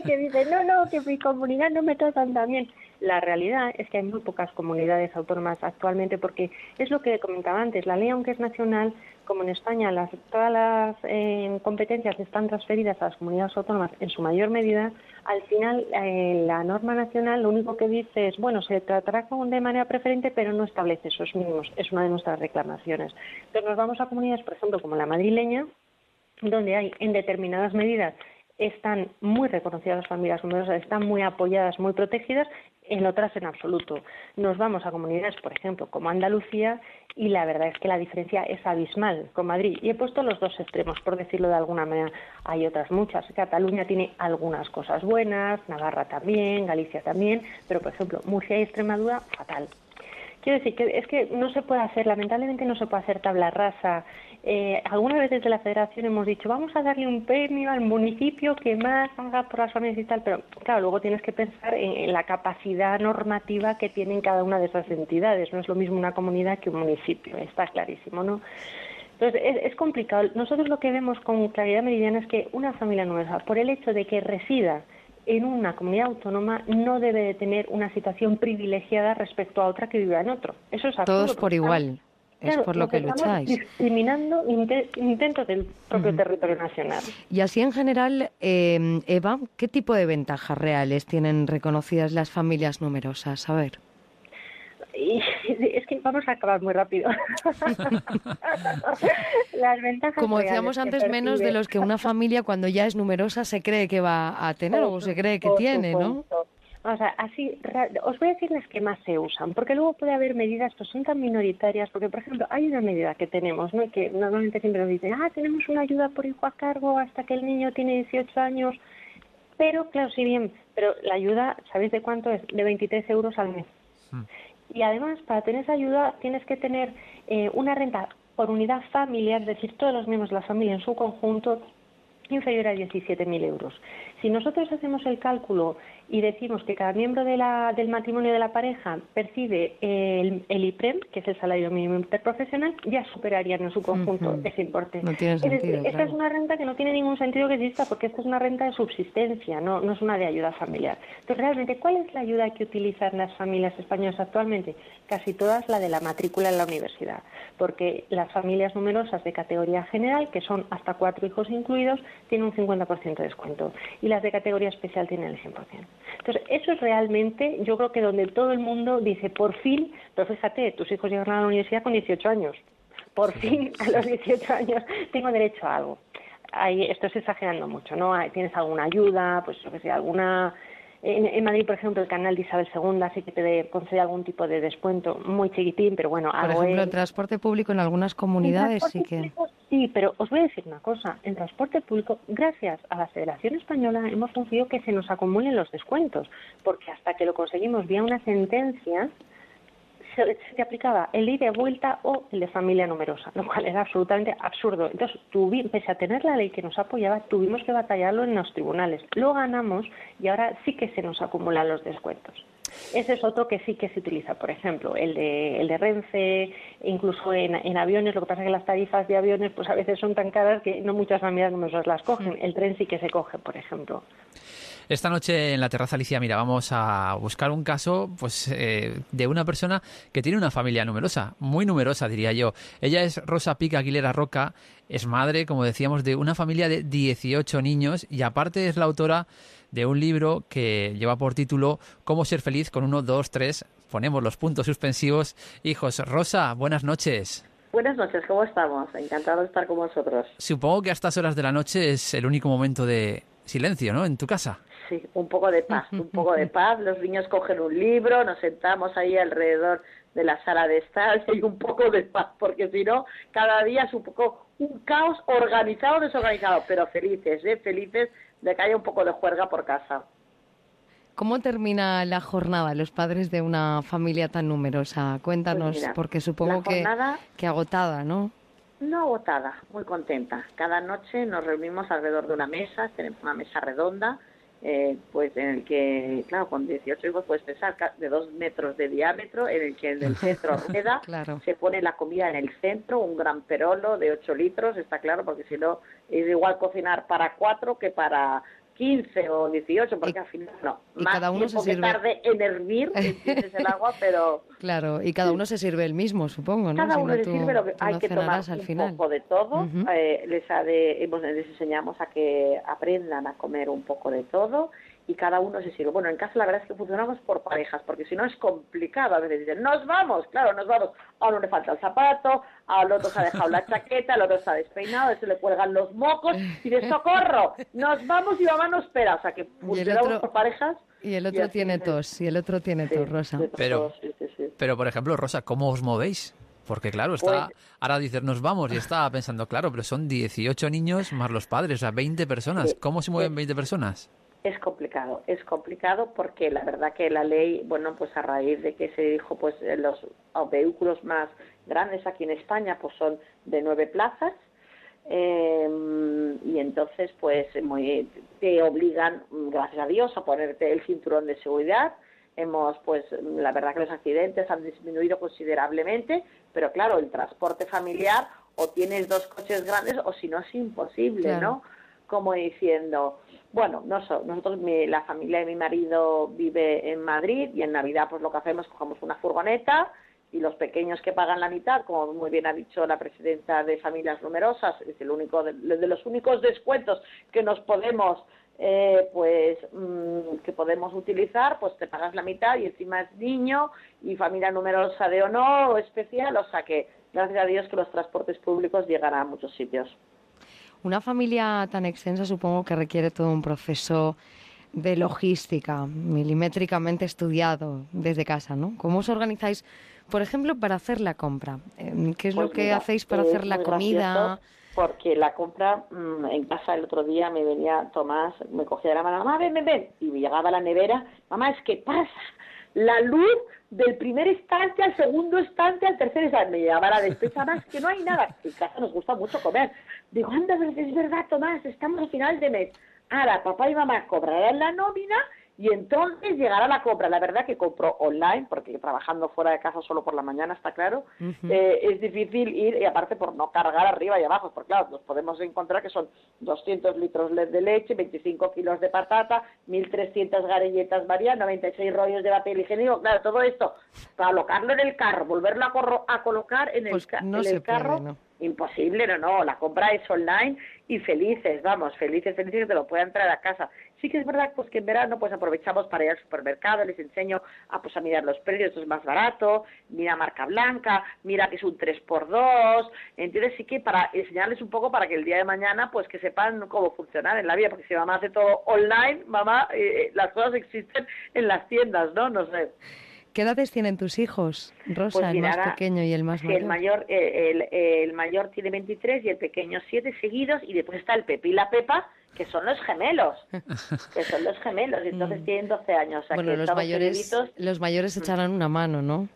Speaker 26: que dice, no, no, que mi comunidad no me tratan tan bien. La realidad es que hay muy pocas comunidades autónomas actualmente, porque es lo que comentaba antes, la ley, aunque es nacional, como en España todas las eh, competencias están transferidas a las comunidades autónomas en su mayor medida, al final eh, la norma nacional lo único que dice es, bueno, se tratará de manera preferente, pero no establece esos mínimos. Es una de nuestras reclamaciones. Entonces nos vamos a comunidades, por ejemplo, como la madrileña, donde hay en determinadas medidas están muy reconocidas las familias numerosas, están muy apoyadas, muy protegidas, en otras en absoluto. Nos vamos a comunidades, por ejemplo, como Andalucía, y la verdad es que la diferencia es abismal con Madrid. Y he puesto los dos extremos, por decirlo de alguna manera. Hay otras muchas. Cataluña tiene algunas cosas buenas, Navarra también, Galicia también, pero por ejemplo, Murcia y Extremadura, fatal. Quiero decir que es que no se puede hacer, lamentablemente no se puede hacer tabla rasa. Eh, algunas veces de la Federación hemos dicho, vamos a darle un premio al municipio que más haga por las familias y tal, pero claro, luego tienes que pensar en, en la capacidad normativa que tienen cada una de esas entidades. No es lo mismo una comunidad que un municipio, está clarísimo, ¿no? Entonces, es, es complicado. Nosotros lo que vemos con claridad meridiana es que una familia nueva, por el hecho de que resida en una comunidad autónoma, no debe de tener una situación privilegiada respecto a otra que viva en otro. Eso es absurdo.
Speaker 2: Todos por igual. Es
Speaker 26: claro,
Speaker 2: por lo que lucháis.
Speaker 26: discriminando inte- intentos del propio territorio nacional.
Speaker 2: Y así en general, eh, Eva, ¿qué tipo de ventajas reales tienen reconocidas las familias numerosas? A ver.
Speaker 26: Y es que vamos a acabar muy rápido. Las ventajas
Speaker 2: Como decíamos antes, menos de los que una familia cuando ya es numerosa se cree que va a tener o se cree que tiene, ¿no?
Speaker 26: O sea, así, os voy a decir las que más se usan, porque luego puede haber medidas que son tan minoritarias, porque por ejemplo, hay una medida que tenemos, ¿no? que normalmente siempre nos dicen, ah, tenemos una ayuda por hijo a cargo hasta que el niño tiene 18 años, pero claro, sí bien, pero la ayuda, ¿sabéis de cuánto es? De 23 euros al mes. Y además, para tener esa ayuda tienes que tener eh, una renta por unidad familiar, es decir, todos los miembros de la familia en su conjunto, inferior a 17.000 euros. Si nosotros hacemos el cálculo y decimos que cada miembro de la- del matrimonio de la pareja percibe el, el IPREM, que es el salario mínimo interprofesional, ya superarían en su conjunto ese importe.
Speaker 2: No tiene
Speaker 26: Es decir, esta es una renta que no tiene ningún sentido que exista porque esta es una renta de subsistencia, no, no es una de ayuda familiar. Entonces, realmente, ¿cuál es la ayuda que utilizan las familias españolas actualmente? Casi todas la de la matrícula en la universidad, porque las familias numerosas de categoría general, que son hasta cuatro hijos incluidos, tienen un 50% de descuento y las de categoría especial tienen el 100%. Entonces, eso es realmente, yo creo que donde todo el mundo dice, por fin, pero fíjate, tus hijos llegan a la universidad con 18 años, por fin a los 18 años tengo derecho a algo. Ahí, esto estoy exagerando mucho, ¿no? ¿Tienes alguna ayuda? Pues yo que sé, alguna... En, en Madrid, por ejemplo, el canal de Isabel II sí que te de- concede algún tipo de descuento, muy chiquitín, pero bueno,
Speaker 2: Por
Speaker 26: algo
Speaker 2: ejemplo,
Speaker 26: es.
Speaker 2: el transporte público en algunas comunidades sí que...
Speaker 26: público, Sí, pero os voy a decir una cosa. En transporte público, gracias a la Federación Española, hemos conseguido que se nos acumulen los descuentos, porque hasta que lo conseguimos vía una sentencia, se, se te aplicaba el de vuelta o el de familia numerosa, lo cual era absolutamente absurdo. Entonces, tuvi- pese a tener la ley que nos apoyaba, tuvimos que batallarlo en los tribunales. Lo ganamos y ahora sí que se nos acumulan los descuentos. Ese es otro que sí que se utiliza, por ejemplo, el de, el de Renfe, incluso en, en aviones. Lo que pasa es que las tarifas de aviones pues a veces son tan caras que no muchas familias numerosas las cogen. El tren sí que se coge, por ejemplo.
Speaker 1: Esta noche en la terraza, Alicia, mira, vamos a buscar un caso pues eh, de una persona que tiene una familia numerosa, muy numerosa, diría yo. Ella es Rosa Pica Aguilera Roca, es madre, como decíamos, de una familia de 18 niños y aparte es la autora de un libro que lleva por título Cómo ser feliz con uno, dos, tres. Ponemos los puntos suspensivos. Hijos, Rosa, buenas noches.
Speaker 27: Buenas noches, ¿cómo estamos? Encantado de estar con vosotros.
Speaker 1: Supongo que a estas horas de la noche es el único momento de silencio, ¿no? En tu casa.
Speaker 27: Sí, un poco de paz, un poco de paz. Los niños cogen un libro, nos sentamos ahí alrededor de la sala de estar y un poco de paz, porque si no, cada día es un poco un caos organizado, desorganizado, pero felices, ¿eh? Felices de que haya un poco de juerga por casa.
Speaker 2: ¿Cómo termina la jornada los padres de una familia tan numerosa? Cuéntanos,
Speaker 27: Pues mira,
Speaker 2: porque supongo que, que agotada, ¿no?
Speaker 27: No agotada, muy contenta. Cada noche nos reunimos alrededor de una mesa, tenemos una mesa redonda, eh, pues en el que, claro, con 18 hijos puedes pensar ca- de dos metros de diámetro, en el que en el centro rueda,
Speaker 2: Claro.
Speaker 27: se pone la comida en el centro, un gran perolo de 8 litros, está claro, porque si no es igual cocinar para cuatro que para 15 o 18, porque al final no,
Speaker 2: y
Speaker 27: más
Speaker 2: cada uno se sirve-
Speaker 27: tarde en hervir, el agua, pero...
Speaker 2: Claro, y cada uno se sirve el mismo, supongo, ¿no?
Speaker 27: Cada
Speaker 2: Si
Speaker 27: uno
Speaker 2: no, tú-
Speaker 27: sirve lo que hay
Speaker 2: no
Speaker 27: que tomar
Speaker 2: al
Speaker 27: un
Speaker 2: final.
Speaker 27: poco de todo. Eh, les, ha de- les enseñamos a que aprendan a comer un poco de todo y cada uno se sirve. Bueno, en casa la verdad es que funcionamos por parejas, porque si no es complicado. A veces dicen, nos vamos, claro, nos vamos. A uno le falta el zapato, al otro se ha dejado la chaqueta, al otro está despeinado, a ese le cuelgan los mocos y de socorro, nos vamos y mamá no espera. O sea que funcionamos
Speaker 2: otro-
Speaker 27: por parejas.
Speaker 2: Y el otro tiene
Speaker 27: es.
Speaker 2: tos, y el otro tiene tos, Rosa.
Speaker 1: Pero,
Speaker 27: Sí, sí, sí.
Speaker 1: pero, por ejemplo, Rosa, ¿cómo os movéis? Porque claro, está,
Speaker 27: Pues-
Speaker 1: ahora dices, nos vamos, y está pensando, claro, pero son 18 niños más los padres, o sea, 20 personas.
Speaker 27: Sí.
Speaker 1: ¿Cómo se mueven 20 personas?
Speaker 27: Es complicado, es complicado porque la verdad que la ley, bueno, pues a raíz de que se dijo, pues eh, los vehículos más grandes aquí en España, pues son de nueve plazas eh, y entonces, pues muy, te obligan, gracias a Dios, a ponerte el cinturón de seguridad. Hemos, pues, la verdad que los accidentes han disminuido considerablemente, pero claro, el transporte familiar o tienes dos coches grandes o si no es imposible,
Speaker 2: Claro.
Speaker 27: ¿no? como diciendo, bueno, no so- nosotros, mi- la familia de mi marido vive en Madrid y en Navidad pues lo que hacemos, cogemos una furgoneta y los pequeños que pagan la mitad, como muy bien ha dicho la presidenta de Familias Numerosas, es el único de, los únicos descuentos que nos podemos eh, pues mm, que podemos utilizar, pues te pagas la mitad y encima es niño y familia numerosa de honor o especial, o sea que gracias a Dios que los transportes públicos llegan a muchos sitios.
Speaker 2: Una familia tan extensa supongo que requiere todo un proceso de logística milimétricamente estudiado desde casa, ¿no? ¿Cómo os organizáis, por ejemplo, para hacer la compra? Eh, ¿Qué es lo
Speaker 27: Pues
Speaker 2: que
Speaker 27: mira,
Speaker 2: hacéis para hacer la comida?
Speaker 27: Porque la compra mm, en casa el otro día me venía Tomás, me cogía de la mano, mamá, ven, ven, ven. Y me llegaba a la nevera, mamá, es que pasa. la luz del primer estante al segundo estante al tercer estante. Me llevaba la despensa más, que no hay nada. En casa nos gusta mucho comer. Digo, anda, es verdad, Tomás, estamos a final de mes. Ahora, papá y mamá cobrarán la nómina y entonces llegará la compra. La verdad que compro online, porque trabajando fuera de casa solo por la mañana, está claro, eh, es difícil ir, y aparte por no cargar arriba y abajo, porque claro, nos podemos encontrar que son 200 litros de leche, 25 kilos de patata, 1.300 garelletas María, 96 rollos de papel higiénico, claro, todo esto, para colocarlo en el carro, volverlo a, corro- a colocar en el,
Speaker 2: Pues
Speaker 27: ca-
Speaker 2: no
Speaker 27: en
Speaker 2: se
Speaker 27: el carro,
Speaker 2: puede, ¿no?
Speaker 27: Imposible, no, no, la compra es online y felices, vamos, felices, felices que te lo puedan traer a casa. Sí que es verdad pues que en verano pues aprovechamos para ir al supermercado, les enseño a pues a mirar los precios, esto es más barato, mira marca blanca, mira que es un 3x2, ¿entiendes? Sí que para enseñarles un poco para que el día de mañana pues que sepan cómo funcionar en la vida, porque si mamá hace todo online, mamá, eh, eh, las cosas existen en las tiendas, ¿no? No sé.
Speaker 2: ¿Qué edades tienen tus hijos, Rosa,
Speaker 27: Pues
Speaker 2: el más pequeño y el más mayor?
Speaker 27: el mayor, eh, el, el mayor tiene 23 y el pequeño 7 seguidos y después está el Pepe y la Pepa que son los gemelos, que son los gemelos y entonces tienen 12 años, o sea
Speaker 2: Mm. bueno,
Speaker 27: que
Speaker 2: los mayores,
Speaker 27: seguiditos.
Speaker 2: los mayores echarán una mano, ¿no?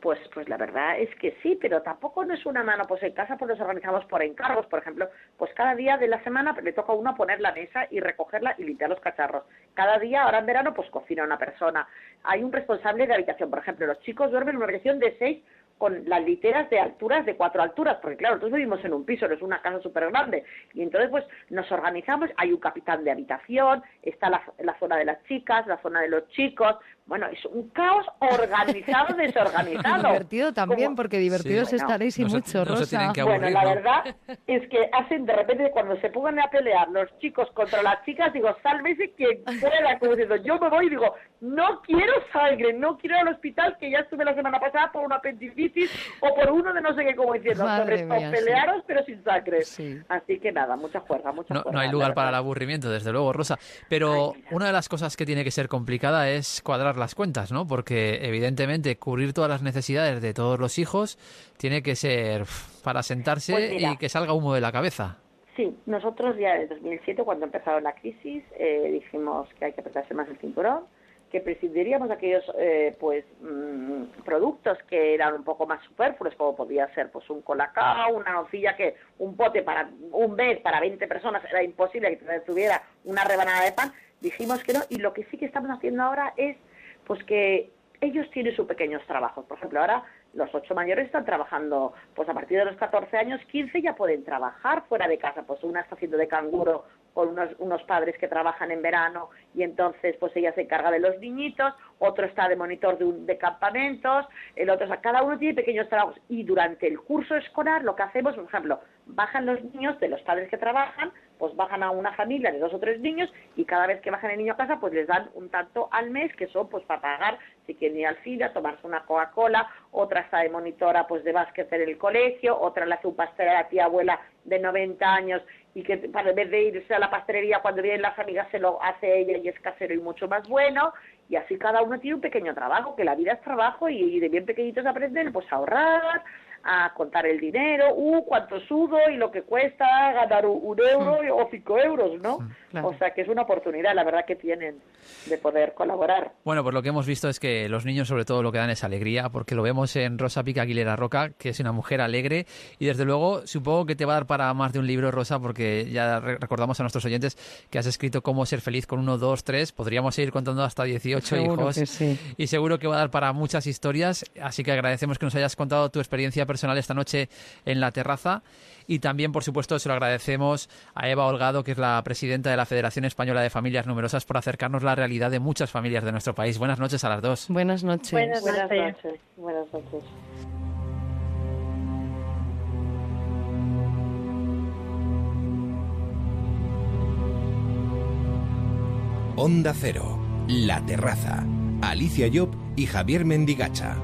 Speaker 27: Pues, pues la verdad es que sí, pero tampoco no es una mano. Pues en casa pues nos organizamos por encargos, por ejemplo, pues cada día de la semana le toca a uno poner la mesa y recogerla y limpiar los cacharros. Cada día, ahora en verano, pues cocina una persona. Hay un responsable de habitación, por ejemplo, los chicos duermen en una habitación de seis con las literas de alturas de cuatro alturas, porque claro, nosotros vivimos en un piso, no es una casa súper grande, y entonces pues nos organizamos, hay un capitán de habitación, está la, la zona de las chicas, la zona de los chicos, bueno, es un caos organizado, desorganizado.
Speaker 2: Divertido también, porque divertidos
Speaker 27: Bueno,
Speaker 2: estaréis y
Speaker 1: no se-
Speaker 2: mucho,
Speaker 1: no se
Speaker 2: Rosa.
Speaker 1: tienen que
Speaker 27: bueno,
Speaker 1: aburrir,
Speaker 27: la
Speaker 1: ¿no?
Speaker 27: verdad es que hacen de repente cuando se pongan a pelear los chicos contra las chicas, digo, sálvese quien pueda, como diciendo, yo me voy y digo, no quiero sangre, no quiero ir al hospital, que ya estuve la semana pasada por una apendicitis o por uno de no sé qué, como diciendo, sobre
Speaker 2: sí.
Speaker 27: pelearos pero sin sangre. Así que nada, mucha juerga, mucha
Speaker 1: No,
Speaker 27: juerga.
Speaker 1: no hay lugar para el aburrimiento, desde luego, Rosa. Pero una de las cosas que tiene que ser complicada es cuadrar las cuentas, ¿no? Porque evidentemente cubrir todas las necesidades de todos los hijos tiene que ser para sentarse
Speaker 27: Pues mira.
Speaker 1: y que salga humo de la cabeza.
Speaker 27: Sí, nosotros ya en 2007, cuando empezó la crisis, eh, dijimos que hay que apretarse más el cinturón, que prescindiríamos de aquellos eh, pues mm, productos que eran un poco más superfluos, como podía ser pues un colacao, una nocilla que un pote para un mes para 20 personas era imposible que tuviera una rebanada de pan. Dijimos que no y lo que sí que estamos haciendo ahora es pues que ellos tienen sus pequeños trabajos. Por ejemplo, ahora los ocho mayores están trabajando, pues a partir de los 14 años, 15 ya pueden trabajar fuera de casa. Pues una está haciendo de canguro con unos, unos padres que trabajan en verano y entonces pues ella se encarga de los niñitos, otro está de monitor de, un- de campamentos, el otro, cada uno tiene pequeños trabajos. Y durante el curso escolar lo que hacemos, por ejemplo, bajan los niños de los padres que trabajan, pues bajan a una familia de dos o tres niños y cada vez que bajan el niño a casa pues les dan un tanto al mes que son pues para pagar si quieren ir al cine, a tomarse una Coca-Cola, otra está de monitora pues de básquet en el colegio, otra le hace un pastel a la tía abuela de 90 años y que para en vez de irse a la pastelería cuando vienen las amigas se lo hace ella y es casero y mucho más bueno. Y así cada uno tiene un pequeño trabajo, que la vida es trabajo y, y de bien pequeñitos aprenden pues a ahorrar, a contar el dinero, uh, cuánto sudo y lo que cuesta ganar un, un euro o cinco euros, ¿no?
Speaker 2: claro.
Speaker 27: O sea que es una oportunidad, la verdad que tienen de poder colaborar.
Speaker 1: Bueno, pues lo que hemos visto es que los niños sobre todo lo que dan es alegría, porque lo vemos en Rosa Pica Aguilera Roca, que es una mujer alegre y desde luego supongo que te va a dar para más de un libro, Rosa, porque ya re- recordamos a nuestros oyentes que has escrito cómo ser feliz con uno, dos, tres, podríamos seguir contando hasta 18
Speaker 2: Seguro
Speaker 1: hijos
Speaker 2: que sí.
Speaker 1: y seguro que va a dar para muchas historias, así que agradecemos que nos hayas contado tu experiencia personal esta noche en la terraza y también, por supuesto, se lo agradecemos a Eva Holgado, que es la presidenta de la Federación Española de Familias Numerosas, por acercarnos la realidad de muchas familias de nuestro país. Buenas noches a las dos.
Speaker 2: Buenas noches.
Speaker 27: Buenas noches. Buenas noches.
Speaker 3: Onda Cero, La Terraza, Alicia Job y Javier Mendigacha.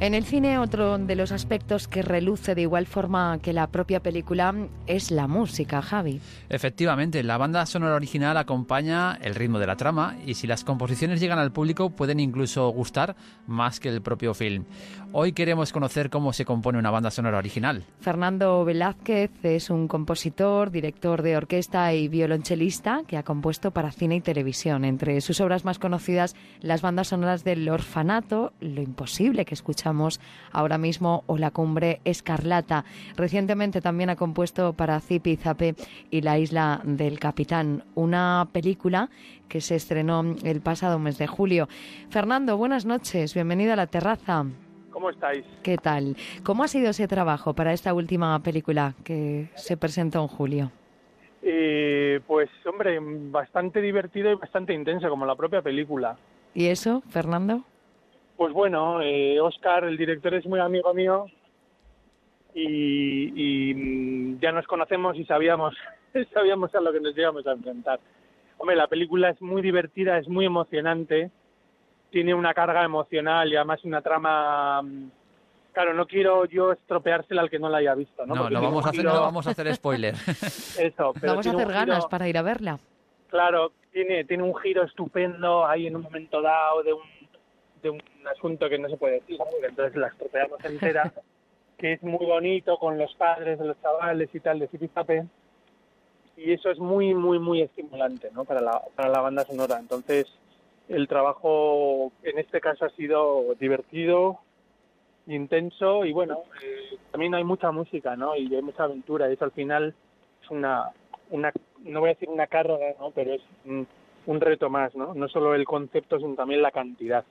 Speaker 2: En el cine otro de los aspectos que reluce de igual forma que la propia película es la música, Javi.
Speaker 1: Efectivamente, la banda sonora original acompaña el ritmo de la trama y si las composiciones llegan al público pueden incluso gustar más que el propio film. Hoy queremos conocer cómo se compone una banda sonora original.
Speaker 2: Fernando Velázquez es un compositor, director de orquesta y violonchelista que ha compuesto para cine y televisión. Entre sus obras más conocidas, las bandas sonoras del Orfanato, Lo Imposible que escuchamos ahora mismo o La Cumbre Escarlata. Recientemente también ha compuesto para Zipi Zape y La Isla del Capitán, una película que se estrenó el pasado mes de julio. Fernando, buenas noches, bienvenido a la terraza.
Speaker 28: ¿Cómo estáis?
Speaker 2: ¿Qué tal? ¿Cómo ha sido ese trabajo para esta última película que se presentó en julio?
Speaker 28: Eh, pues hombre, bastante divertido y bastante intenso, como la propia película.
Speaker 2: ¿Y eso, Fernando?
Speaker 28: Pues bueno, eh, Oscar, el director, es muy amigo mío y, y, mm, ya nos conocemos y sabíamos, sabíamos a lo que nos íbamos a enfrentar. Hombre, la película es muy divertida, es muy emocionante, tiene una carga emocional y además una trama... mm, Claro, no quiero yo estropeársela al que no la haya visto, ¿no?
Speaker 1: No,
Speaker 28: Porque
Speaker 1: no vamos, a hacer,
Speaker 28: giro-
Speaker 1: no vamos a hacer spoiler.
Speaker 28: Eso, pero
Speaker 2: Vamos a hacer
Speaker 28: giro-
Speaker 2: ganas para ir a verla.
Speaker 28: Claro, tiene, tiene un giro estupendo ahí en un momento dado de un, de un asunto que no se puede decir, entonces la estropeamos entera, que es muy bonito con los padres de los chavales y tal de Zipizape, y eso es muy, muy, muy estimulante ¿no? para, la, para la banda sonora. Entonces, el trabajo en este caso ha sido divertido, intenso y bueno, eh, también hay mucha música, ¿no? Y hay mucha aventura y eso al final es una, una no voy a decir una carga, ¿no? Pero es un, un reto más, ¿no? No solo el concepto, sino también la cantidad.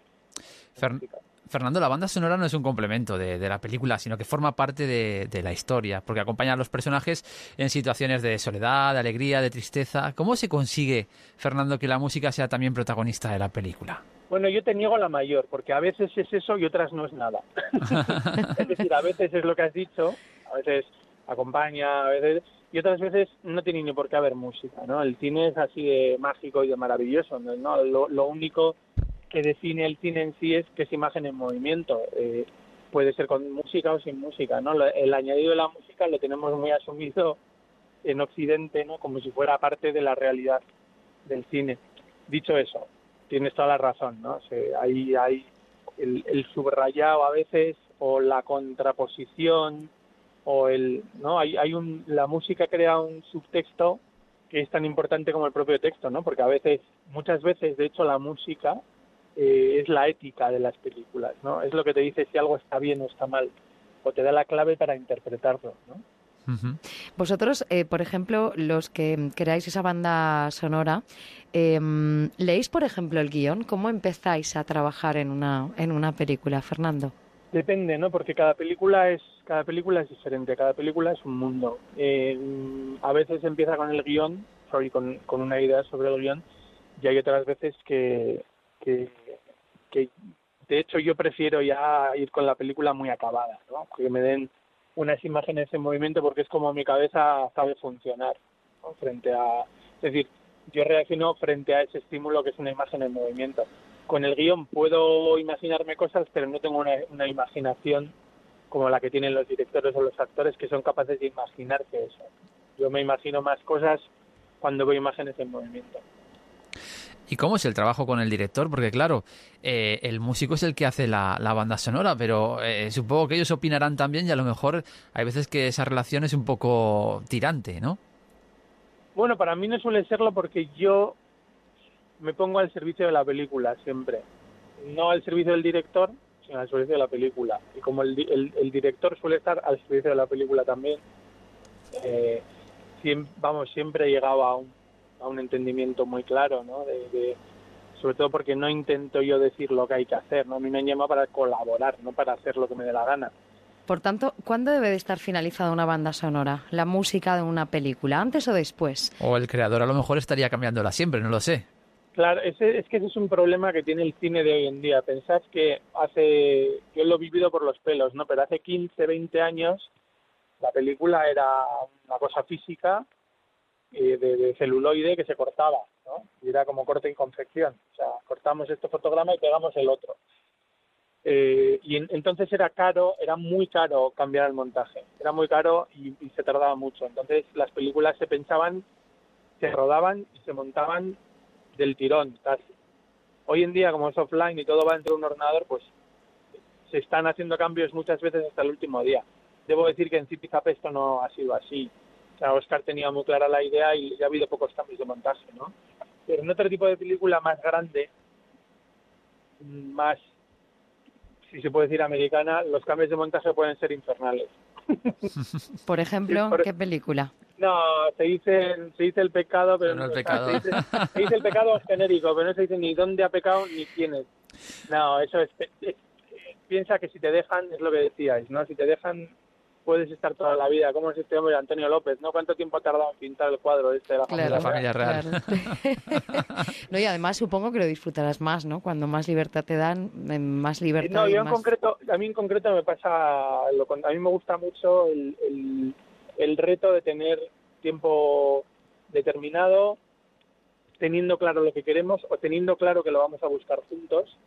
Speaker 1: Fer- Fernando, la banda sonora no es un complemento de, de la película, sino que forma parte de, de la historia, porque acompaña a los personajes en situaciones de soledad, de alegría, de tristeza. ¿Cómo se consigue, Fernando, que la música sea también protagonista de la película?
Speaker 28: Bueno, yo te niego la mayor, porque a veces es eso y otras no es nada. es decir, a veces es lo que has dicho, a veces acompaña, a veces y otras veces no tiene ni por qué haber música, ¿no? El cine es así de mágico y de maravilloso, ¿no? Lo, lo único que define el cine en sí es que es imagen en movimiento. Eh, puede ser con música o sin música, ¿no? El añadido de la música lo tenemos muy asumido en Occidente, ¿no? Como si fuera parte de la realidad del cine. Dicho eso, tienes toda la razón, ¿no? Hay, hay el, el subrayado a veces o la contraposición o el, ¿no? Hay, hay un, la música crea un subtexto que es tan importante como el propio texto, ¿no? Porque a veces, muchas veces, de hecho, la música eh, es la ética de las películas, ¿no? Es lo que te dice si algo está bien o está mal, o te da la clave para interpretarlo, ¿no?
Speaker 2: Vosotros, eh, por ejemplo, los que creáis esa banda sonora, eh, ¿leéis, por ejemplo, el guion? ¿Cómo empezáis a trabajar en una, en una película, Fernando?
Speaker 28: Depende, ¿no? Porque cada película es cada película es diferente, cada película es un mundo. Eh, a veces empieza con el guion, sorry, con, con una idea sobre el guion, y hay otras veces que, que, de hecho, yo prefiero ya ir con la película muy acabada, ¿no? Que me den unas imágenes en movimiento porque es como mi cabeza sabe funcionar, ¿no? Frente a, es decir, yo reacciono frente a ese estímulo que es una imagen en movimiento. Con el guion puedo imaginarme cosas, pero no tengo una, una imaginación como la que tienen los directores o los actores que son capaces de imaginarse eso. Yo me imagino más cosas cuando veo imágenes en movimiento.
Speaker 1: ¿Y cómo es el trabajo con el director? Porque claro, eh, el músico es el que hace la, banda sonora, pero eh, supongo que ellos opinarán también y a lo mejor hay veces que esa relación es un poco tirante, ¿no?
Speaker 28: Bueno, para mí no suele serlo porque yo me pongo al servicio de la película siempre. No al servicio del director, sino al servicio de la película. Y como el, el, el director suele estar al servicio de la película también, eh, siem- vamos, siempre he llegado a un, a un entendimiento muy claro, ¿no? De, de- sobre todo porque no intento yo decir lo que hay que hacer, ¿no? A mí me han llamado para colaborar, no para hacer lo que me dé la gana.
Speaker 2: Por tanto, ¿cuándo debe de estar finalizada una banda sonora? ¿La música de una película? ¿Antes o después?
Speaker 1: O el creador a lo mejor estaría cambiándola siempre, no lo sé.
Speaker 28: Claro, ese, es que ese es un problema que tiene el cine de hoy en día. Pensad que hace, yo lo he vivido por los pelos, ¿no? Pero hace 15, 20 años la película era una cosa física de, de celuloide que se cortaba, ¿no? Y era como corte y confección. O sea, cortamos este fotograma y pegamos el otro. Eh, y en- entonces era caro, era muy caro cambiar el montaje, era muy caro y, se tardaba mucho. Entonces las películas se pensaban, se rodaban y se montaban del tirón casi. Hoy en día, como es offline y todo va entre un ordenador, pues se están haciendo cambios muchas veces hasta el último día. Debo decir que en Zipizape esto no ha sido así. O sea, Oscar tenía muy clara la idea y ya ha habido pocos cambios de montaje, ¿no? Pero en otro tipo de película más grande, más, si se puede decir americana, los cambios de montaje pueden ser infernales.
Speaker 2: Por ejemplo,
Speaker 28: Sí, por-
Speaker 2: ¿qué película?
Speaker 28: No, se dice, se dice el pecado, pero
Speaker 1: No el
Speaker 28: o sea,
Speaker 1: pecado.
Speaker 28: Se, dice, se dice el pecado genérico, pero no se dice ni dónde ha pecado ni quién es. No, eso es, es- Piensa que si te dejan, es lo que decíais, ¿no? Si te dejan, puedes estar toda la vida. ¿Cómo es este hombre, Antonio López? ¿No? ¿Cuánto tiempo ha tardado en pintar el cuadro este de la
Speaker 2: Claro,
Speaker 28: familia, Real?
Speaker 1: familia real.
Speaker 2: claro. no, y además supongo que lo disfrutarás más, ¿no? Cuando más libertad te dan, más libertad
Speaker 28: No,
Speaker 2: y
Speaker 28: yo en concreto, a mí en concreto me pasa, lo a mí me gusta mucho el, el, el reto de tener tiempo determinado, teniendo claro lo que queremos o teniendo claro que lo vamos a buscar juntos,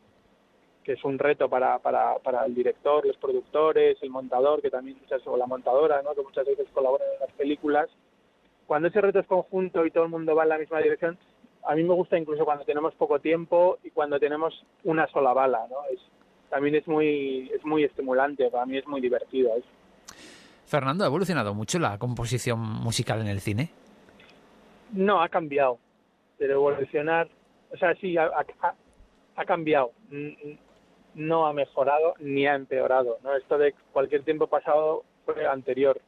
Speaker 28: que es un reto para, para, para el director, los productores, el montador, que también muchas, o la montadora, ¿no? que muchas veces colaboran en las películas. Cuando ese reto es conjunto y todo el mundo va en la misma dirección, a mí me gusta incluso cuando tenemos poco tiempo y cuando tenemos una sola bala, ¿no? Es, también es muy, es muy estimulante, para mí es muy divertido. Es,
Speaker 1: Fernando, ¿ha evolucionado mucho la composición musical en el cine?
Speaker 28: No, ha cambiado, pero evolucionar, o sea, sí, ha, ha- ha cambiado, Mm, no ha mejorado ni ha empeorado, ¿no? Esto de cualquier tiempo pasado fue anterior.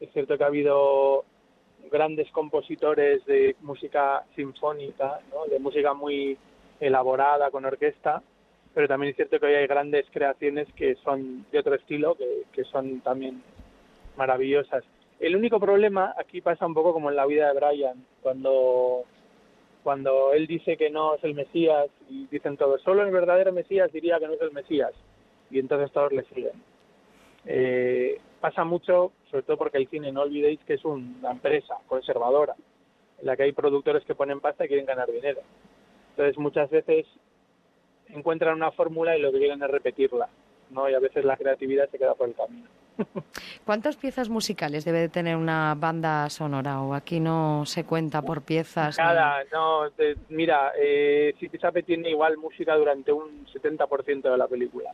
Speaker 28: Es cierto que ha habido grandes compositores de música sinfónica, de música muy elaborada con orquesta, pero también es cierto que hoy hay grandes creaciones que son de otro estilo, que, que son también maravillosas. El único problema aquí pasa un poco como en la vida de Brian, cuando cuando él dice que no es el Mesías y dicen todos, solo el verdadero Mesías diría que no es el Mesías y entonces todos le siguen. Eh, pasa mucho, sobre todo porque el cine, no olvidéis que es una empresa conservadora, en la que hay productores que ponen pasta y quieren ganar dinero. Entonces muchas veces encuentran una fórmula y lo que quieren es repetirla, ¿no? Y a veces la creatividad se queda por el camino.
Speaker 2: ¿Cuántas piezas musicales debe de tener una banda sonora? ¿O aquí no se cuenta por piezas?
Speaker 28: Nada, no, te- mira, eh, Sape tiene igual música durante un 70% de la película.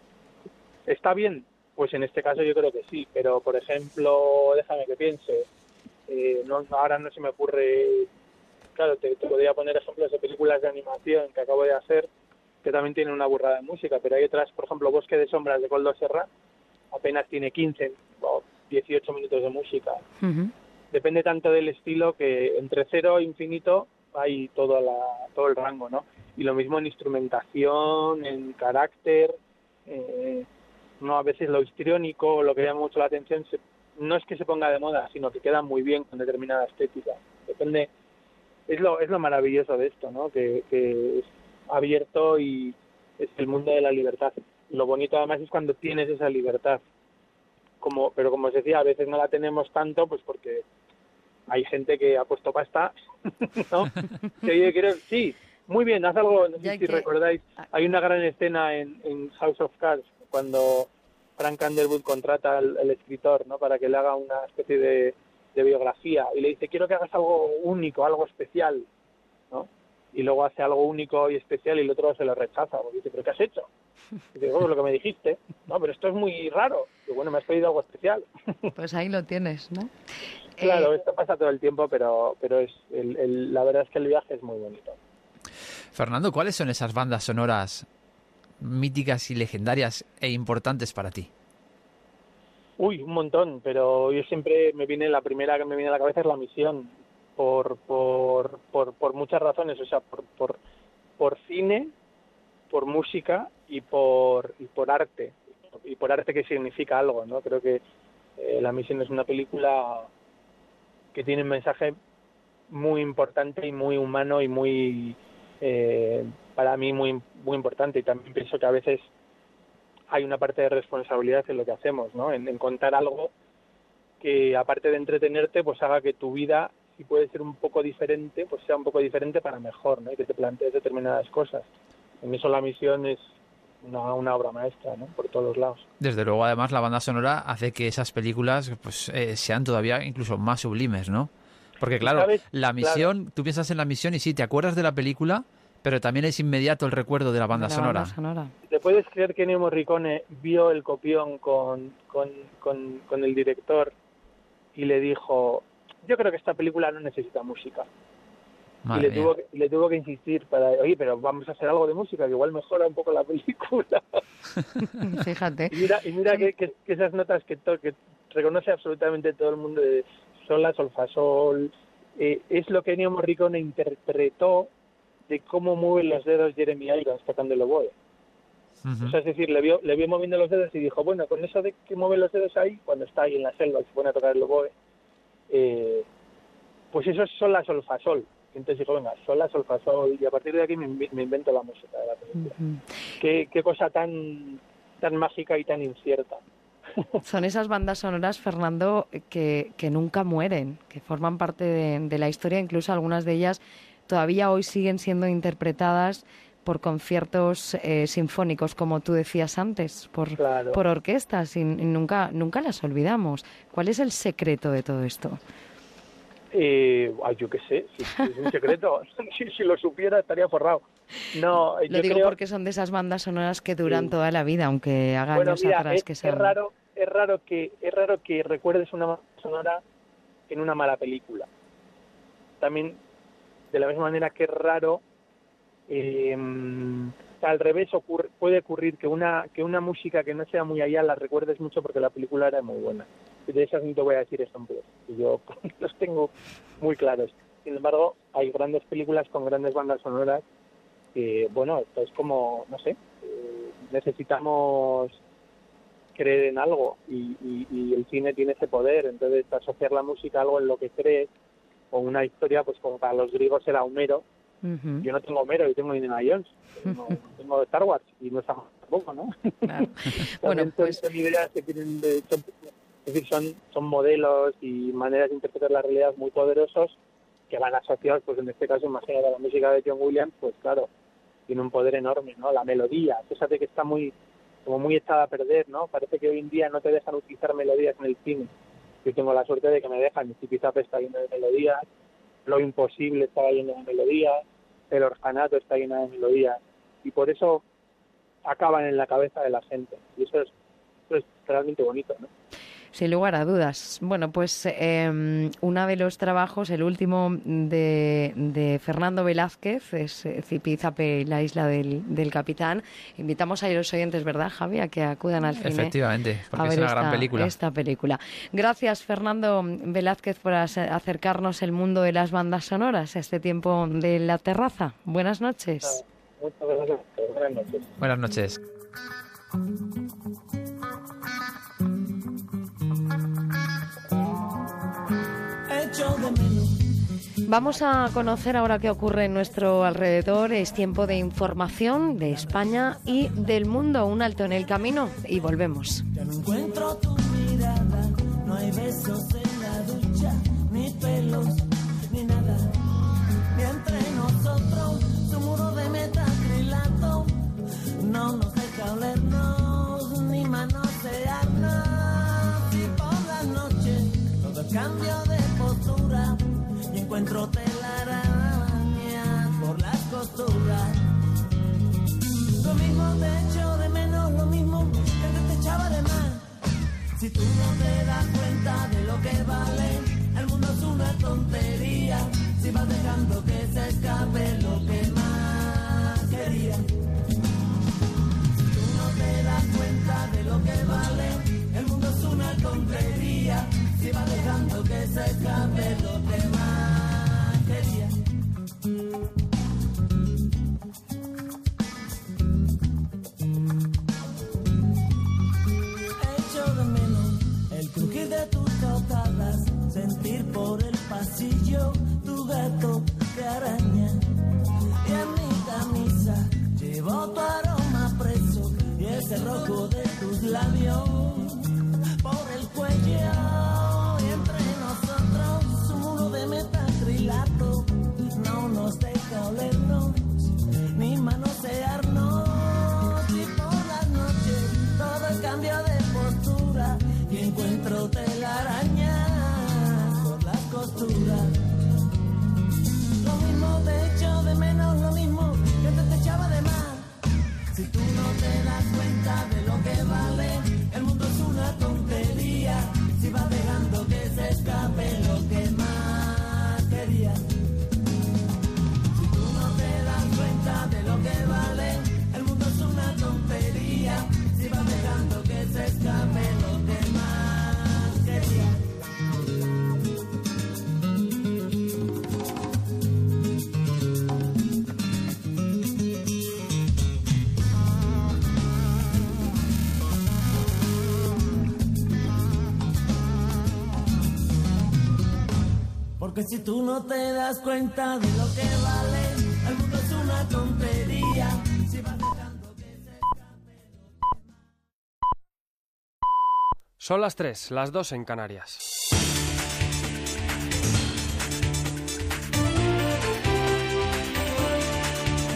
Speaker 28: ¿Está bien? Pues en este caso yo creo que sí, pero por ejemplo, déjame que piense, eh, no, ahora no se me ocurre, claro, te, te podría poner ejemplos de películas de animación que acabo de hacer que también tienen una burrada de música, pero hay otras, por ejemplo, Bosque de Sombras de Coldo Serra, apenas tiene 15 o 18 minutos de música. Depende tanto del estilo que entre cero e infinito hay todo, la, todo el rango, ¿no? Y lo mismo en instrumentación, en carácter, eh, no a veces lo histriónico, lo que llama mucho la atención, se- no es que se ponga de moda, sino que queda muy bien con determinada estética. Depende, es lo, es lo maravilloso de esto, ¿no? Que, que es abierto y es el mundo de la libertad. Lo bonito además es cuando tienes esa libertad. Como, pero como os decía, a veces no la tenemos tanto, pues porque hay gente que ha puesto pasta, ¿no? Que quiero, sí, muy bien, haz algo, no sé si recordáis, hay una gran escena en, en House of Cards cuando Frank Underwood contrata al, al escritor, ¿no? Para que le haga una especie de, de biografía y le dice, quiero que hagas algo único, algo especial, ¿no? Y luego hace algo único y especial y el otro se lo rechaza, porque dice, ¿pero qué has hecho? Y dice, bueno, lo que me dijiste, no, pero esto es muy raro. Y bueno, me has pedido algo especial.
Speaker 2: Pues ahí lo tienes, ¿no?
Speaker 28: Claro,
Speaker 2: Eh,
Speaker 28: esto pasa todo el tiempo, pero, pero es el, el- la verdad es que el viaje es muy bonito.
Speaker 1: Fernando, ¿cuáles son esas bandas sonoras míticas y legendarias e importantes para ti?
Speaker 28: Uy, un montón, pero yo siempre me viene, la primera que me viene a la cabeza es la misión, por, por, por, por muchas razones, o sea, por, por, por cine, por música y por, y por arte, y por arte que significa algo, ¿no? Creo que eh, La misión es una película que tiene un mensaje muy importante y muy humano y muy, eh, para mí, muy, muy importante. Y también pienso que a veces hay una parte de responsabilidad en lo que hacemos, ¿no? En, en contar algo que, aparte de entretenerte, pues haga que tu vida, si puede ser un poco diferente, pues sea un poco diferente para mejor, ¿no? Y que te plantees determinadas cosas. En eso la misión es una, una obra maestra, ¿no? Por todos los lados.
Speaker 1: Desde luego, además, la banda sonora hace que esas películas pues eh, sean todavía incluso más sublimes, ¿no? Porque claro,
Speaker 28: ¿Sabes?
Speaker 1: la misión, tú piensas en la misión y sí, te acuerdas de la película, pero también es inmediato el recuerdo de la banda
Speaker 2: La
Speaker 1: sonora.
Speaker 2: banda sonora.
Speaker 28: ¿Te puedes creer que Ennio Morricone vio el copión con, con, con, con el director y le dijo, yo creo que esta película no necesita música? Y le
Speaker 1: mía.
Speaker 28: tuvo, que, le tuvo que insistir para, oye, pero vamos a hacer algo de música, que igual mejora un poco la película.
Speaker 2: Fíjate.
Speaker 28: Y mira, y mira que, que- que esas notas que, to- que reconoce absolutamente todo el mundo de sol, la, sol, fa, sol, eh, es lo que Ennio Morricone interpretó de cómo mueven los dedos Jeremy Irons tocando el oboe. O sea, es decir, le vio, le vio moviendo los dedos y dijo, bueno, con eso de que mueve los dedos ahí, cuando está ahí en la selva y se pone a tocar el oboe, eh, pues eso es sol, la, sol, fa, sol. Y venga, a partir de aquí me, invento la música de la película. Qué, qué cosa tan, tan mágica y tan incierta.
Speaker 2: Son esas bandas sonoras, Fernando, que, que nunca mueren, que forman parte de, de la historia, incluso algunas de ellas todavía hoy siguen siendo interpretadas por conciertos eh, sinfónicos, como tú decías antes, por, por orquestas, y, y nunca, nunca las olvidamos. ¿Cuál es el secreto de todo esto?
Speaker 28: Eh, ay, yo qué sé, si, si es un secreto. si, si lo supiera estaría forrado. No,
Speaker 2: Lo
Speaker 28: yo
Speaker 2: digo
Speaker 28: creo-
Speaker 2: porque son de esas bandas sonoras que duran
Speaker 28: Sí.
Speaker 2: toda la vida, aunque haga
Speaker 28: bueno,
Speaker 2: años
Speaker 28: mira,
Speaker 2: atrás
Speaker 28: es,
Speaker 2: que
Speaker 28: es
Speaker 2: sean.
Speaker 28: raro, es raro que es raro que recuerdes una banda sonora en una mala película. También, de la misma manera que es raro, eh, al revés ocurre- puede ocurrir que una que una música que no sea muy allá la recuerdes mucho porque la película era muy buena. De esas no te voy a decir ejemplos, yo los tengo muy claros. Sin embargo, hay grandes películas con grandes bandas sonoras que, bueno, esto es como, no sé, eh, necesitamos creer en algo y, y- y el cine tiene ese poder, entonces asociar la música a algo en lo que crees o una historia, pues como para los griegos era Homero,
Speaker 2: Ujú.
Speaker 28: yo no tengo Homero, yo tengo Indiana Jones, tengo, tengo Star Wars y no estamos tampoco, ¿no?
Speaker 2: Bueno,
Speaker 28: También son- ideas que tienen de- son- es decir, son, son modelos y maneras de interpretar la realidad muy poderosos que van asociados, pues en este caso, imagínate la música de John Williams, pues claro, tiene un poder enorme, ¿no? La melodía, fíjate que está muy, como muy echada a perder, ¿no? Parece que hoy en día no te dejan utilizar melodías en el cine. Yo tengo la suerte de que me dejan, Tipi Zap está lleno de melodías, Lo Imposible está lleno de melodías, El Orfanato está lleno de melodías, y por eso acaban en la cabeza de la gente, y eso es, eso es realmente bonito, ¿no?
Speaker 2: Sin lugar a dudas. Bueno, pues eh, uno de los trabajos, el último de, de Fernando Velázquez, es eh, Zipizape, la isla del, del capitán. Invitamos a los oyentes, ¿verdad, Javi?, a que acudan al cine.
Speaker 1: Efectivamente, porque
Speaker 2: a
Speaker 1: es
Speaker 2: ver
Speaker 1: una gran
Speaker 2: esta-
Speaker 1: película.
Speaker 2: Esta película. Gracias, Fernando Velázquez, por as- acercarnos el mundo de las bandas sonoras a este tiempo de la terraza. Buenas noches.
Speaker 28: Muchas gracias, buenas noches.
Speaker 1: Buenas noches.
Speaker 2: Vamos a conocer ahora qué ocurre en nuestro alrededor. Es tiempo de información de España y del mundo. Un alto en el camino y volvemos.
Speaker 29: Ya no encuentro tu mirada, no hay besos en la ducha, ni pelos, ni nada. Ni entre nosotros, su muro de metacrilato, no nos deja olernos, ni manosearnos. Y por la noche, todo el encuentro telarañas por las costuras. Lo mismo te echo de menos, lo mismo que antes te echaba de más. Si tú no te das cuenta de lo que vale, el mundo es una tontería. Si vas dejando que se escape lo que más quería. Si tú no te das cuenta de lo que vale, el mundo es una tontería. Si vas dejando que se escape lo que más el pasillo tu gato que araña. Y en mi camisa llevo tu aroma preso y ese rojo de tus labios por el cuello. Y entre nosotros un muro de metacrilato no nos deja olernos Lo mismo te echo de menos, lo mismo que te echaba de más. Si tú no te das cuenta de lo que vale. Si tú no te das cuenta de lo que vale, el mundo es una tontería. Si vas dejando que se
Speaker 11: Son las 3, las 2 en Canarias.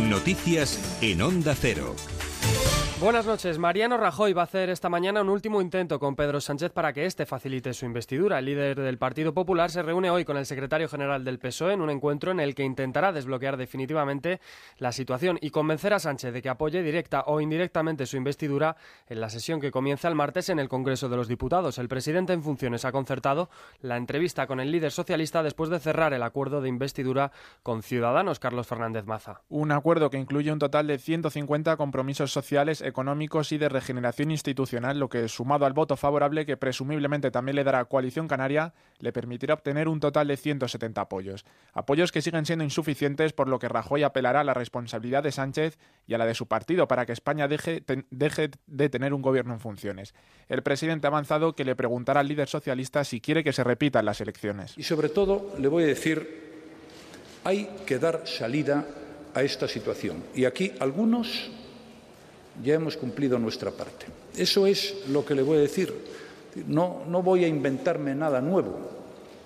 Speaker 3: Noticias en Onda Cero.
Speaker 11: Buenas noches. Mariano Rajoy va a hacer esta mañana un último intento con Pedro Sánchez para que éste facilite su investidura. El líder del Partido Popular se reúne hoy con el secretario general del PSOE en un encuentro en el que intentará desbloquear definitivamente la situación y convencer a Sánchez de que apoye directa o indirectamente su investidura en la sesión que comienza el martes en el Congreso de los Diputados. El presidente en funciones ha concertado la entrevista con el líder socialista después de cerrar el acuerdo de investidura con Ciudadanos, Carlos Fernández Maza.
Speaker 16: Un acuerdo que incluye un total de 150 compromisos sociales, económicos y de regeneración institucional, lo que, sumado al voto favorable que presumiblemente también le dará Coalición Canaria, le permitirá obtener un total de 170 apoyos. Apoyos que siguen siendo insuficientes, por lo que Rajoy apelará a la responsabilidad de Sánchez y a la de su partido para que España deje, deje de tener un gobierno en funciones. El presidente ha avanzado que le preguntará al líder socialista si quiere que se repitan las elecciones.
Speaker 14: Y sobre todo le voy a decir, hay que dar salida a esta situación. Y aquí algunos ya hemos cumplido nuestra parte. Eso es lo que le voy a decir. No, no voy a inventarme nada nuevo,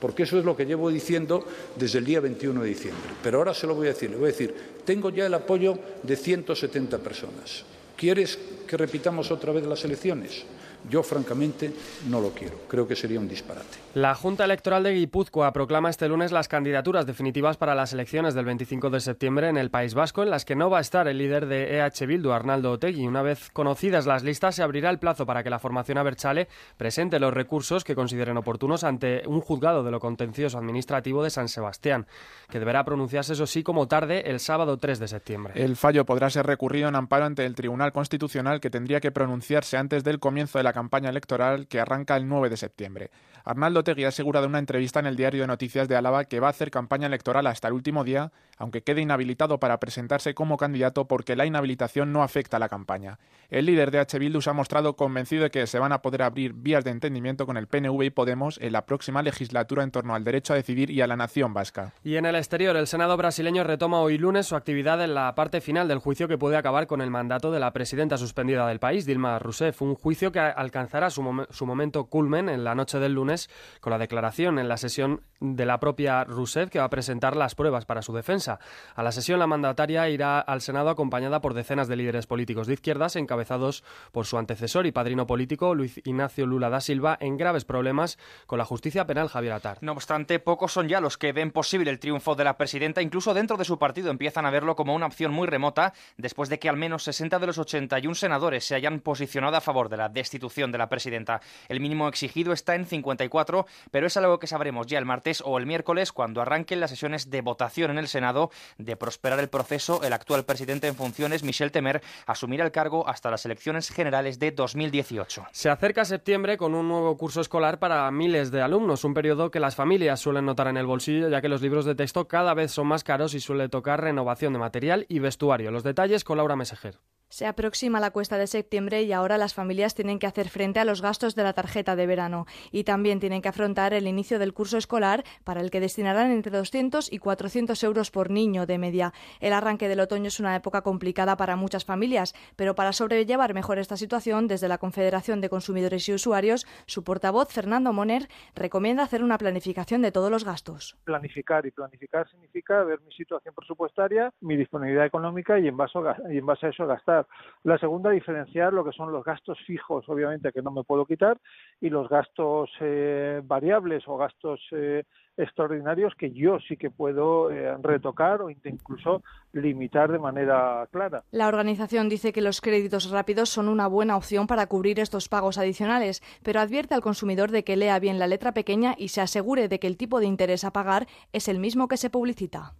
Speaker 14: porque eso es lo que llevo diciendo desde el día 21 de diciembre. Pero ahora se lo voy a decir. Le voy a decir, tengo ya el apoyo de 170 personas. ¿Quieres que repitamos otra vez las elecciones? Yo, francamente, no lo quiero. Creo que sería un disparate.
Speaker 11: La Junta Electoral de Guipúzcoa proclama este lunes las candidaturas definitivas para las elecciones del 25 de septiembre en el País Vasco, en las que no va a estar el líder de EH Bildu, Arnaldo Otegui. Una vez conocidas las listas, se abrirá el plazo para que la formación Abertzale presente los recursos que consideren oportunos ante un juzgado de lo contencioso administrativo de San Sebastián, que deberá pronunciarse, eso sí, como tarde el sábado 3 de septiembre.
Speaker 16: El fallo podrá ser recurrido en amparo ante el Tribunal Constitucional que tendría que pronunciarse antes del comienzo de la campaña electoral que arranca el 9 de septiembre. Arnaldo Tegui ha asegurado en una entrevista en el diario de Noticias de Álava que va a hacer campaña electoral hasta el último día, aunque quede inhabilitado para presentarse como candidato porque la inhabilitación no afecta a la campaña. El líder de H. Bildu ha mostrado convencido de que se van a poder abrir vías de entendimiento con el PNV y Podemos en la próxima legislatura en torno al derecho a decidir y a la nación vasca.
Speaker 11: Y en el exterior, el Senado brasileño retoma hoy lunes su actividad en la parte final del juicio que puede acabar con el mandato de la presidenta suspendida del país, Dilma Rousseff. Un juicio que alcanzará su momento culmen en la noche del lunes con la declaración en la sesión de la propia Rousseff que va a presentar las pruebas para su defensa. A la sesión la mandataria irá al Senado acompañada por decenas de líderes políticos de izquierdas encabezados por su antecesor y padrino político Luis Ignacio Lula da Silva en graves problemas con la justicia penal Javier Atar.
Speaker 13: No obstante, pocos son ya los que ven posible el triunfo de la presidenta. Incluso dentro de su partido empiezan a verlo como una opción muy remota después de que al menos 60 de los 81 senadores se hayan posicionado a favor de la destitución de la presidenta. El mínimo exigido está en 54, pero es algo que sabremos ya el martes o el miércoles cuando arranquen las sesiones de votación en el Senado. De prosperar el proceso, el actual presidente en funciones, Michel Temer, asumirá el cargo hasta las elecciones generales de 2018.
Speaker 11: Se acerca septiembre con un nuevo curso escolar para miles de alumnos, un periodo que las familias suelen notar en el bolsillo ya que los libros de texto cada vez son más caros y suele tocar renovación de material y vestuario. Los detalles con Laura Meseger.
Speaker 30: Se aproxima la cuesta de septiembre y ahora las familias tienen que hacer frente a los gastos de la tarjeta de verano y también tienen que afrontar el inicio del curso escolar para el que destinarán entre 200 y 400 euros por niño de media. El arranque del otoño es una época complicada para muchas familias, pero para sobrellevar mejor esta situación, desde la Confederación de Consumidores y Usuarios, su portavoz, Fernando Moner, recomienda hacer una planificación de todos los gastos.
Speaker 31: planificar y planificar significa ver mi situación presupuestaria, mi disponibilidad económica y en base a, eso gastar. La segunda, diferenciar lo que son los gastos fijos, obviamente que no me puedo quitar, y los gastos eh, variables o gastos eh, extraordinarios que yo sí que puedo eh, retocar o incluso limitar de manera clara.
Speaker 30: La organización dice que los créditos rápidos son una buena opción para cubrir estos pagos adicionales, pero advierte al consumidor de que lea bien la letra pequeña y se asegure de que el tipo de interés a pagar es el mismo que se publicita.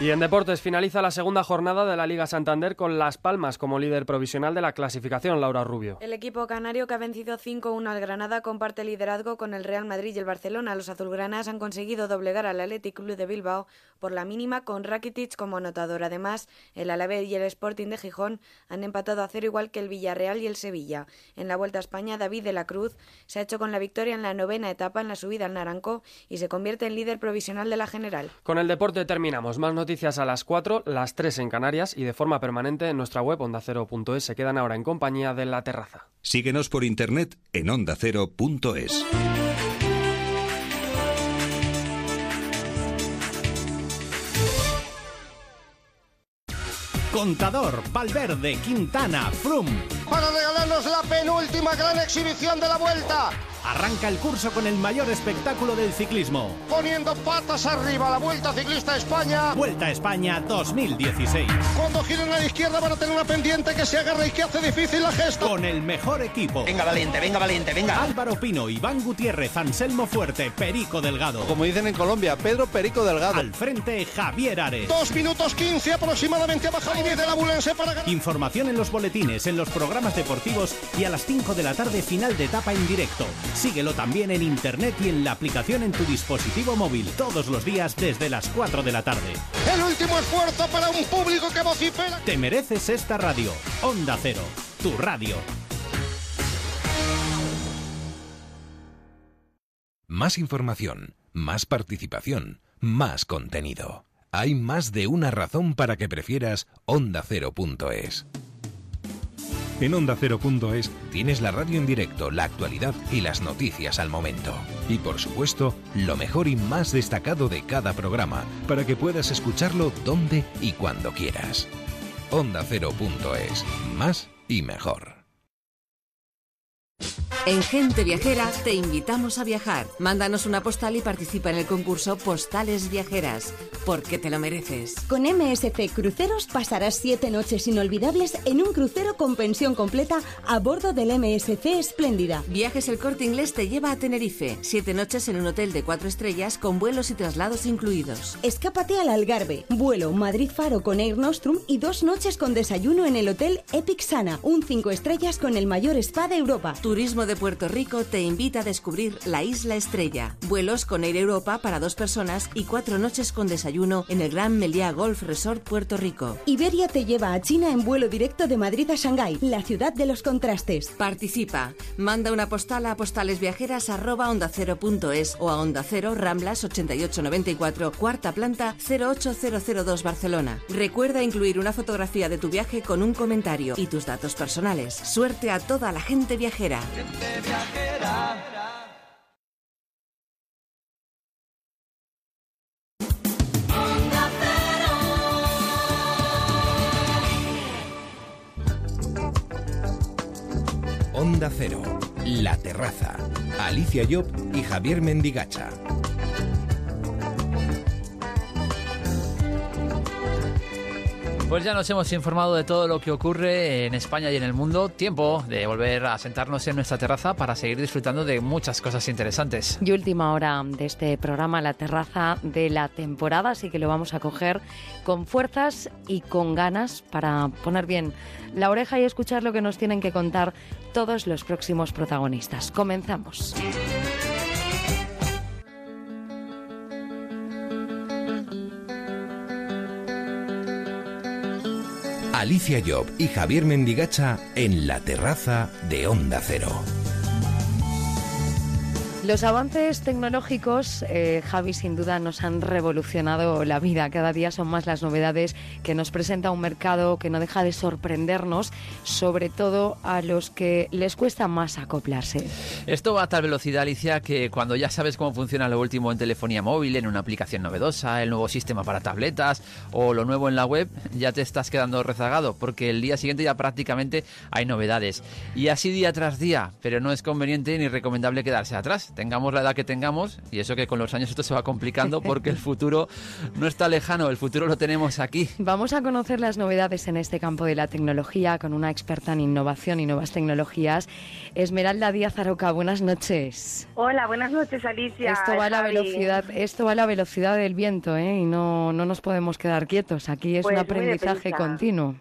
Speaker 11: Y en deportes finaliza la segunda jornada de la Liga Santander con Las Palmas como líder provisional de la clasificación, Laura Rubio.
Speaker 30: El equipo canario que ha vencido 5-1 al Granada comparte liderazgo con el Real Madrid y el Barcelona. Los azulgranas han conseguido doblegar al Athletic Club de Bilbao por la mínima con Rakitic como anotador. Además, el Alavés y el Sporting de Gijón han empatado a cero igual que el Villarreal y el Sevilla. En la Vuelta a España, David de la Cruz se ha hecho con la victoria en la novena etapa en la subida al Naranco y se convierte en líder provisional de la general.
Speaker 11: Con el deporte terminamos. Más noticias a las 4, las 3 en Canarias y de forma permanente en nuestra web ondacero.es. Se quedan ahora en compañía de La Terraza.
Speaker 3: Síguenos por internet en ondacero.es.
Speaker 7: Contador, Valverde, Quintana, Froome.
Speaker 8: Para regalarnos la penúltima gran exhibición de la vuelta.
Speaker 7: Arranca el curso con el mayor espectáculo del ciclismo.
Speaker 8: Poniendo patas arriba la Vuelta Ciclista a España.
Speaker 7: Vuelta a España 2016.
Speaker 8: Cuando giren a la izquierda van a tener una pendiente que se agarra y que hace difícil la gesta.
Speaker 7: Con el mejor equipo.
Speaker 8: Venga, valiente, venga, valiente, venga.
Speaker 7: Álvaro Pino, Iván Gutiérrez, Anselmo Fuerte, Perico Delgado.
Speaker 32: Como dicen en Colombia, Pedro Perico Delgado.
Speaker 7: Al frente, Javier Ares.
Speaker 8: Dos minutos quince aproximadamente ha bajado de la ambulancia para ganar.
Speaker 7: Información en los boletines, en los programas deportivos y a las 5 de la tarde final de etapa en directo. Síguelo también en internet y en la aplicación en tu dispositivo móvil todos los días desde las 4 de la tarde.
Speaker 8: El último esfuerzo para un público que vocifera.
Speaker 7: Te mereces esta radio. Onda Cero, tu radio.
Speaker 3: Más información, más participación, más contenido. Hay más de una razón para que prefieras ondacero.es. En ondacero.es tienes la radio en directo, la actualidad y las noticias al momento. Y por supuesto, lo mejor y más destacado de cada programa, para que puedas escucharlo donde y cuando quieras. Ondacero.es, más y mejor.
Speaker 33: En Gente Viajera te invitamos a viajar. Mándanos una postal y participa en el concurso Postales Viajeras, porque te lo mereces.
Speaker 34: Con MSC Cruceros pasarás siete noches inolvidables en un crucero con pensión completa a bordo del MSC Espléndida.
Speaker 33: Viajes El Corte Inglés te lleva a Tenerife. Siete noches en un hotel de cuatro estrellas con vuelos y traslados incluidos.
Speaker 34: Escápate al Algarve, vuelo Madrid-Faro con Air Nostrum y dos noches con desayuno en el hotel Epic Sana, un cinco estrellas con el mayor spa de Europa.
Speaker 33: Turismo de Puerto Rico te invita a descubrir la Isla Estrella. Vuelos con Air Europa para dos personas y cuatro noches con desayuno en el Gran Meliá Golf Resort Puerto Rico.
Speaker 34: Iberia te lleva a China en vuelo directo de Madrid a Shanghái, la ciudad de los contrastes.
Speaker 33: Participa. Manda una postal a postalesviajeras@ondacero.es o a Onda Cero Ramblas 8894, cuarta planta 08002 Barcelona. Recuerda incluir una fotografía de tu viaje con un comentario y tus datos personales. Suerte a toda la gente viajera.
Speaker 3: Onda Cero, La Terraza, Alicia Job y Javier Mendigacha.
Speaker 1: Pues ya nos hemos informado de todo lo que ocurre en España y en el mundo. Tiempo de volver a sentarnos en nuestra terraza para seguir disfrutando de muchas cosas interesantes.
Speaker 2: Y última hora de este programa, la terraza de la temporada, así que lo vamos a coger con fuerzas y con ganas para poner bien la oreja y escuchar lo que nos tienen que contar todos los próximos protagonistas. Comenzamos.
Speaker 3: Alicia Job y Javier Mendigacha en la terraza de Onda Cero.
Speaker 2: Los avances tecnológicos, eh, Javi, sin duda nos han revolucionado la vida. Cada día son más las novedades que nos presenta un mercado que no deja de sorprendernos, sobre todo a los que les cuesta más acoplarse.
Speaker 1: Esto va a tal velocidad, Alicia, que cuando ya sabes cómo funciona lo último en telefonía móvil, en una aplicación novedosa, el nuevo sistema para tabletas o lo nuevo en la web, ya te estás quedando rezagado, porque el día siguiente ya prácticamente hay novedades. Y así día tras día, pero no es conveniente ni recomendable quedarse atrás tengamos la edad que tengamos, y eso que con los años esto se va complicando porque el futuro no está lejano, el futuro lo tenemos aquí.
Speaker 2: Vamos a conocer las novedades en este campo de la tecnología con una experta en innovación y nuevas tecnologías, Esmeralda Díaz Aroca. Buenas noches.
Speaker 35: Hola, buenas noches, Alicia.
Speaker 2: Esto va a la velocidad, esto va a la velocidad del viento, ¿eh? Y no, no nos podemos quedar quietos. Aquí es
Speaker 35: Pues
Speaker 2: un
Speaker 35: muy
Speaker 2: aprendizaje continuo.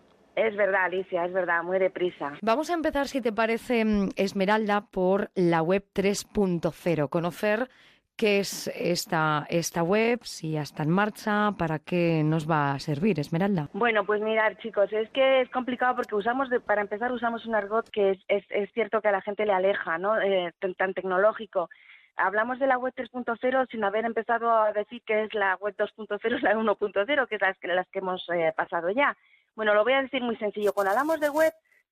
Speaker 35: Es verdad, Alicia, es verdad, muy deprisa.
Speaker 2: Vamos a empezar, si te parece, mm, Esmeralda, por la web 3.0. Conocer qué es esta, esta web, si ya está en marcha, para qué nos va a servir, Esmeralda.
Speaker 35: Bueno, pues mirad, chicos, es que es complicado porque usamos, de- para empezar, usamos un argot que es, es, es cierto que a la gente le aleja, ¿no? Eh, tan, tan tecnológico. Hablamos de la web 3.0 sin haber empezado a decir que es la web 2.0, es la 1.0, que es las, que- las que hemos eh, pasado ya. Bueno, lo voy a decir muy sencillo. Cuando hablamos de web,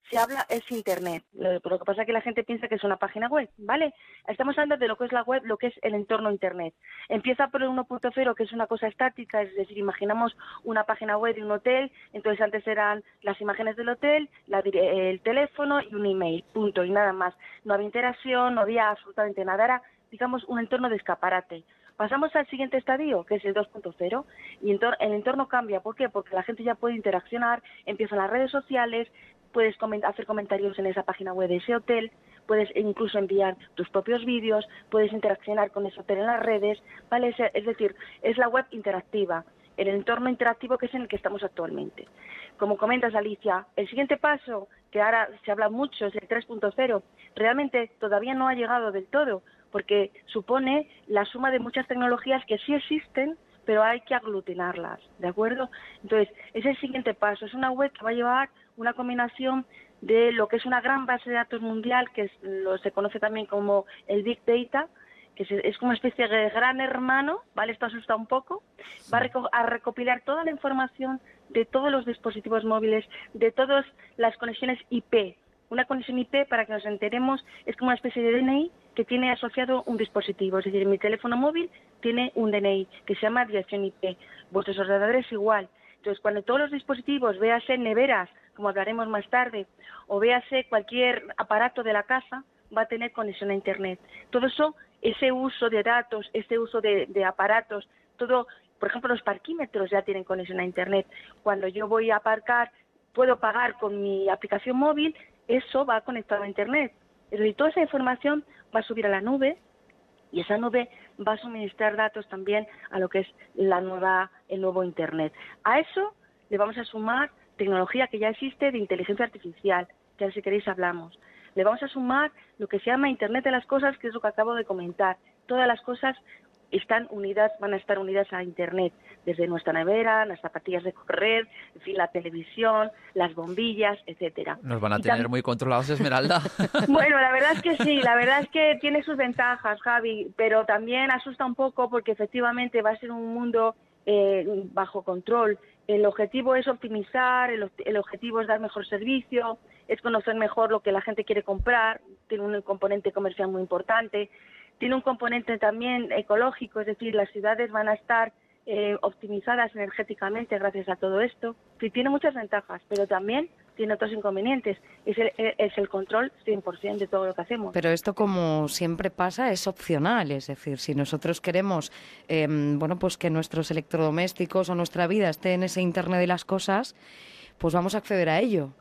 Speaker 35: se habla es Internet. Lo, que pasa es que la gente piensa que es una página web, ¿vale? Estamos hablando de lo que es la web, lo que es el entorno Internet. Empieza por el 1.0, que es una cosa estática, es decir, imaginamos una página web de un hotel, entonces antes eran las imágenes del hotel, la el teléfono y un email, punto, y nada más. No había interacción, no había absolutamente nada, era, digamos, un entorno de escaparate. Pasamos al siguiente estadio, que es el 2.0, y el entorno cambia. ¿Por qué? Porque la gente ya puede interaccionar, empiezan las redes sociales, puedes hacer comentarios en esa página web de ese hotel, puedes incluso enviar tus propios vídeos, puedes interaccionar con ese hotel en las redes, ¿vale? Es, es decir, es la web interactiva, el entorno interactivo que es en el que estamos actualmente. Como comentas, Alicia, el siguiente paso, que ahora se habla mucho, es el 3.0, realmente todavía no ha llegado del todo, porque supone la suma de muchas tecnologías que sí existen, pero hay que aglutinarlas, ¿de acuerdo? Entonces, es el siguiente paso, es una web que va a llevar una combinación de lo que es una gran base de datos mundial, que es, lo, se conoce también como el Big Data, que es, es como una especie de gran hermano, ¿vale? Esto asusta un poco, va a, reco- a recopilar toda la información de todos los dispositivos móviles, de todas las conexiones IP. Una conexión IP, para que nos enteremos, es como una especie de DNI que tiene asociado un dispositivo. Es decir, mi teléfono móvil tiene un DNI que se llama dirección IP. Vuestros ordenadores igual. Entonces, cuando todos los dispositivos, véase neveras, como hablaremos más tarde, o véase cualquier aparato de la casa, va a tener conexión a Internet. Todo eso, ese uso de datos, ese uso de, de aparatos, todo, por ejemplo, los parquímetros ya tienen conexión a Internet. Cuando yo voy a aparcar, puedo pagar con mi aplicación móvil, eso va conectado a Internet. Decir, toda esa información va a subir a la nube y esa nube va a suministrar datos también a lo que es la nueva, el nuevo Internet. A eso le vamos a sumar tecnología que ya existe de inteligencia artificial, que si queréis hablamos. Le vamos a sumar lo que se llama Internet de las cosas, que es lo que acabo de comentar. Todas las cosas están unidas, van a estar unidas a Internet, desde nuestra nevera, las zapatillas de correr, en fin, la televisión, las bombillas, etcétera.
Speaker 1: Nos van a
Speaker 35: Y
Speaker 1: tener muy controlados, Esmeralda.
Speaker 35: bueno, la verdad es que sí, la verdad es que tiene sus ventajas, Javi, pero también asusta un poco porque efectivamente va a ser un mundo eh, bajo control. El objetivo es optimizar, el, el objetivo es dar mejor servicio, es conocer mejor lo que la gente quiere comprar, tiene un componente comercial muy importante, tiene un componente también ecológico, es decir, las ciudades van a estar eh, optimizadas energéticamente gracias a todo esto. Sí, tiene muchas ventajas, pero también tiene otros inconvenientes. Es el, es el control 100% de todo lo que hacemos.
Speaker 2: Pero esto, como siempre pasa, es opcional. Es decir, si nosotros queremos, eh, bueno, pues que nuestros electrodomésticos o nuestra vida esté en ese Internet de las cosas, pues vamos a acceder a ello.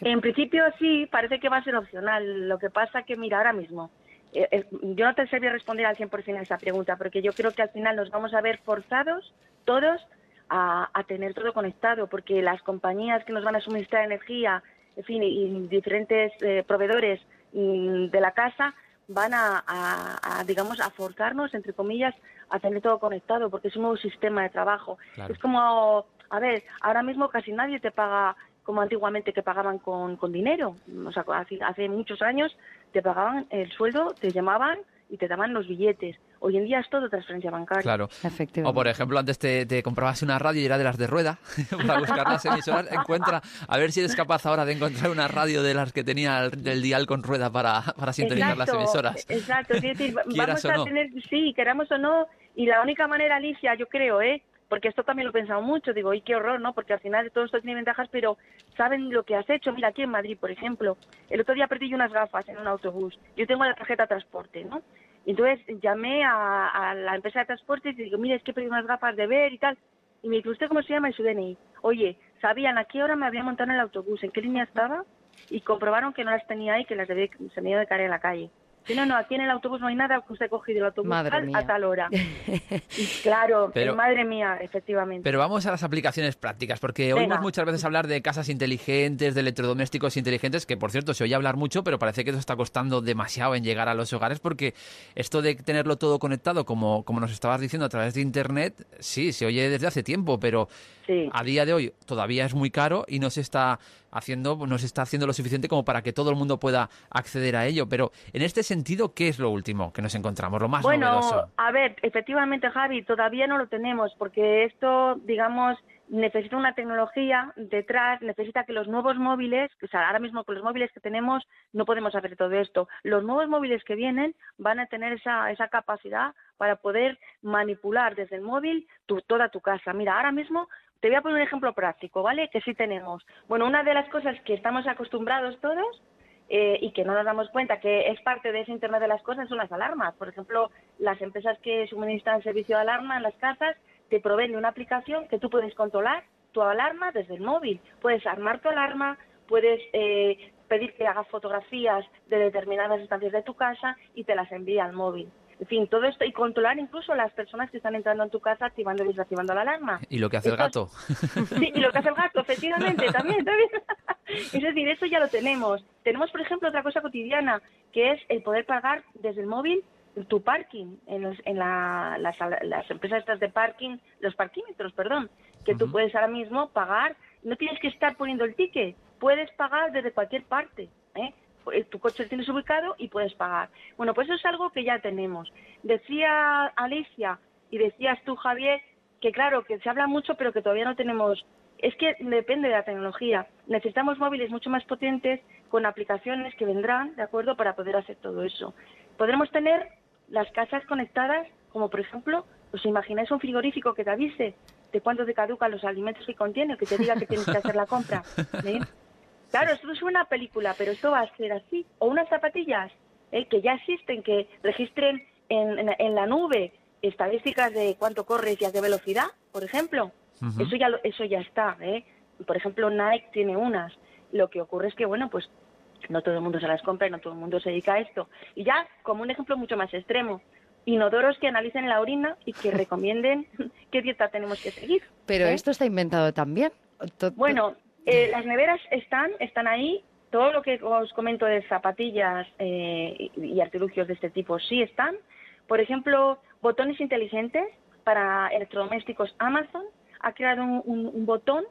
Speaker 35: En principio sí, parece que va a ser opcional. Lo que pasa que, mira, ahora mismo, yo no te sabría responder al 100% a esa pregunta, porque yo creo que al final nos vamos a ver forzados todos a, a tener todo conectado, porque las compañías que nos van a suministrar energía, en fin, y, diferentes eh, proveedores mm, de la casa van a, a- a, digamos, a forzarnos, entre comillas, a tener todo conectado, porque es un nuevo sistema de trabajo.
Speaker 36: Claro.
Speaker 35: Es como, a ver, ahora mismo casi nadie te paga como antiguamente que pagaban con, con dinero. O sea, hace, hace muchos años te pagaban el sueldo, te llamaban y te daban los billetes. Hoy en día es todo transferencia bancaria.
Speaker 1: Claro. O por ejemplo, antes te, te comprabas una radio y era de las de rueda para buscar las emisoras. Encuentra, a ver si eres capaz ahora de encontrar una radio de las que tenía el, el dial con rueda para, para sintonizar las emisoras.
Speaker 35: Exacto, es decir, vamos
Speaker 1: o
Speaker 35: a
Speaker 1: no.
Speaker 35: tener, sí, queramos o no, y la única manera, Alicia, yo creo, ¿eh? Porque esto también lo he pensado mucho, digo, y qué horror, ¿no? Porque al final todo esto tiene ventajas, pero saben lo que has hecho. Mira, aquí en Madrid, por ejemplo, el otro día perdí unas gafas en un autobús. Yo tengo la tarjeta transporte, ¿no? Entonces llamé a, la empresa de transportes y digo, mire, es que pedido unas gafas de ver y tal. Y me dice, ¿usted cómo se llama? Y su DNI. Oye, sabían a qué hora me había montado en el autobús, en qué línea estaba, y comprobaron que no las tenía ahí, que las debía, se me iba de caer en la calle. Sí, no, no, aquí en el autobús no hay nada, que usted ha cogido el autobús
Speaker 2: Madre
Speaker 35: tal,
Speaker 2: mía.
Speaker 35: a tal hora. Y claro,
Speaker 1: Pero-
Speaker 35: madre mía, efectivamente.
Speaker 1: Pero vamos a las aplicaciones prácticas, porque
Speaker 35: Venga.
Speaker 1: oímos muchas veces hablar de casas inteligentes, de electrodomésticos inteligentes, que por cierto se oye hablar mucho, pero parece que eso está costando demasiado en llegar a los hogares, porque esto de tenerlo todo conectado, como, como nos estabas diciendo a través de Internet, sí, se oye desde hace tiempo, pero a día de hoy todavía es muy caro y no se está haciendo, no se está haciendo lo suficiente como para que todo el mundo pueda acceder a ello. Pero en este sentido, ¿qué es lo último que nos encontramos? Lo más
Speaker 35: bueno,
Speaker 1: novedoso.
Speaker 35: a ver, efectivamente, Javi, todavía no lo tenemos porque esto, digamos, necesita una tecnología detrás, necesita que los nuevos móviles, o sea, ahora mismo con los móviles que tenemos no podemos hacer todo esto. Los nuevos móviles que vienen van a tener esa, esa capacidad para poder manipular desde el móvil tu- toda tu casa. Mira, ahora mismo te voy a poner un ejemplo práctico, ¿vale? Que sí tenemos. Bueno, una de las cosas que estamos acostumbrados todos eh, y que no nos damos cuenta que es parte de ese Internet de las cosas son las alarmas. Por ejemplo, las empresas que suministran servicio de alarma en las casas te proveen de una aplicación que tú puedes controlar tu alarma desde el móvil. Puedes armar tu alarma, puedes eh, pedir que haga fotografías de determinadas estancias de tu casa y te las envía al móvil. En fin, todo esto y controlar incluso las personas que están entrando en tu casa activando y desactivando la alarma.
Speaker 1: Y lo que hace el gato.
Speaker 35: Sí, y lo que hace el gato, efectivamente, también, también. Es decir, eso ya lo tenemos. Tenemos, por ejemplo, otra cosa cotidiana, que es el poder pagar desde el móvil tu parking en, los- en la- las, las empresas estas de parking, los parquímetros, perdón, que tú puedes ahora mismo pagar, no tienes que estar poniendo el ticket, puedes pagar desde cualquier parte. ¿eh? Eh, Tu coche lo tienes ubicado y puedes pagar. Bueno, pues eso es algo que ya tenemos. Decía Alicia y decías tú, Javier, que claro, que se habla mucho, pero que todavía no tenemos. Es que depende de la tecnología. Necesitamos móviles mucho más potentes con aplicaciones que vendrán, ¿de acuerdo?, para poder hacer todo eso. Podremos tener las casas conectadas, como por ejemplo, ¿os imagináis un frigorífico que te avise de cuándo te caducan los alimentos que contiene, que te diga que tienes que hacer la compra? ¿eh? Claro, esto es una película, pero esto va a ser así. O unas zapatillas ¿eh? que ya existen, que registren en, en- en la nube estadísticas de cuánto corres y a qué velocidad, por ejemplo. Eso ya eso ya está. ¿eh? Por ejemplo, Nike tiene unas. Lo que ocurre es que, bueno, pues no todo el mundo se las compra no todo el mundo se dedica a esto. Y ya, como un ejemplo mucho más extremo, inodoros que analicen la orina y que recomienden qué dieta tenemos que seguir.
Speaker 2: Pero
Speaker 35: ¿eh?
Speaker 2: esto está inventado también.
Speaker 35: Bueno, eh, las neveras están, están ahí. Todo lo que os comento de zapatillas eh, y, y artilugios de este tipo sí están. Por ejemplo, botones inteligentes para electrodomésticos. Amazon ha creado un, un- un botón,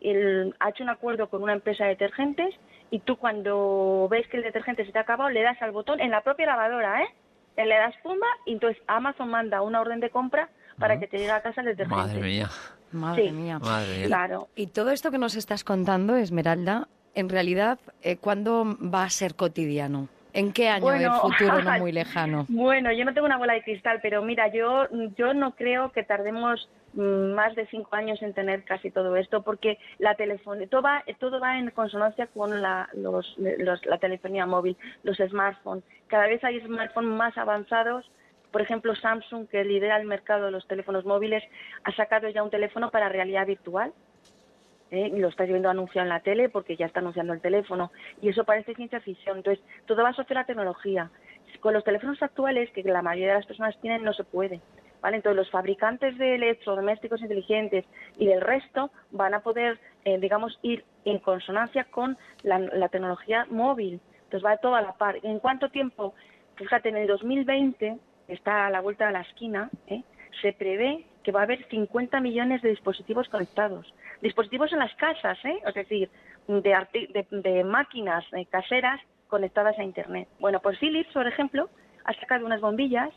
Speaker 35: el- ha hecho un acuerdo con una empresa de detergentes y tú cuando ves que el detergente se te ha acabado le das al botón en la propia lavadora, ¿eh? Le das pumba y entonces Amazon manda una orden de compra para que te llegue a casa el detergente.
Speaker 1: Madre mía.
Speaker 2: Madre
Speaker 35: Sí.
Speaker 2: mía.
Speaker 1: Madre mía.
Speaker 35: Claro.
Speaker 2: Y todo esto que nos estás contando, Esmeralda, en realidad, eh, ¿cuándo va a ser cotidiano? ¿En qué año
Speaker 35: Bueno,
Speaker 2: del futuro no muy lejano?
Speaker 35: Bueno, yo no tengo una bola de cristal, pero mira, yo, yo no creo que tardemos mm, más de cinco años en tener casi todo esto, porque la telefonía, todo va, todo va en consonancia con la, los, los- la telefonía móvil, los smartphones. Cada vez hay smartphones más avanzados. Por ejemplo, Samsung, que lidera el mercado de los teléfonos móviles, ha sacado ya un teléfono para realidad virtual. ¿eh? lo estáis viendo anunciado en la tele porque ya está anunciando el teléfono y eso parece ciencia ficción. Entonces, todo va asociado a la tecnología. Con los teléfonos actuales, que la mayoría de las personas tienen, no se puede. ¿vale? Entonces, los fabricantes de electrodomésticos inteligentes y del resto van a poder, eh, digamos, ir en consonancia con la, la tecnología móvil. Entonces, va todo a la par. ¿En cuánto tiempo? Fíjate, en el 2020, que está a la vuelta de la esquina, ¿eh? se prevé que va a haber 50 millones de dispositivos conectados. Dispositivos en las casas, ¿eh? es decir, de, de, de máquinas caseras conectadas a Internet. Bueno, pues Philips, por ejemplo, ha sacado unas bombillas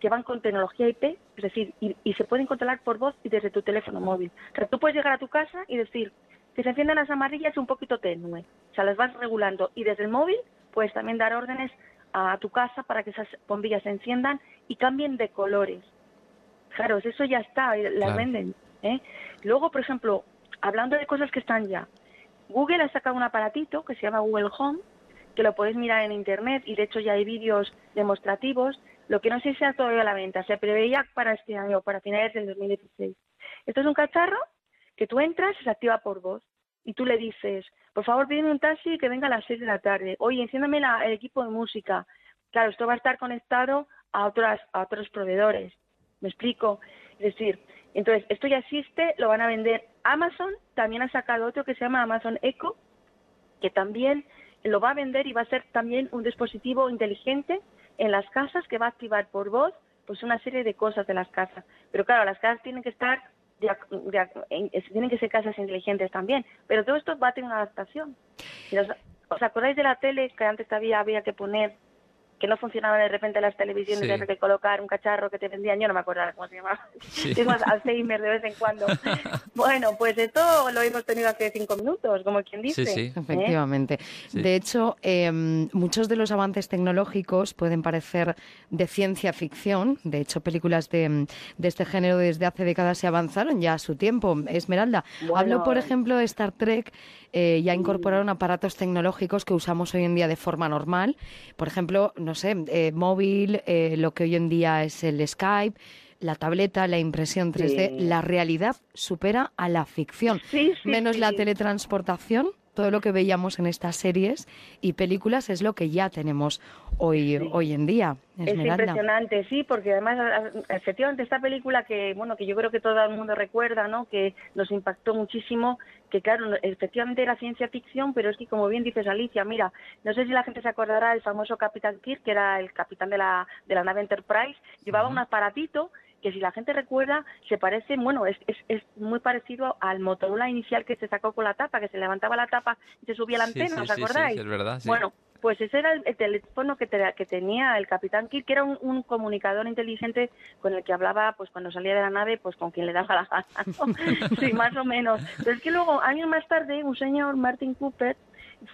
Speaker 35: que van con tecnología IP, es decir, y, y se pueden controlar por voz y desde tu teléfono móvil. O sea, tú puedes llegar a tu casa y decir que se enciendan las amarillas un poquito tenue. O sea, las vas regulando y desde el móvil puedes también dar órdenes a tu casa para que esas bombillas se enciendan y cambien de colores. Claro, eso ya está, y las
Speaker 36: Claro.
Speaker 35: venden. ¿eh? Luego, por ejemplo, hablando de cosas que están ya, Google ha sacado un aparatito que se llama Google Home, que lo podéis mirar en internet y de hecho ya hay vídeos demostrativos. lo que no sé si sea todavía a la venta, se preveía para este año, para finales del 2016. Esto es un cacharro que tú entras y se activa por voz y tú le dices, por favor, pídeme un taxi que venga a las 6 de la tarde. Oye, enciéndame la- el equipo de música. Claro, esto va a estar conectado a, otras, a otros proveedores. ¿Me explico? Es decir, entonces, esto ya existe, lo van a vender. Amazon también ha sacado otro que se llama Amazon Echo, que también lo va a vender y va a ser también un dispositivo inteligente en las casas que va a activar por voz pues una serie de cosas de las casas. Pero claro, las casas tienen que estar, de de en- tienen que ser casas inteligentes también. Pero todo esto va a tener una adaptación. ¿os acordáis de la tele que antes había, había que poner, que no funcionaban de repente las televisiones,
Speaker 1: Sí.
Speaker 35: había que colocar un cacharro que te vendían? Yo no me acuerdo cómo se llamaba.
Speaker 1: Sí.
Speaker 35: Tengo Alzheimer de vez en cuando. bueno, pues esto lo hemos tenido hace cinco minutos, como quien dice. ¿eh?
Speaker 2: Efectivamente. De hecho, eh, muchos de los avances tecnológicos pueden parecer de ciencia ficción. De hecho, películas de, de este género desde hace décadas se avanzaron ya a su tiempo. Esmeralda,
Speaker 35: Bueno.
Speaker 2: hablo, por ejemplo, de Star Trek. eh, ya incorporaron aparatos tecnológicos que usamos hoy en día de forma normal. Por ejemplo, no sé, eh, móvil, eh, lo que hoy en día es el Skype. La tableta, la impresión 3D,
Speaker 35: Sí.
Speaker 2: la realidad supera a la ficción.
Speaker 35: Sí, sí,
Speaker 2: Menos la teletransportación, todo lo que veíamos en estas series y películas es lo que ya tenemos hoy, hoy en día.
Speaker 35: Es impresionante, sí, porque además, efectivamente, esta película que, bueno, que yo creo que todo el mundo recuerda, ¿no? Que nos impactó muchísimo, que claro, efectivamente era ciencia ficción, pero es que, como bien dices, Alicia, mira, no sé si la gente se acordará del famoso Capitán Kirk, que era el capitán de la, de la nave Enterprise, llevaba un aparatito que si la gente recuerda, se parece, bueno, es, es, es muy parecido al Motorola inicial que se sacó con la tapa, que se levantaba la tapa y se subía la antena,
Speaker 1: sí,
Speaker 35: ¿os
Speaker 1: sí,
Speaker 35: acordáis?
Speaker 1: sí, es verdad, sí.
Speaker 35: Bueno, pues ese era el, el teléfono que, te- que tenía el capitán Kirk, que era un, un comunicador inteligente con el que hablaba, pues cuando salía de la nave, pues con quien le daba la gana, ¿no? sí, más o menos. Pero es que luego, años más tarde, un señor, Martin Cooper,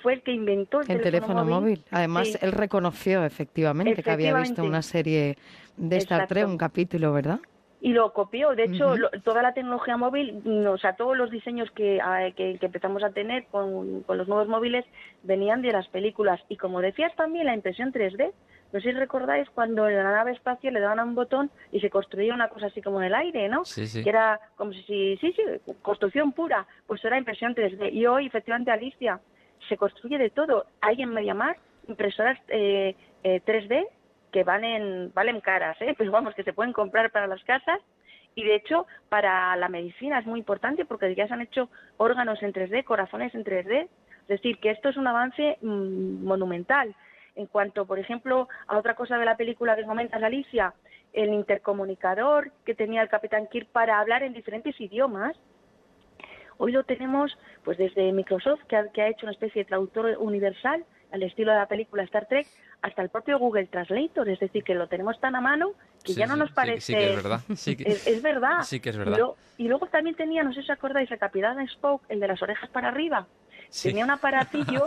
Speaker 35: fue el que inventó el,
Speaker 2: El teléfono móvil. Además,
Speaker 35: Sí.
Speaker 2: él reconoció efectivamente que había visto
Speaker 35: Efectivamente.
Speaker 2: una serie de Star Trek, un capítulo, ¿verdad?
Speaker 35: Y lo copió. De hecho, lo- toda la tecnología móvil, mm, o sea, todos los diseños que, ah, que, que empezamos a tener con, con los nuevos móviles venían de las películas. Y como decías también, la impresión 3D. No sé si recordáis cuando en la nave espacial le daban a un botón y se construía una cosa así como en el aire, ¿no?
Speaker 1: Sí, sí.
Speaker 35: Que era como si, sí, sí, construcción pura. Pues era impresión 3D. Y hoy, efectivamente, Alicia, se construye de todo. Hay en Mediamar impresoras eh, eh, 3D que valen, valen caras, ¿eh? pero vamos, que se pueden comprar para las casas. Y de hecho, para la medicina es muy importante porque ya se han hecho órganos en 3D, corazones en 3D. Es decir, que esto es un avance mm, monumental. En cuanto, por ejemplo, a otra cosa de la película que comentas, Alicia, el intercomunicador que tenía el Capitán Kirk para hablar en diferentes idiomas, Hoy lo tenemos pues desde Microsoft, que ha, que ha hecho una especie de traductor universal al estilo de la película Star Trek, hasta el propio Google Translator, es decir, que lo tenemos tan a mano que
Speaker 1: Sí,
Speaker 35: ya no
Speaker 1: sí,
Speaker 35: nos parece...
Speaker 1: sí que es verdad, sí que-
Speaker 35: es, es verdad.
Speaker 1: sí que es
Speaker 35: Y
Speaker 1: verdad.
Speaker 35: lo- Y, luego también tenía, no sé si os acordáis, el Capitán Spock, el de las orejas para arriba.
Speaker 1: Sí.
Speaker 35: Tenía un aparatillo,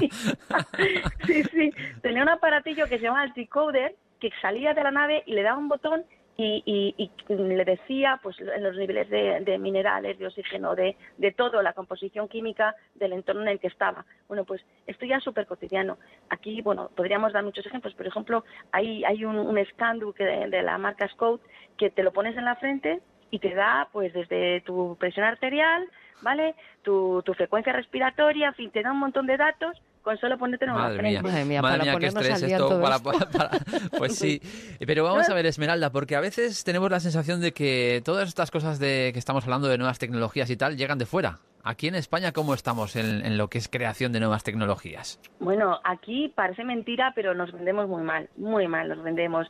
Speaker 35: sí, sí, sí, tenía un aparatillo que se llamaba el decoder, que salía de la nave y le daba un botón y, y- y le decía pues en los niveles de, de minerales, de oxígeno, de, de todo, la composición química del entorno en el que estaba. Bueno, pues esto ya es súper cotidiano. Aquí, bueno, podríamos dar muchos ejemplos. Por ejemplo, hay, hay un, un de la marca Scout que te lo pones en la frente y te da pues desde tu presión arterial, ¿vale? Tu, tu frecuencia respiratoria, en fin, te da un montón de datos con solo ponértelo en
Speaker 1: Madre
Speaker 35: frente.
Speaker 1: mía,
Speaker 2: Madre mía,
Speaker 1: madre
Speaker 2: para
Speaker 1: mía, qué
Speaker 2: ponernos
Speaker 1: estrés
Speaker 2: al día en
Speaker 1: esto.
Speaker 2: todo
Speaker 1: para-
Speaker 2: esto.
Speaker 1: para- para- pues sí, pero vamos a ver, Esmeralda, porque a veces tenemos la sensación de que todas estas cosas de que estamos hablando de nuevas tecnologías y tal llegan de fuera. Aquí en España, ¿cómo estamos en, en lo que es creación de nuevas tecnologías?
Speaker 35: Bueno, aquí parece mentira, pero nos vendemos muy mal, muy mal nos vendemos.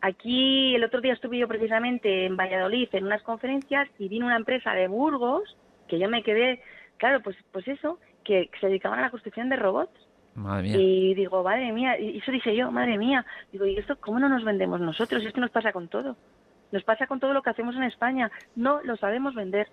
Speaker 35: Aquí el otro día estuve yo precisamente en Valladolid en unas conferencias y vino una empresa de Burgos que yo me quedé, claro, pues pues eso, que se dedicaban a la construcción de robots.
Speaker 1: Madre mía.
Speaker 35: Y digo, madre mía, y eso dije yo, madre mía. Digo, ¿y esto cómo no nos vendemos nosotros? Esto nos pasa con todo. Nos pasa con todo lo que hacemos en España. No lo sabemos vender.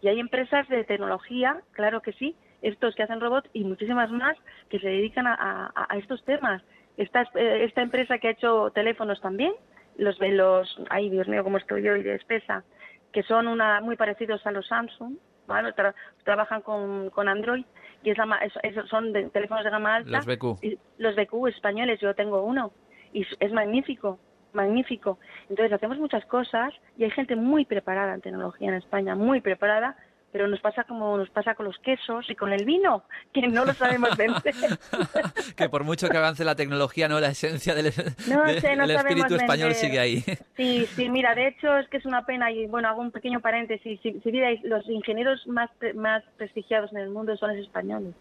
Speaker 35: Y hay empresas de tecnología, claro que sí, estos que hacen robots y muchísimas más que se dedican a, a- a estos temas. Esta, eh, esta empresa que ha hecho teléfonos también, los de los, ay Dios mío, cómo estoy yo y de espesa, que son una, muy parecidos a los Samsung. Tra- trabajan con, con Android y es la es- es- son de- teléfonos de gama alta.
Speaker 1: Los BQ.
Speaker 35: Y los BQ españoles, yo tengo uno y es magnífico. magnífico. Entonces hacemos muchas cosas y hay gente muy preparada en tecnología en España, muy preparada, pero nos pasa como nos pasa con los quesos y con el vino, que no lo sabemos vender.
Speaker 1: que por mucho que avance la tecnología, no la esencia del,
Speaker 35: No
Speaker 1: del-
Speaker 35: sé, no
Speaker 1: del espíritu español sigue ahí.
Speaker 35: Sí, sí, mira, de hecho es que es una pena y bueno, hago un pequeño paréntesis. Si, si vierais, los ingenieros más, más prestigiados en el mundo son los españoles.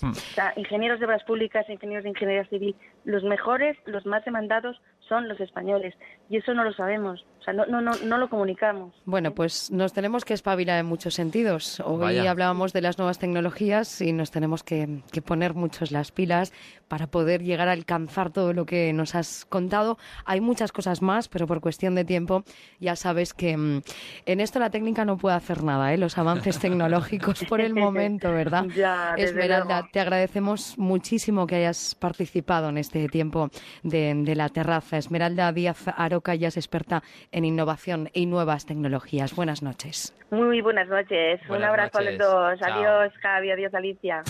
Speaker 1: Hmm.
Speaker 35: O sea, ingenieros de obras públicas, ingenieros de ingeniería civil, los mejores, los más demandados son los españoles. Y eso no lo sabemos, o sea, no, no, no, no lo comunicamos.
Speaker 2: Bueno, pues nos tenemos que espabilar en muchos sentidos. Hoy
Speaker 35: Vaya.
Speaker 2: hablábamos de las nuevas tecnologías y nos tenemos que, que poner muchos las pilas para poder llegar a alcanzar todo lo que nos has contado. Hay muchas cosas más, pero por cuestión de tiempo ya sabes que mm, en esto la técnica no puede hacer nada, ¿eh? los avances tecnológicos por el momento, ¿verdad?
Speaker 35: Ya,
Speaker 2: Esmeralda,
Speaker 35: luego.
Speaker 2: te agradecemos muchísimo que hayas participado en este tiempo de, de la terraza. Esmeralda Díaz Aroca ya es experta en innovación y nuevas tecnologías. Buenas noches.
Speaker 35: Muy buenas noches, un abrazo a los dos.
Speaker 2: Chao.
Speaker 35: Adiós, Javi, adiós, Alicia.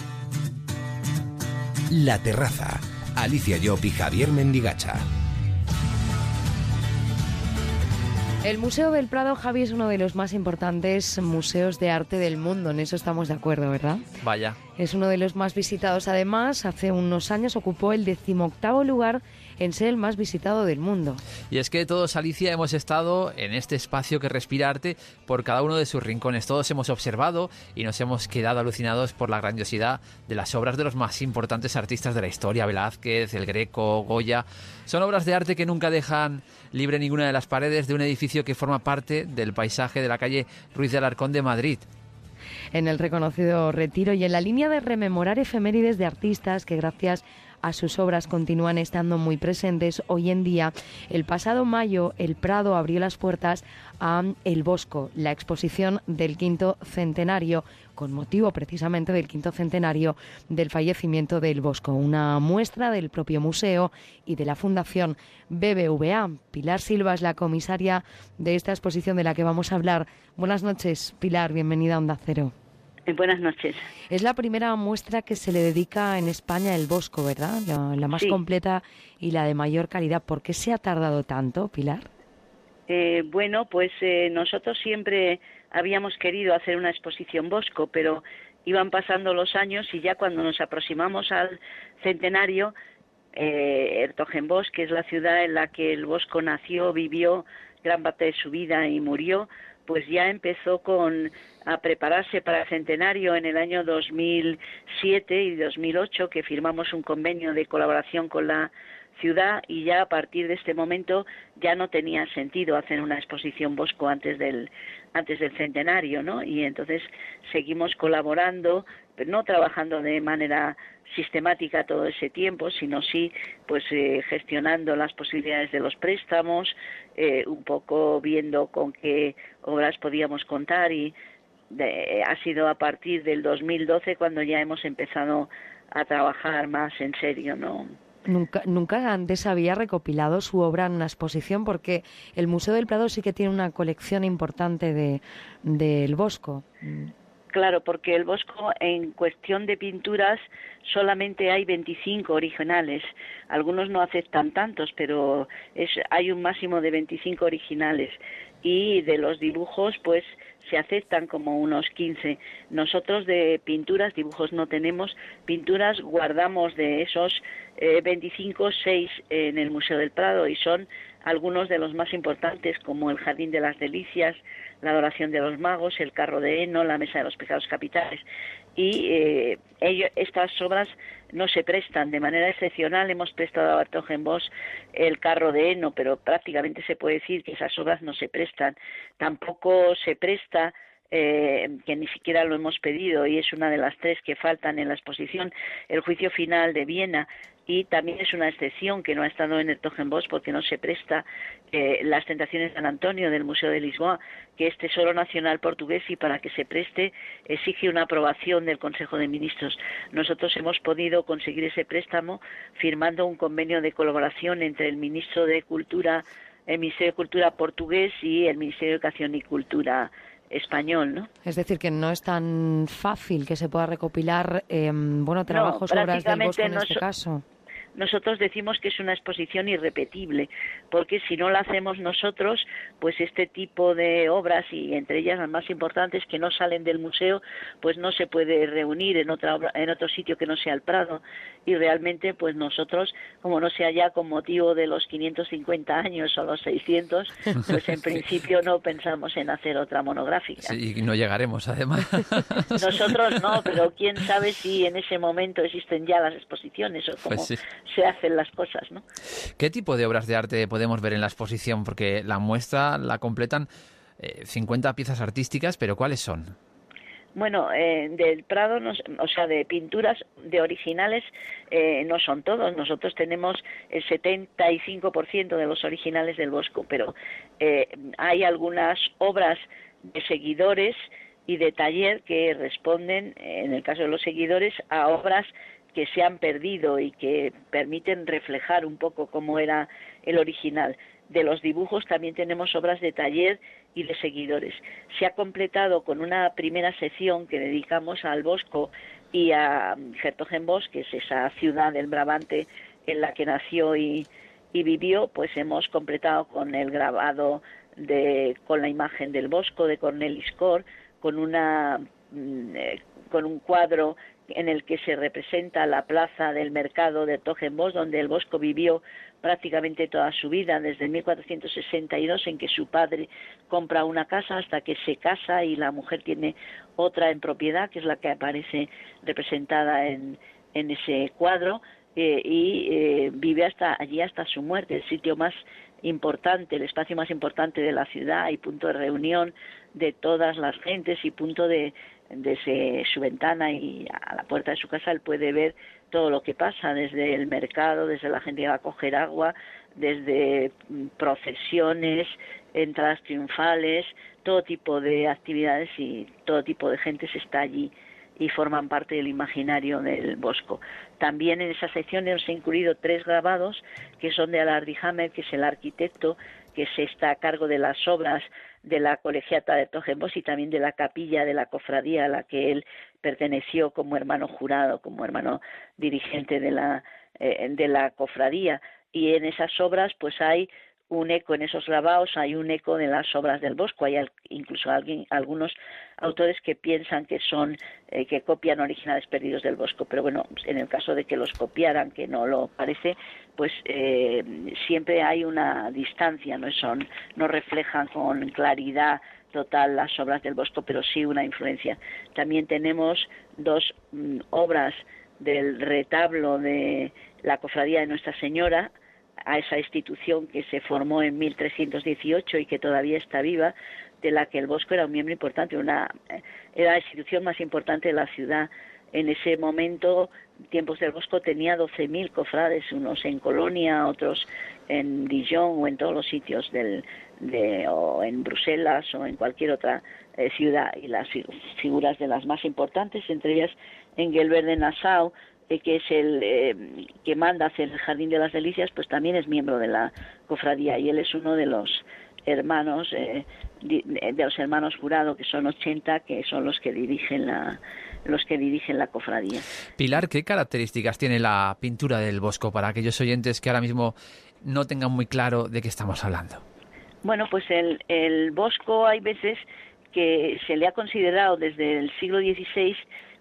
Speaker 3: La Terraza. Alicia Llop y Javier Mendigacha.
Speaker 2: El Museo del Prado, Javi, es uno de los más importantes museos de arte del mundo. En eso estamos de acuerdo, ¿verdad?
Speaker 1: Vaya.
Speaker 2: Es uno de los más visitados. Además, hace unos años ocupó el decimoctavo lugar en ser el más visitado del mundo.
Speaker 1: Y es que todos, Alicia, hemos estado en este espacio que respira arte por cada uno de sus rincones. Todos hemos observado y nos hemos quedado alucinados por la grandiosidad de las obras de los más importantes artistas de la historia, Velázquez, El Greco, Goya. Son obras de arte que nunca dejan libre ninguna de las paredes de un edificio que forma parte del paisaje de la calle Ruiz de Alarcón de Madrid.
Speaker 2: en el reconocido retiro y en la línea de rememorar efemérides de artistas que gracias a sus obras continúan estando muy presentes hoy en día. El pasado mayo el Prado abrió las puertas a El Bosco, la exposición del quinto centenario con motivo precisamente del quinto centenario del fallecimiento del Bosco, una muestra del propio museo y de la Fundación BBVA. Pilar Silva es la comisaria de esta exposición de la que vamos a hablar. Buenas noches, Pilar, bienvenida a Onda Cero.
Speaker 36: Eh, Buenas noches.
Speaker 2: Es la primera muestra que se le dedica en España el Bosco, ¿verdad? La, la más
Speaker 36: Sí.
Speaker 2: completa y la de mayor calidad. ¿Por qué se ha tardado tanto, Pilar?
Speaker 36: Eh, bueno, pues eh, nosotros siempre habíamos querido hacer una exposición Bosco, pero iban pasando los años y ya cuando nos aproximamos al centenario, eh, Ertogenbosch, que es la ciudad en la que el Bosco nació, vivió gran parte de su vida y murió, pues ya empezó con a prepararse para el centenario en el año 2007 y 2008 que firmamos un convenio de colaboración con la ciudad y ya a partir de este momento ya no tenía sentido hacer una exposición Bosco antes del antes del centenario, ¿no? Y entonces seguimos colaborando, pero no trabajando de manera sistemática todo ese tiempo, sino sí, pues eh, gestionando las posibilidades de los préstamos, eh, un poco viendo con qué obras podíamos contar y de- ha sido a partir del 2012 cuando ya hemos empezado a trabajar más en serio, ¿no?
Speaker 2: Nunca, nunca antes había recopilado su obra en una exposición porque el Museo del Prado sí que tiene una colección importante de del Bosco.
Speaker 36: Claro, porque el Bosco en cuestión de pinturas solamente hay 25 originales. Algunos no aceptan tantos, pero es, hay un máximo de 25 originales. Y de los dibujos, pues se aceptan como unos 15. Nosotros de pinturas, dibujos no tenemos, pinturas guardamos de esos eh, 25, 6 en el Museo del Prado y son algunos de los más importantes como el Jardín de las Delicias, la Adoración de los Magos, el Carro de Heno, la Mesa de los Pecados Capitales. Y eh, estas obras no se prestan de manera excepcional. Hemos prestado a Bartogenbosch el Carro de Heno, pero prácticamente se puede decir que esas obras no se prestan. Tampoco se presta eh, que ni siquiera lo hemos pedido y es una de las tres que faltan en la exposición, el juicio final de Viena y también es una excepción que no ha estado en el Togenbosch porque no se presta eh, las tentaciones de San Antonio del Museo de Lisboa, que es tesoro nacional portugués y para que se preste exige una aprobación del Consejo de Ministros. Nosotros hemos podido conseguir ese préstamo firmando un convenio de colaboración entre el ministro de Cultura, el Ministerio de Cultura portugués y el Ministerio de Educación y Cultura español, ¿no?
Speaker 2: Es decir, que no es tan fácil que se pueda recopilar, eh, bueno, trabajos, obras del en
Speaker 36: no
Speaker 2: este
Speaker 36: so-
Speaker 2: caso.
Speaker 36: Nosotros decimos que es una exposición irrepetible, porque si no la hacemos nosotros, pues este tipo de obras y entre ellas las más importantes que no salen del museo, pues no se puede reunir en otra obra- en otro sitio que no sea el Prado y realmente pues nosotros como no sea ya con motivo de los 550 años o los 600, pues en principio no pensamos en hacer otra monográfica.
Speaker 1: Sí, y no llegaremos, además.
Speaker 36: Nosotros no, pero quién sabe si en ese momento existen ya las exposiciones o cómo
Speaker 1: Pues sí.
Speaker 36: Se hacen las cosas, ¿no?
Speaker 1: ¿Qué tipo de obras de arte podemos ver en la exposición? Porque la muestra la completan eh, 50 piezas artísticas, pero ¿cuáles son?
Speaker 36: Bueno, eh, del Prado, nos- o sea, de pinturas de originales eh, no son todos. Nosotros tenemos el 75% de los originales del Bosco, pero eh, hay algunas obras de seguidores y de taller que responden, eh, en el caso de los seguidores, a obras que se han perdido y que permiten reflejar un poco cómo era el original. De los dibujos también tenemos obras de taller y de seguidores. Se ha completado con una primera sección que dedicamos al Bosco y a Hertogenbosch, que es esa ciudad del Brabante en la que nació y, y vivió, pues hemos completado con el grabado de, con la imagen del Bosco de Cornelis Cor, con una mm, eh, con un cuadro en el que se representa la plaza del mercado de Togenbos, donde el Bosco vivió prácticamente toda su vida, desde 1462, en que su padre compra una casa hasta que se casa y la mujer tiene otra en propiedad, que es la que aparece representada en, en ese cuadro, eh, y eh, vive hasta allí hasta su muerte, el sitio más importante, el espacio más importante de la ciudad y punto de reunión de todas las gentes y punto de desde su ventana y a la puerta de su casa él puede ver todo lo que pasa desde el mercado, desde la gente que va a coger agua, desde mm, procesiones, entradas triunfales, todo tipo de actividades y todo tipo de gentes está allí y forman parte del imaginario del Bosco. También en esa sección hemos incluido tres grabados que son de Alardi Hammer, que es el arquitecto que se está a cargo de las obras de la colegiata de Togenbos y también de la capilla de la cofradía a la que él perteneció como hermano jurado, como hermano dirigente de la, eh, de la cofradía. Y en esas obras pues hay un eco en esos grabados, hay un eco de las obras del Bosco, hay incluso alguien, algunos autores que piensan que son, eh, que copian originales perdidos del Bosco, pero bueno, en el caso de que los copiaran, que no lo parece, pues eh, siempre hay una distancia, no son, no reflejan con claridad total las obras del Bosco, pero sí una influencia. También tenemos dos mm, obras del retablo de la cofradía de Nuestra Señora, a esa institución que se formó en 1318 y que todavía está viva, de la que el Bosco era un miembro importante, una, eh, era la institución más importante de la ciudad. En ese momento, tiempos del Bosco tenía 12.000 cofrades, unos en Colonia, otros en Dijon o en todos los sitios del, de, o en Bruselas o en cualquier otra eh, ciudad y las fi- figuras de las más importantes, entre ellas Engelbert de Nassau, eh, que es el eh, que manda hacer el Jardín de las Delicias, pues también es miembro de la cofradía y él es uno de los hermanos eh, di- de los hermanos jurado que son 80 que son los que dirigen la los que dirigen la cofradía.
Speaker 1: Pilar, ¿qué características tiene la pintura del Bosco para aquellos oyentes que ahora mismo no tengan muy claro de qué estamos hablando?
Speaker 36: Bueno, pues el, el Bosco hay veces que se le ha considerado desde el siglo XVI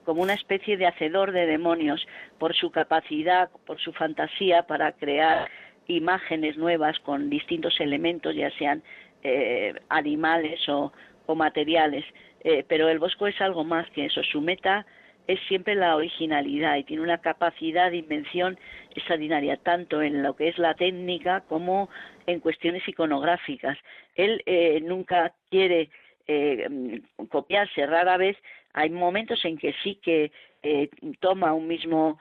Speaker 36: como una especie de hacedor de demonios por su capacidad, por su fantasía para crear imágenes nuevas con distintos elementos, ya sean eh, animales o, materiales. Eh, pero el Bosco es algo más que eso. Su meta es siempre la originalidad y tiene una capacidad de invención extraordinaria, tanto en lo que es la técnica como en cuestiones iconográficas. Él eh, nunca quiere eh, copiarse, rara vez hay momentos en que sí que eh, toma un mismo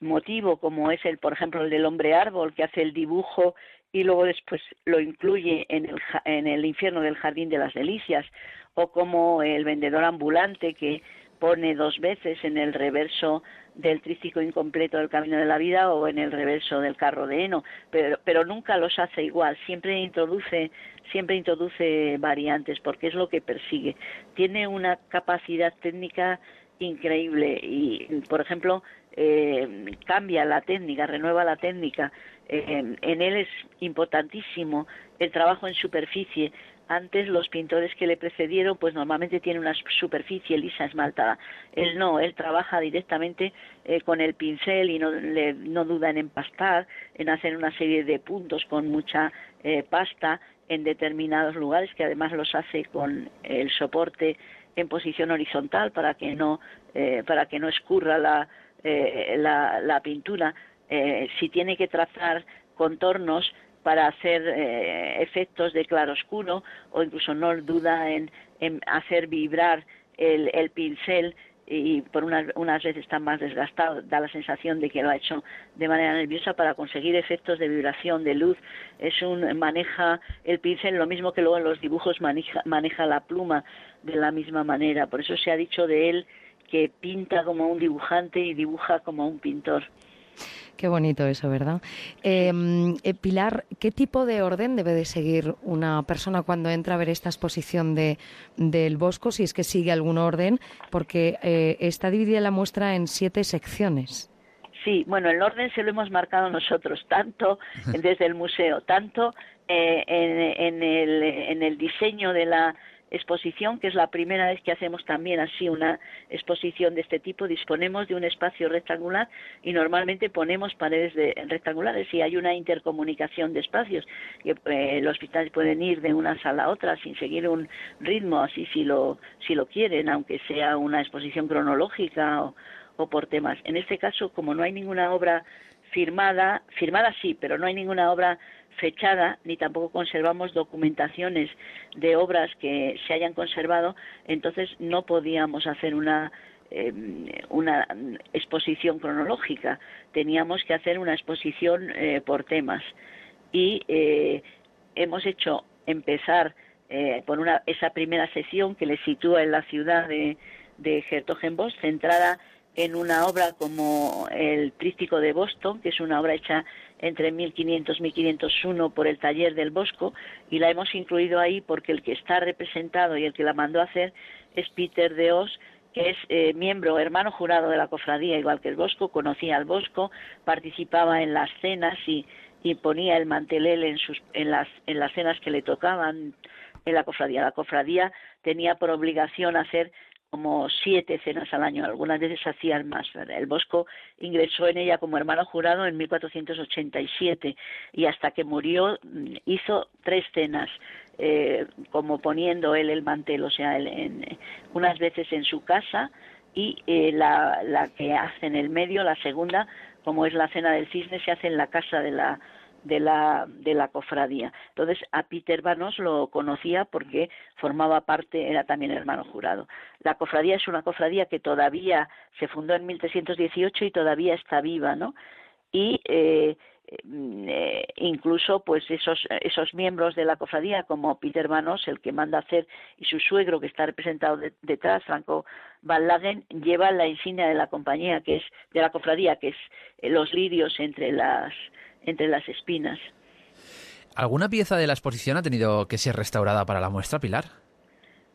Speaker 36: motivo, como es el, por ejemplo, el del hombre árbol, que hace el dibujo y luego después lo incluye en el, en el infierno del jardín de las delicias, o como el vendedor ambulante que pone dos veces en el reverso del trístico incompleto del camino de la vida o en el reverso del carro de heno, pero, pero nunca los hace igual, siempre introduce, siempre introduce variantes porque es lo que persigue. Tiene una capacidad técnica increíble y, por ejemplo, eh, cambia la técnica, renueva la técnica. Eh, en él es importantísimo el trabajo en superficie. Antes los pintores que le precedieron pues normalmente tienen una superficie lisa esmaltada. Él no, él trabaja directamente eh, con el pincel y no, le, no duda en empastar, en hacer una serie de puntos con mucha eh, pasta en determinados lugares que además los hace con el soporte en posición horizontal para que no eh, para que no escurra la, eh, la, la, pintura eh, si tiene que trazar contornos para hacer eh, efectos de claroscuro o incluso no duda en, hacer vibrar el, el pincel y por unas, unas veces está más desgastado, da la sensación de que lo ha hecho de manera nerviosa para conseguir efectos de vibración, de luz. Es un maneja el pincel lo mismo que luego en los dibujos maneja la pluma de la misma manera. Por eso se ha dicho de él que pinta como un dibujante y dibuja como un pintor.
Speaker 2: Qué bonito eso, ¿verdad? Eh, eh, Pilar, ¿qué tipo de orden debe de seguir una persona cuando entra a ver esta exposición de, del Bosco, si es que sigue algún orden? Porque eh, está dividida la muestra en siete secciones.
Speaker 36: Sí, bueno, el orden se lo hemos marcado nosotros, tanto desde el museo, tanto eh, en, en, el, en el diseño de la exposición, que es la primera vez que hacemos también así una exposición de este tipo. Disponemos de un espacio rectangular y normalmente ponemos paredes de, rectangulares y hay una intercomunicación de espacios. Que, eh, los visitantes pueden ir de una sala a otra sin seguir un ritmo, así si lo, si lo quieren, aunque sea una exposición cronológica o, o por temas. En este caso, como no hay ninguna obra firmada, firmada sí, pero no hay ninguna obra fechada ni tampoco conservamos documentaciones de obras que se hayan conservado, entonces no podíamos hacer una eh, una exposición cronológica, teníamos que hacer una exposición eh, por temas. Y eh, hemos hecho empezar eh, por una, esa primera sesión que le sitúa en la ciudad de, de Hertogenbosch, centrada en una obra como el Trístico de Boston, que es una obra hecha entre 1500 y 1501 por el taller del Bosco, y la hemos incluido ahí porque el que está representado y el que la mandó a hacer es Peter de Os, que es eh, miembro, hermano jurado de la cofradía, igual que el Bosco, conocía al Bosco, participaba en las cenas y, y ponía el mantelel en, sus, en, las, en las cenas que le tocaban en la cofradía. La cofradía tenía por obligación hacer como siete cenas al año, algunas veces hacían más. El Bosco ingresó en ella como hermano jurado en 1487 y hasta que murió mm, hizo tres cenas, eh, como poniendo él el mantel, o sea, en, unas veces en su casa y eh, la, la que hace en el medio, la segunda, como es la cena del cisne, se hace en la casa de la de la, de la cofradía. Entonces a Peter Vanos lo conocía porque formaba parte, era también hermano jurado. La cofradía es una cofradía que todavía se fundó en 1318 y todavía está viva, ¿no? Y eh, eh, incluso pues esos esos miembros de la cofradía como Peter Vanos el que manda hacer y su suegro que está representado de, detrás Franco Van Lagen llevan la insignia de la compañía que es de la cofradía que es eh, los lirios entre las entre las espinas.
Speaker 1: ¿Alguna pieza de la exposición ha tenido que ser restaurada para la muestra, Pilar?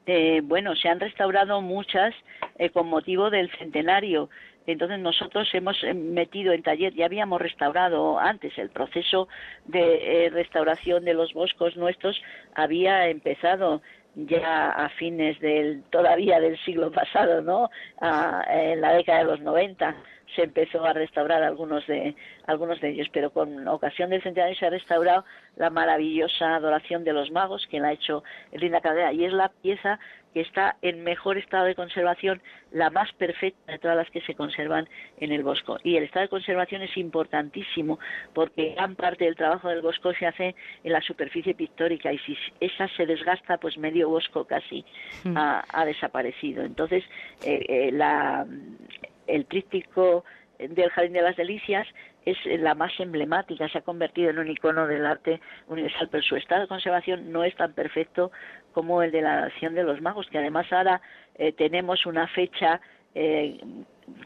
Speaker 36: Eh, bueno, se han restaurado muchas eh, con motivo del centenario. Entonces nosotros hemos eh, metido en taller, ya habíamos restaurado antes, el proceso de eh, restauración de los boscos nuestros había empezado ya a fines del todavía del siglo pasado, ¿no? A, en la década de los 90 se empezó a restaurar algunos de algunos de ellos, pero con ocasión del centenario se ha restaurado la maravillosa adoración de los magos que la ha hecho Linda Caldera y es la pieza que está en mejor estado de conservación, la más perfecta de todas las que se conservan en el Bosco. Y el estado de conservación es importantísimo porque gran parte del trabajo del Bosco se hace en la superficie pictórica y si esa se desgasta, pues medio Bosco casi mm. ha, ha, desaparecido. Entonces, eh, eh, la, el tríptico del Jardín de las Delicias es la más emblemática, se ha convertido en un icono del arte universal, pero su estado de conservación no es tan perfecto como el de la Nación de los Magos, que además ahora eh, tenemos una fecha eh,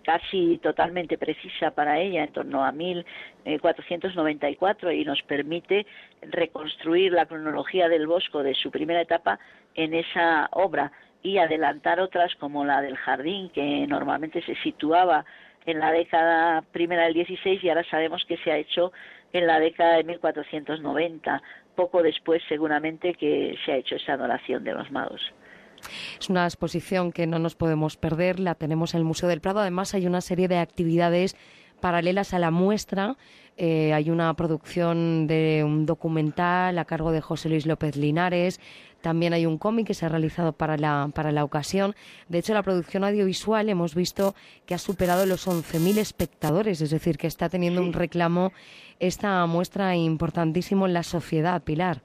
Speaker 36: casi totalmente precisa para ella, en torno a 1494, y nos permite reconstruir la cronología del Bosco de su primera etapa en esa obra. Y adelantar otras como la del jardín, que normalmente se situaba en la década primera del 16 y ahora sabemos que se ha hecho en la década de 1490, poco después seguramente que se ha hecho esa adoración de los magos.
Speaker 2: Es una exposición que no nos podemos perder, la tenemos en el Museo del Prado. Además, hay una serie de actividades paralelas a la muestra. Eh, hay una producción de un documental a cargo de José Luis López Linares. También hay un cómic que se ha realizado para la, para la ocasión. De hecho, la producción audiovisual hemos visto que ha superado los 11.000 espectadores, es decir, que está teniendo un reclamo esta muestra importantísimo en la sociedad, Pilar.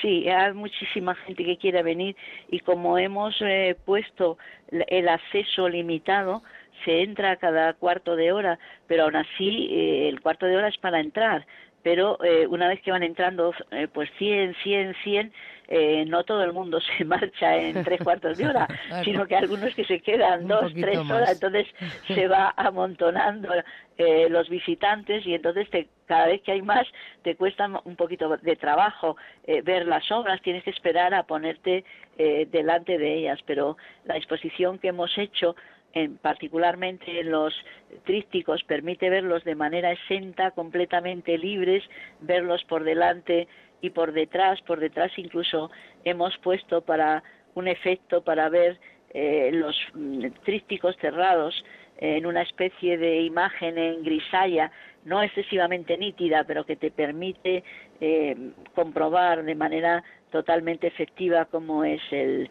Speaker 36: Sí, hay muchísima gente que quiere venir y como hemos eh, puesto el acceso limitado, se entra cada cuarto de hora, pero aún así eh, el cuarto de hora es para entrar. Pero eh, una vez que van entrando, pues 100, 100, 100, eh, no todo el mundo se marcha en tres cuartos de hora, sino que algunos que se quedan dos, tres horas, entonces se va amontonando eh, los visitantes y entonces te, cada vez que hay más te cuesta un poquito de trabajo eh, ver las obras, tienes que esperar a ponerte delante de ellas, pero la exposición que hemos hecho en, particularmente en los trísticos, permite verlos de manera exenta, completamente libres, verlos por delante y por detrás, por detrás incluso hemos puesto para un efecto para ver eh, los mm, trísticos cerrados en una especie de imagen en grisalla, no excesivamente nítida, pero que te permite eh, comprobar de manera totalmente efectiva cómo es el,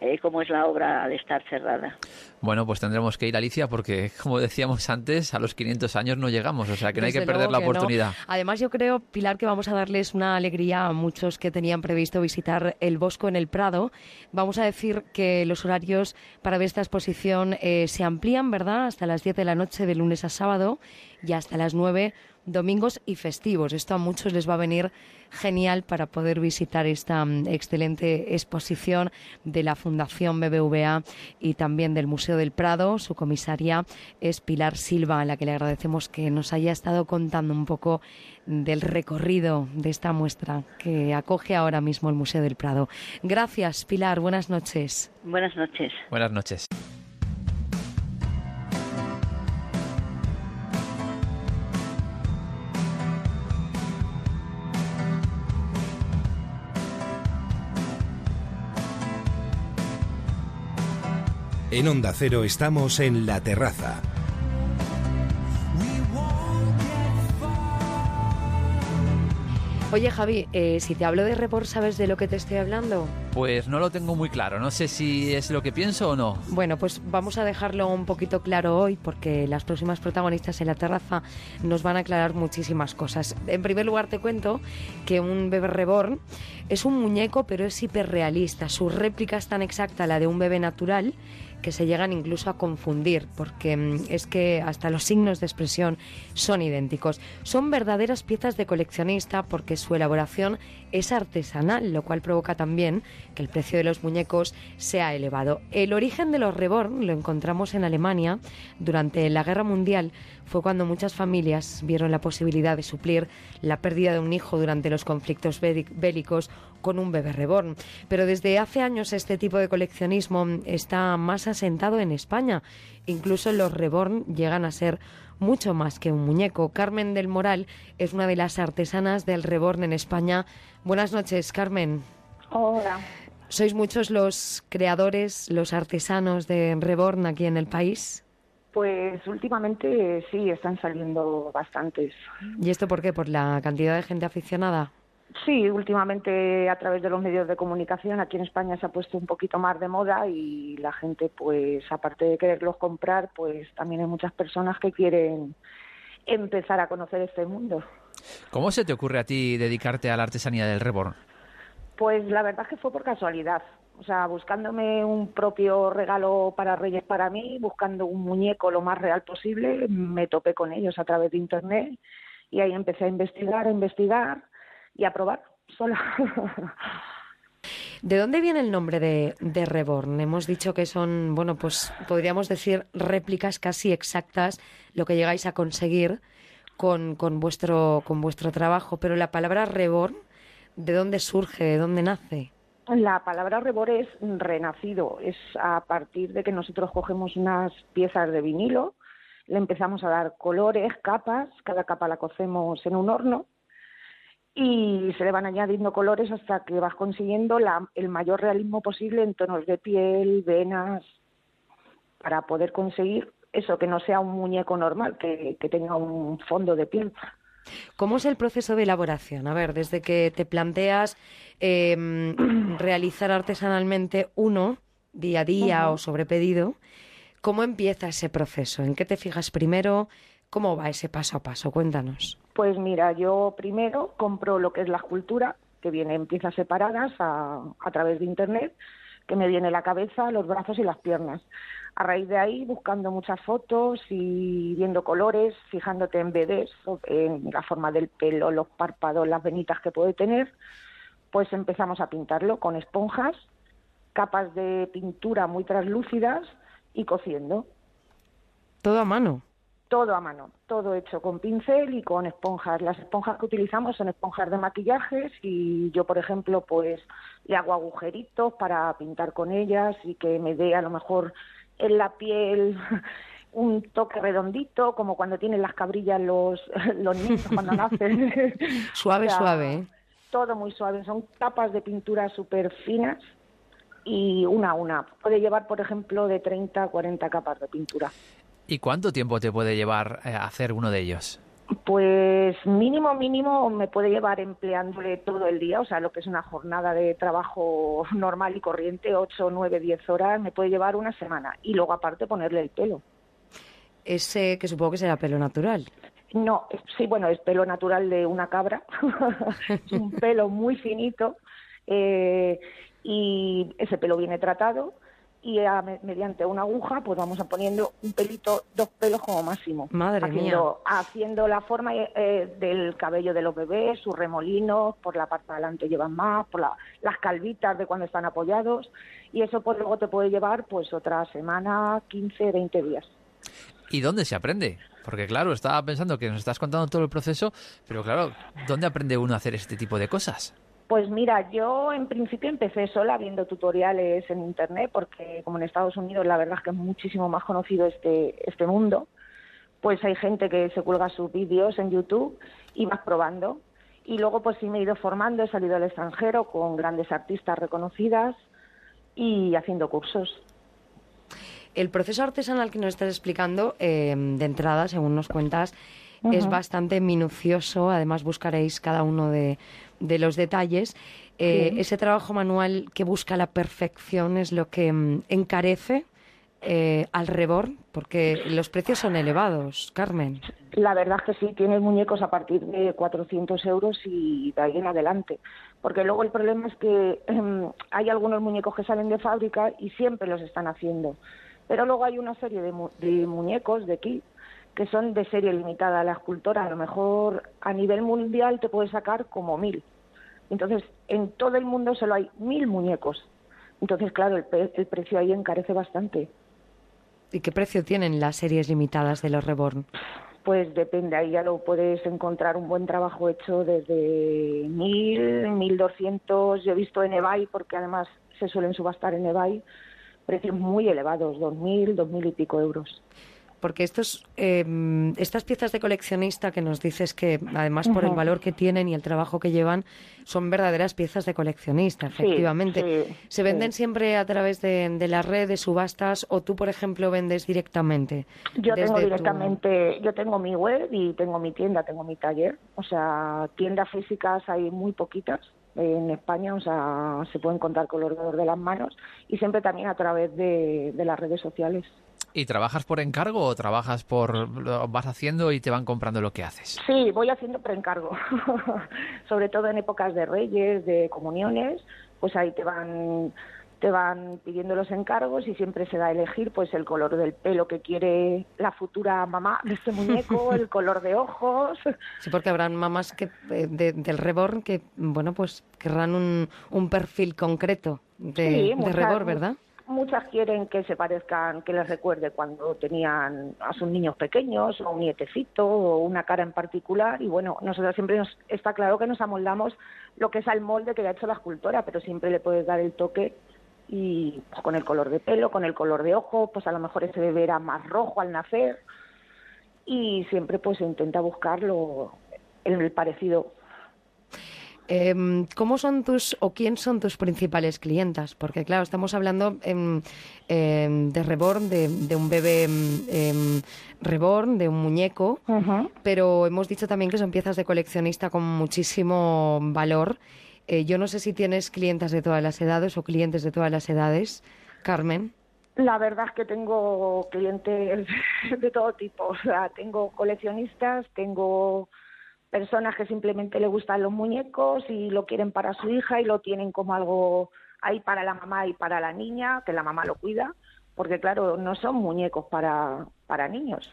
Speaker 36: eh, cómo es la obra al estar cerrada.
Speaker 1: Bueno, pues tendremos que ir, Alicia, porque como decíamos antes, a los 500 años no llegamos, o sea que no hay que perder la oportunidad.
Speaker 2: Además, yo creo, Pilar, que vamos a darles una alegría a muchos que tenían previsto visitar el Bosco en el Prado. Vamos a decir que los horarios para ver esta exposición eh, se amplían, ¿verdad?, hasta las 10 de la noche de lunes a sábado y hasta las 9 domingos y festivos. Esto a muchos les va a venir genial para poder visitar esta mm, excelente exposición de la Fundación BBVA y también del Museo del Prado. Su comisaria es Pilar Silva, a la que le agradecemos que nos haya estado contando un poco del recorrido de esta muestra que acoge ahora mismo el Museo del Prado. Gracias, Pilar. Buenas noches.
Speaker 36: Buenas noches.
Speaker 1: Buenas noches.
Speaker 3: En Onda Cero estamos en La Terraza.
Speaker 2: Oye Javi, eh, si te hablo de Report, ¿sabes de lo que te estoy hablando?
Speaker 1: Pues no lo tengo muy claro, no sé si es lo que pienso o no.
Speaker 2: Bueno, pues vamos a dejarlo un poquito claro hoy porque las próximas protagonistas en la terraza nos van a aclarar muchísimas cosas. En primer lugar te cuento que un bebé reborn es un muñeco pero es hiperrealista. Su réplica es tan exacta a la de un bebé natural que se llegan incluso a confundir, porque mm, es que hasta los signos de expresión son idénticos. Son verdaderas piezas de coleccionista porque su elaboración es artesanal, lo cual provoca también que el precio de los muñecos sea elevado. El origen de los reborn lo encontramos en Alemania durante la Guerra Mundial. Fue cuando muchas familias vieron la posibilidad de suplir la pérdida de un hijo durante los conflictos bélicos con un bebé reborn. Pero desde hace años este tipo de coleccionismo está más asentado en España. Incluso los reborn llegan a ser mucho más que un muñeco. Carmen del Moral es una de las artesanas del reborn en España. Buenas noches, Carmen.
Speaker 37: Hola.
Speaker 2: ¿Sois muchos los creadores, los artesanos de reborn aquí en el país?
Speaker 37: Pues últimamente sí, están saliendo bastantes.
Speaker 2: ¿Y esto por qué? ¿Por la cantidad de gente aficionada?
Speaker 37: Sí, últimamente a través de los medios de comunicación aquí en España se ha puesto un poquito más de moda y la gente, pues aparte de quererlos comprar, pues también hay muchas personas que quieren empezar a conocer este mundo.
Speaker 1: ¿Cómo se te ocurre a ti dedicarte a la artesanía del reborn?
Speaker 37: Pues la verdad es que fue por casualidad. O sea, buscándome un propio regalo para Reyes para mí, buscando un muñeco lo más real posible, me topé con ellos a través de Internet y ahí empecé a investigar, a investigar y a probar sola.
Speaker 2: ¿De dónde viene el nombre de, de, Reborn? Hemos dicho que son, bueno, pues podríamos decir réplicas casi exactas, lo que llegáis a conseguir con, con, vuestro, con vuestro trabajo, pero la palabra Reborn, ¿de dónde surge? ¿De dónde nace?
Speaker 37: La palabra rebor es renacido, es a partir de que nosotros cogemos unas piezas de vinilo, le empezamos a dar colores, capas, cada capa la cocemos en un horno y se le van añadiendo colores hasta que vas consiguiendo la- el mayor realismo posible en tonos de piel, venas, para poder conseguir eso, que no sea un muñeco normal, que, que tenga un fondo de piel.
Speaker 2: ¿Cómo es el proceso de elaboración? A ver, desde que te planteas eh, realizar artesanalmente uno día a día o sobre pedido, ¿cómo empieza ese proceso? ¿En qué te fijas primero? ¿Cómo va ese paso a paso? Cuéntanos.
Speaker 37: Pues mira, yo primero compro lo que es la escultura, que viene en piezas separadas a, a través de Internet, que me viene la cabeza, los brazos y las piernas. A raíz de ahí, buscando muchas fotos y viendo colores, fijándote en bebés, en la forma del pelo, los párpados, las venitas que puede tener, pues empezamos a pintarlo con esponjas, capas de pintura muy translúcidas y cociendo.
Speaker 2: Todo a mano.
Speaker 37: Todo a mano, todo hecho con pincel y con esponjas. Las esponjas que utilizamos son esponjas de maquillajes y yo, por ejemplo, pues le hago agujeritos para pintar con ellas y que me dé a lo mejor en la piel un toque redondito, como cuando tienen las cabrillas los, los niños cuando nacen.
Speaker 2: Suave,
Speaker 37: O sea,
Speaker 2: suave. ¿eh?
Speaker 37: Todo muy suave. Son capas de pintura súper finas y una a una. Puede llevar, por ejemplo, de 30 a 40 capas de pintura.
Speaker 1: ¿Y cuánto tiempo te puede llevar eh, hacer uno de ellos?
Speaker 37: Pues mínimo, mínimo me puede llevar empleándole todo el día, o sea, lo que es una jornada de trabajo normal y corriente, 8, 9, 10 horas, me puede llevar una semana. Y luego aparte ponerle el pelo.
Speaker 2: Ese que supongo que será pelo natural.
Speaker 37: No, es- sí, bueno, es pelo natural de una cabra, es un pelo muy finito eh, y ese pelo viene tratado y a- mediante una aguja pues vamos a poniendo un pelito, dos pelos como máximo.
Speaker 2: Madre
Speaker 37: haciendo, Haciendo la forma eh, del cabello de los bebés, sus remolinos, por la parte de adelante llevan más, por la- las calvitas de cuando están apoyados y eso pues luego te puede llevar pues otra semana, 15, 20 días.
Speaker 1: ¿Y dónde se aprende? Porque claro, estaba pensando que nos estás contando todo el proceso, pero claro, ¿dónde aprende uno a hacer este tipo de cosas?
Speaker 37: Pues mira, yo en principio empecé sola viendo tutoriales en internet porque como en Estados Unidos la verdad es que es muchísimo más conocido este este mundo, pues hay gente que se cuelga sus vídeos en YouTube y vas probando. Y luego pues sí me he ido formando, he salido al extranjero con grandes artistas reconocidas y haciendo cursos.
Speaker 2: El proceso artesanal que nos estás explicando, eh, de entrada, según nos cuentas, es bastante minucioso. Además, buscaréis cada uno de, de los detalles. Eh,
Speaker 37: Sí.
Speaker 2: Ese trabajo manual que busca la perfección es lo que mm, encarece eh, al rebord, porque los precios son elevados, Carmen.
Speaker 37: La verdad es que sí, tienes muñecos a partir de 400 euros y de ahí en adelante. Porque luego el problema es que em, hay algunos muñecos que salen de fábrica y siempre los están haciendo. Pero luego hay una serie de, mu- de muñecos de kit que son de serie limitada. La escultora a lo mejor a nivel mundial te puede sacar como mil. Entonces, en todo el mundo solo hay mil muñecos. Entonces, claro, el, pe- el precio ahí encarece bastante.
Speaker 2: ¿Y qué precio tienen las series limitadas de los Reborn?
Speaker 37: Pues depende, ahí ya lo puedes encontrar un buen trabajo hecho desde 1000, 1200. Yo he visto en eBay, porque además se suelen subastar en eBay, precios muy elevados, 2000, 2000 y pico euros.
Speaker 2: Porque estos, eh, estas piezas de coleccionista que nos dices que, además por el valor que tienen y el trabajo que llevan, son verdaderas piezas de coleccionista, efectivamente.
Speaker 37: sí,
Speaker 2: ¿Se venden
Speaker 37: sí.
Speaker 2: siempre a través de, de las redes, subastas, o tú, por ejemplo, vendes directamente?
Speaker 37: Yo tengo
Speaker 2: tu-
Speaker 37: directamente, yo tengo mi web y tengo mi tienda, tengo mi taller. O sea, tiendas físicas hay muy poquitas en España, o sea, se pueden contar con los dedos de las manos y siempre también a través de, de las redes sociales.
Speaker 1: ¿Y trabajas por encargo o trabajas por lo vas haciendo y te van comprando lo que haces?
Speaker 37: Sí, voy haciendo preencargo, sobre todo en épocas de reyes, de comuniones, pues ahí te van te van pidiendo los encargos y siempre se da a elegir pues el color del pelo que quiere la futura mamá de este muñeco, el color de ojos.
Speaker 2: Sí, porque habrán mamás que, eh, de- del Reborn que, bueno, pues querrán un, un perfil concreto de,
Speaker 37: Sí,
Speaker 2: de
Speaker 37: muchas-
Speaker 2: Reborn, ¿verdad?
Speaker 37: muchas quieren que se parezcan, que les recuerde cuando tenían a sus niños pequeños, o un nietecito, o una cara en particular. Y bueno, nosotros siempre nos, está claro que nos amoldamos lo que es al molde que ha hecho la escultora, pero siempre le puedes dar el toque y pues, con el color de pelo, con el color de ojo, pues a lo mejor ese bebé era más rojo al nacer. Y siempre pues se intenta buscarlo en el parecido
Speaker 2: Em, ¿Cómo son tus o quién son tus principales clientas? Porque claro, estamos hablando em, de reborn, de, un bebé reborn, de un muñeco, pero hemos dicho también que son piezas de coleccionista con muchísimo valor. Eh, yo no sé si tienes clientas de todas las edades o clientes de todas las edades, Carmen.
Speaker 37: La verdad es que tengo clientes de todo tipo. O sea, tengo coleccionistas, tengo personas que simplemente le gustan los muñecos y lo quieren para su hija y lo tienen como algo ahí para la mamá y para la niña, que la mamá lo cuida, porque claro, no son muñecos para, para niños.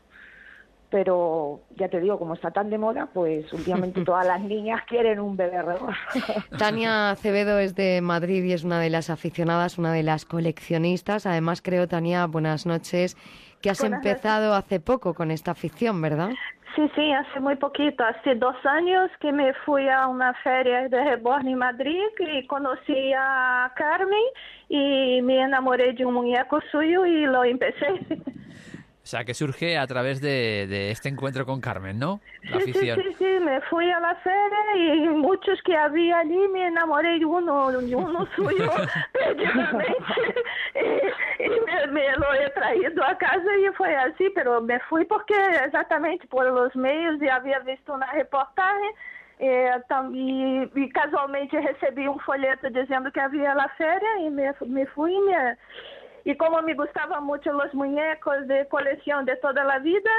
Speaker 37: Pero ya te digo, como está tan de moda, pues últimamente todas las niñas quieren un bebé reborn.
Speaker 2: Tania Acevedo es de Madrid y es una de las aficionadas, una de las coleccionistas. Además, creo, Tania, buenas noches, que has empezado hace poco con esta afición, ¿verdad?
Speaker 38: Sí, sí, hace muy poquito, hace dos años que me fui a una feria de Reborn en Madrid y conocí a Carmen y me enamoré de un muñeco suyo y lo empecé.
Speaker 1: O sea, que surge a través de, este encuentro con Carmen, ¿no?
Speaker 38: La sí, sí, sí, sí, me fui a la feria y muchos que había allí me enamoré de uno, de uno suyo, y, me, lo he traído a casa y fue así, pero me fui porque exactamente por los medios y había visto una reportaje eh, y, y, casualmente recibí un folleto dizendo que havia la feria e me, me fui e me, Y como me gustaban mucho los muñecos de colección de toda la vida,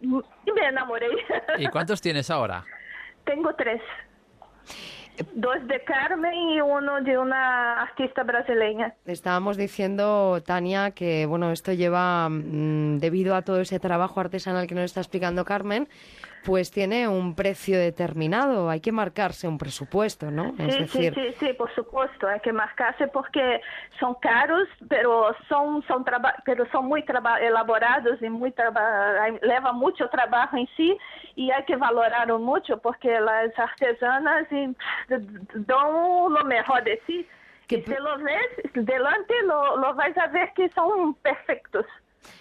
Speaker 38: me enamoré.
Speaker 1: ¿Y cuántos tienes ahora?
Speaker 38: Tengo tres. Dos de Carmen y uno de una artista brasileña.
Speaker 2: Estábamos diciendo, Tania, que bueno, esto lleva, mm, debido a todo ese trabajo artesanal que nos está explicando Carmen, pues tiene un precio determinado, hay que marcarse un presupuesto, ¿no?
Speaker 38: Sí, sí, sí, sí, por supuesto, hay que marcarse porque son caros, pero son, son, pero son muy elaborados y muy lleva mucho trabajo en sí y hay que valorarlo mucho porque las artesanas dan lo mejor de sí. Que... Y si lo ves delante, lo, lo vais a ver que son perfectos.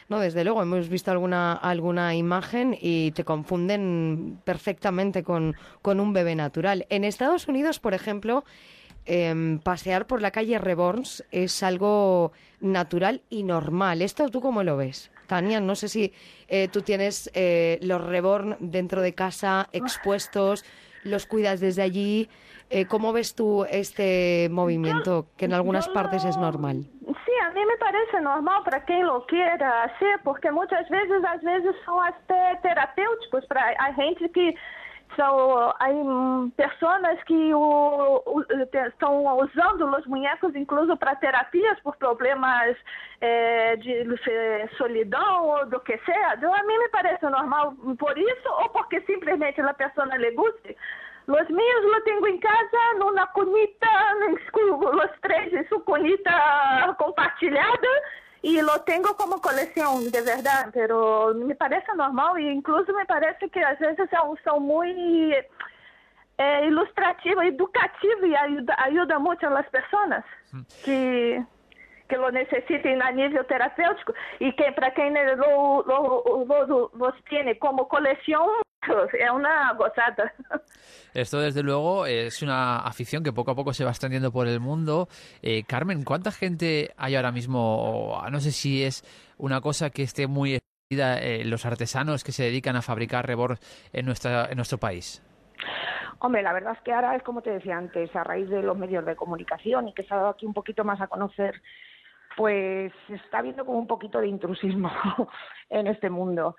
Speaker 2: No, desde luego, hemos visto alguna, alguna imagen y te confunden perfectamente con, con un bebé natural. En Estados Unidos, por ejemplo, em, pasear por la calle Reborns es algo natural y normal. ¿Esto tú cómo lo ves? Tania, no sé si eh, tú tienes eh, los Reborn dentro de casa expuestos, los cuidas desde allí. Eh, ¿Cómo ves tú este movimiento que en algunas partes es normal?
Speaker 38: Mí me parece normal para quien lo quiera hacer, porque muchas veces, às vezes, são até terapêuticos para a gente que são há pessoas que o, o, estão usando os bonecos incluso para terapias por problemas é, de solidão ou do que seja. A mim me parece normal por isso ou porque simplesmente a pessoa guste. Los míos lo tengo en casa, en una cunita, los tres en su cunita compartilhada y lo tengo como colección, de verdad, pero me parece normal e incluso me parece que às vezes são, são muito é, ilustrativos, educativos e ajuda, ajuda muito as pessoas que que lo necessitem a nível terapêutico e que para quem lo, lo, lo, los tiene como colección es una gozada.
Speaker 1: Esto, desde luego, es una afición que poco a poco se va extendiendo por el mundo. Eh, Carmen, ¿cuánta gente hay ahora mismo? No sé si es una cosa que esté muy extendida eh, los artesanos que se dedican a fabricar rebord en, nuestra, en nuestro país.
Speaker 37: Hombre, la verdad es que ahora es como te decía antes, a raíz de los medios de comunicación y que se ha dado aquí un poquito más a conocer, pues está viendo como un poquito de intrusismo en este mundo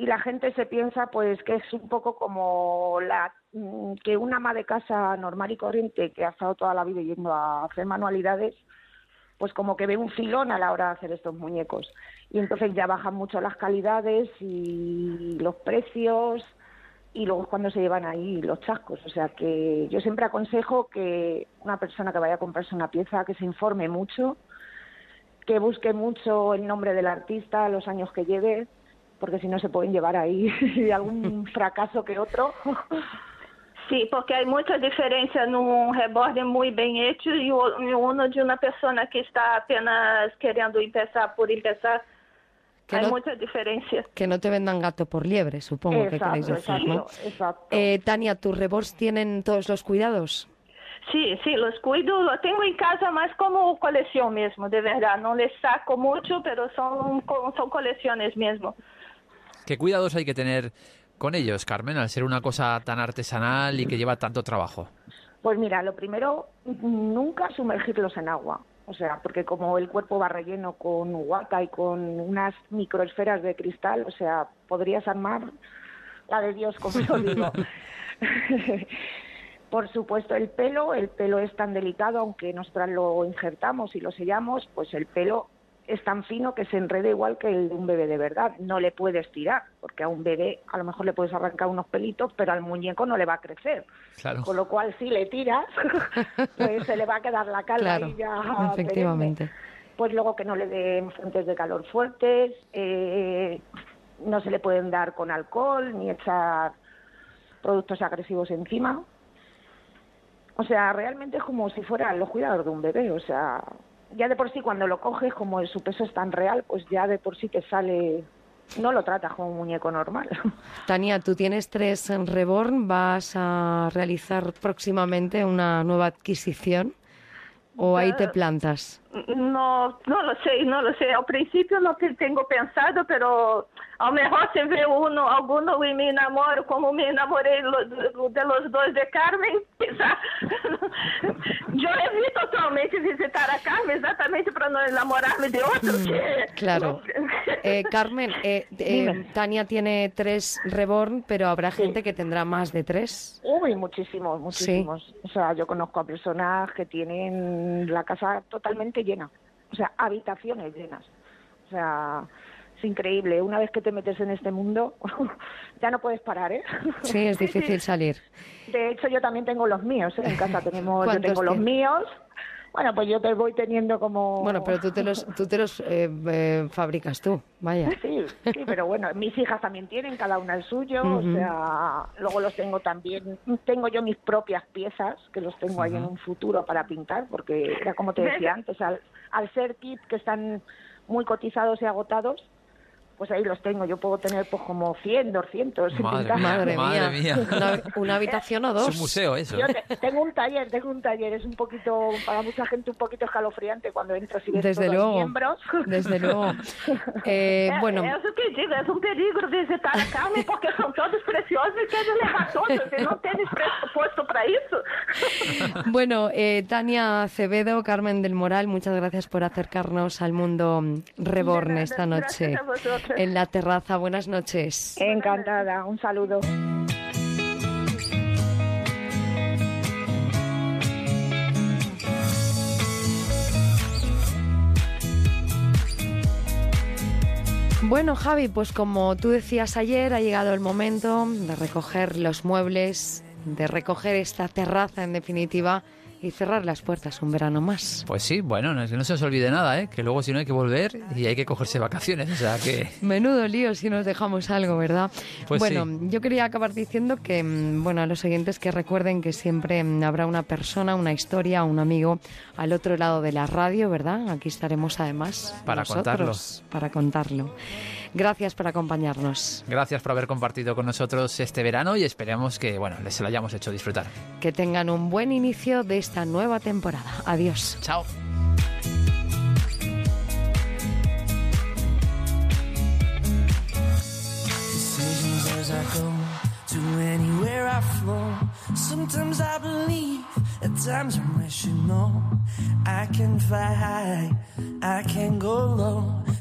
Speaker 37: y la gente se piensa pues que es un poco como la mm, que una ama de casa normal y corriente que ha estado toda la vida yendo a hacer manualidades pues como que ve un filón a la hora de hacer estos muñecos y entonces ya bajan mucho las calidades y los precios y luego es cuando se llevan ahí los chascos. O sea que yo siempre aconsejo que una persona que vaya a comprarse una pieza que se informe mucho, que busque mucho el nombre del artista, los años que lleve, porque si no se pueden llevar ahí algún fracaso que otro.
Speaker 38: Sim, porque há muita diferença num reborde muito bem hecho e e uno de uma pessoa que está apenas querendo empezar por empezar.
Speaker 2: Que
Speaker 38: Hay
Speaker 2: no-
Speaker 38: mucha diferencia.
Speaker 2: Que no te vendan gato por liebre, supongo que queréis decir, ¿no?
Speaker 37: exacto.
Speaker 2: Eh, Tania, ¿tus rebords tienen todos los cuidados?
Speaker 38: Sim, sim, los cuido, lo tengo em casa mais como coleção mesmo, de verdade. Não les saco muito, pero são, co- são coleções mesmo.
Speaker 1: ¿Qué cuidados hay que tener con ellos, Carmen, al ser una cosa tan artesanal y que lleva tanto trabajo?
Speaker 37: Pues mira, lo primero, nunca sumergirlos en agua. O sea, porque como el cuerpo va relleno con guata y con unas microesferas de cristal, o sea, podrías armar la de Dios, como yo digo. Por supuesto, el pelo, el pelo es tan delicado, aunque nosotras lo injertamos y lo sellamos, pues el pelo es tan fino que se enreda igual que el de un bebé de verdad. No le puedes tirar, porque a un bebé a lo mejor le puedes arrancar unos pelitos, pero al muñeco no le va a crecer.
Speaker 1: Claro.
Speaker 37: Con lo cual, si le tiras, pues se le va a quedar la
Speaker 2: Claro,
Speaker 37: ya perenne.
Speaker 2: efectivamente.
Speaker 37: Pues luego que no le den fuentes de calor fuertes, eh, no se le pueden dar con alcohol ni echar productos agresivos encima. O sea, realmente es como si fueran los cuidados de un bebé. O sea, ya de por sí cuando lo coges, como su peso es tan real, pues ya de por sí te sale... No lo tratas como un muñeco normal.
Speaker 2: Tania, tú tienes tres en Reborn, ¿vas a realizar próximamente una nueva adquisición? ¿O ahí te plantas?
Speaker 38: No, no lo sé, no lo sé. Al principio no te tengo pensado, pero a lo mejor se ve uno, alguno y me enamoro, como me enamoré lo- de los dos de Carmen. Yo evito totalmente visitar a Carmen exactamente para no enamorarme de otro. que-
Speaker 2: Claro. Eh, Carmen, eh, eh. Tania tiene tres Reborn, pero habrá gente que tendrá más de tres.
Speaker 37: Uy, muchísimos, muchísimos. O sea, yo conozco a personas que tienen la casa totalmente llena. O sea, habitaciones llenas. O sea, es increíble. Una vez que te metes en este mundo, ya no puedes parar, ¿eh?
Speaker 2: Sí, es difícil salir.
Speaker 37: De hecho, yo también tengo los míos, ¿eh? En casa tenemos, yo
Speaker 2: ¿Cuántos
Speaker 37: tengo los míos. Bueno, pues yo te voy teniendo como...
Speaker 2: Bueno, pero tú te los, tú te los eh, eh, fabricas tú, vaya.
Speaker 37: Sí, sí, pero bueno, mis hijas también tienen cada una el suyo, o sea, luego los tengo también, tengo yo mis propias piezas, que los tengo ahí en un futuro para pintar, porque era como te decía antes, al, al ser kit que están muy cotizados y agotados, pues ahí los tengo, yo puedo tener pues como 100, 200 sin
Speaker 1: Madre
Speaker 2: Madre mía.
Speaker 1: mía.
Speaker 2: Una, una habitación o
Speaker 1: Es
Speaker 2: dos.
Speaker 1: un museo eso.
Speaker 37: Yo
Speaker 1: ¿eh?
Speaker 37: te- tengo un taller, tengo un taller, es un poquito, para mucha gente un poquito escalofriante cuando entras y ves
Speaker 2: Desde
Speaker 37: todos los
Speaker 2: luego,
Speaker 37: miembros.
Speaker 2: desde luego. Eh,
Speaker 38: É,
Speaker 2: bueno,
Speaker 38: isso que digo, é um perigo visitar a Carmen porque são todos preciosos e querem levar todos e não temos presupuesto para isso.
Speaker 2: bueno eh, Tania Acevedo, Carmen del Moral, muchas gracias por acercarnos al mundo Reborn esta noche
Speaker 37: gracias a vosotros.
Speaker 2: en la terraza. Buenas noches.
Speaker 37: Encantada, un saludo.
Speaker 2: Bueno, Javi, pues como tú decías ayer, ha llegado el momento de recoger los muebles, de recoger esta terraza en definitiva y cerrar las puertas un verano más.
Speaker 1: Pues sí, bueno, no, no se os olvide nada, ¿eh? que luego si no hay que volver y hay que cogerse vacaciones, o sea que...
Speaker 2: Menudo lío si nos dejamos algo, ¿verdad?
Speaker 1: Pues
Speaker 2: bueno,
Speaker 1: sí.
Speaker 2: yo quería acabar diciendo que, mm, bueno, a los oyentes que recuerden que siempre mm, habrá una persona, una historia, un amigo al otro lado de la radio, ¿verdad? Aquí estaremos además
Speaker 1: Para
Speaker 2: nosotros para contarlo. Gracias por acompañarnos.
Speaker 1: Gracias por haber compartido con nosotros este verano y esperemos que, bueno, les lo hayamos hecho disfrutar.
Speaker 2: Que tengan un buen inicio de esta nueva temporada. Adiós.
Speaker 1: Chao.
Speaker 29: Sometimes I believe, at times I wish you know. I can fly high, I can go low.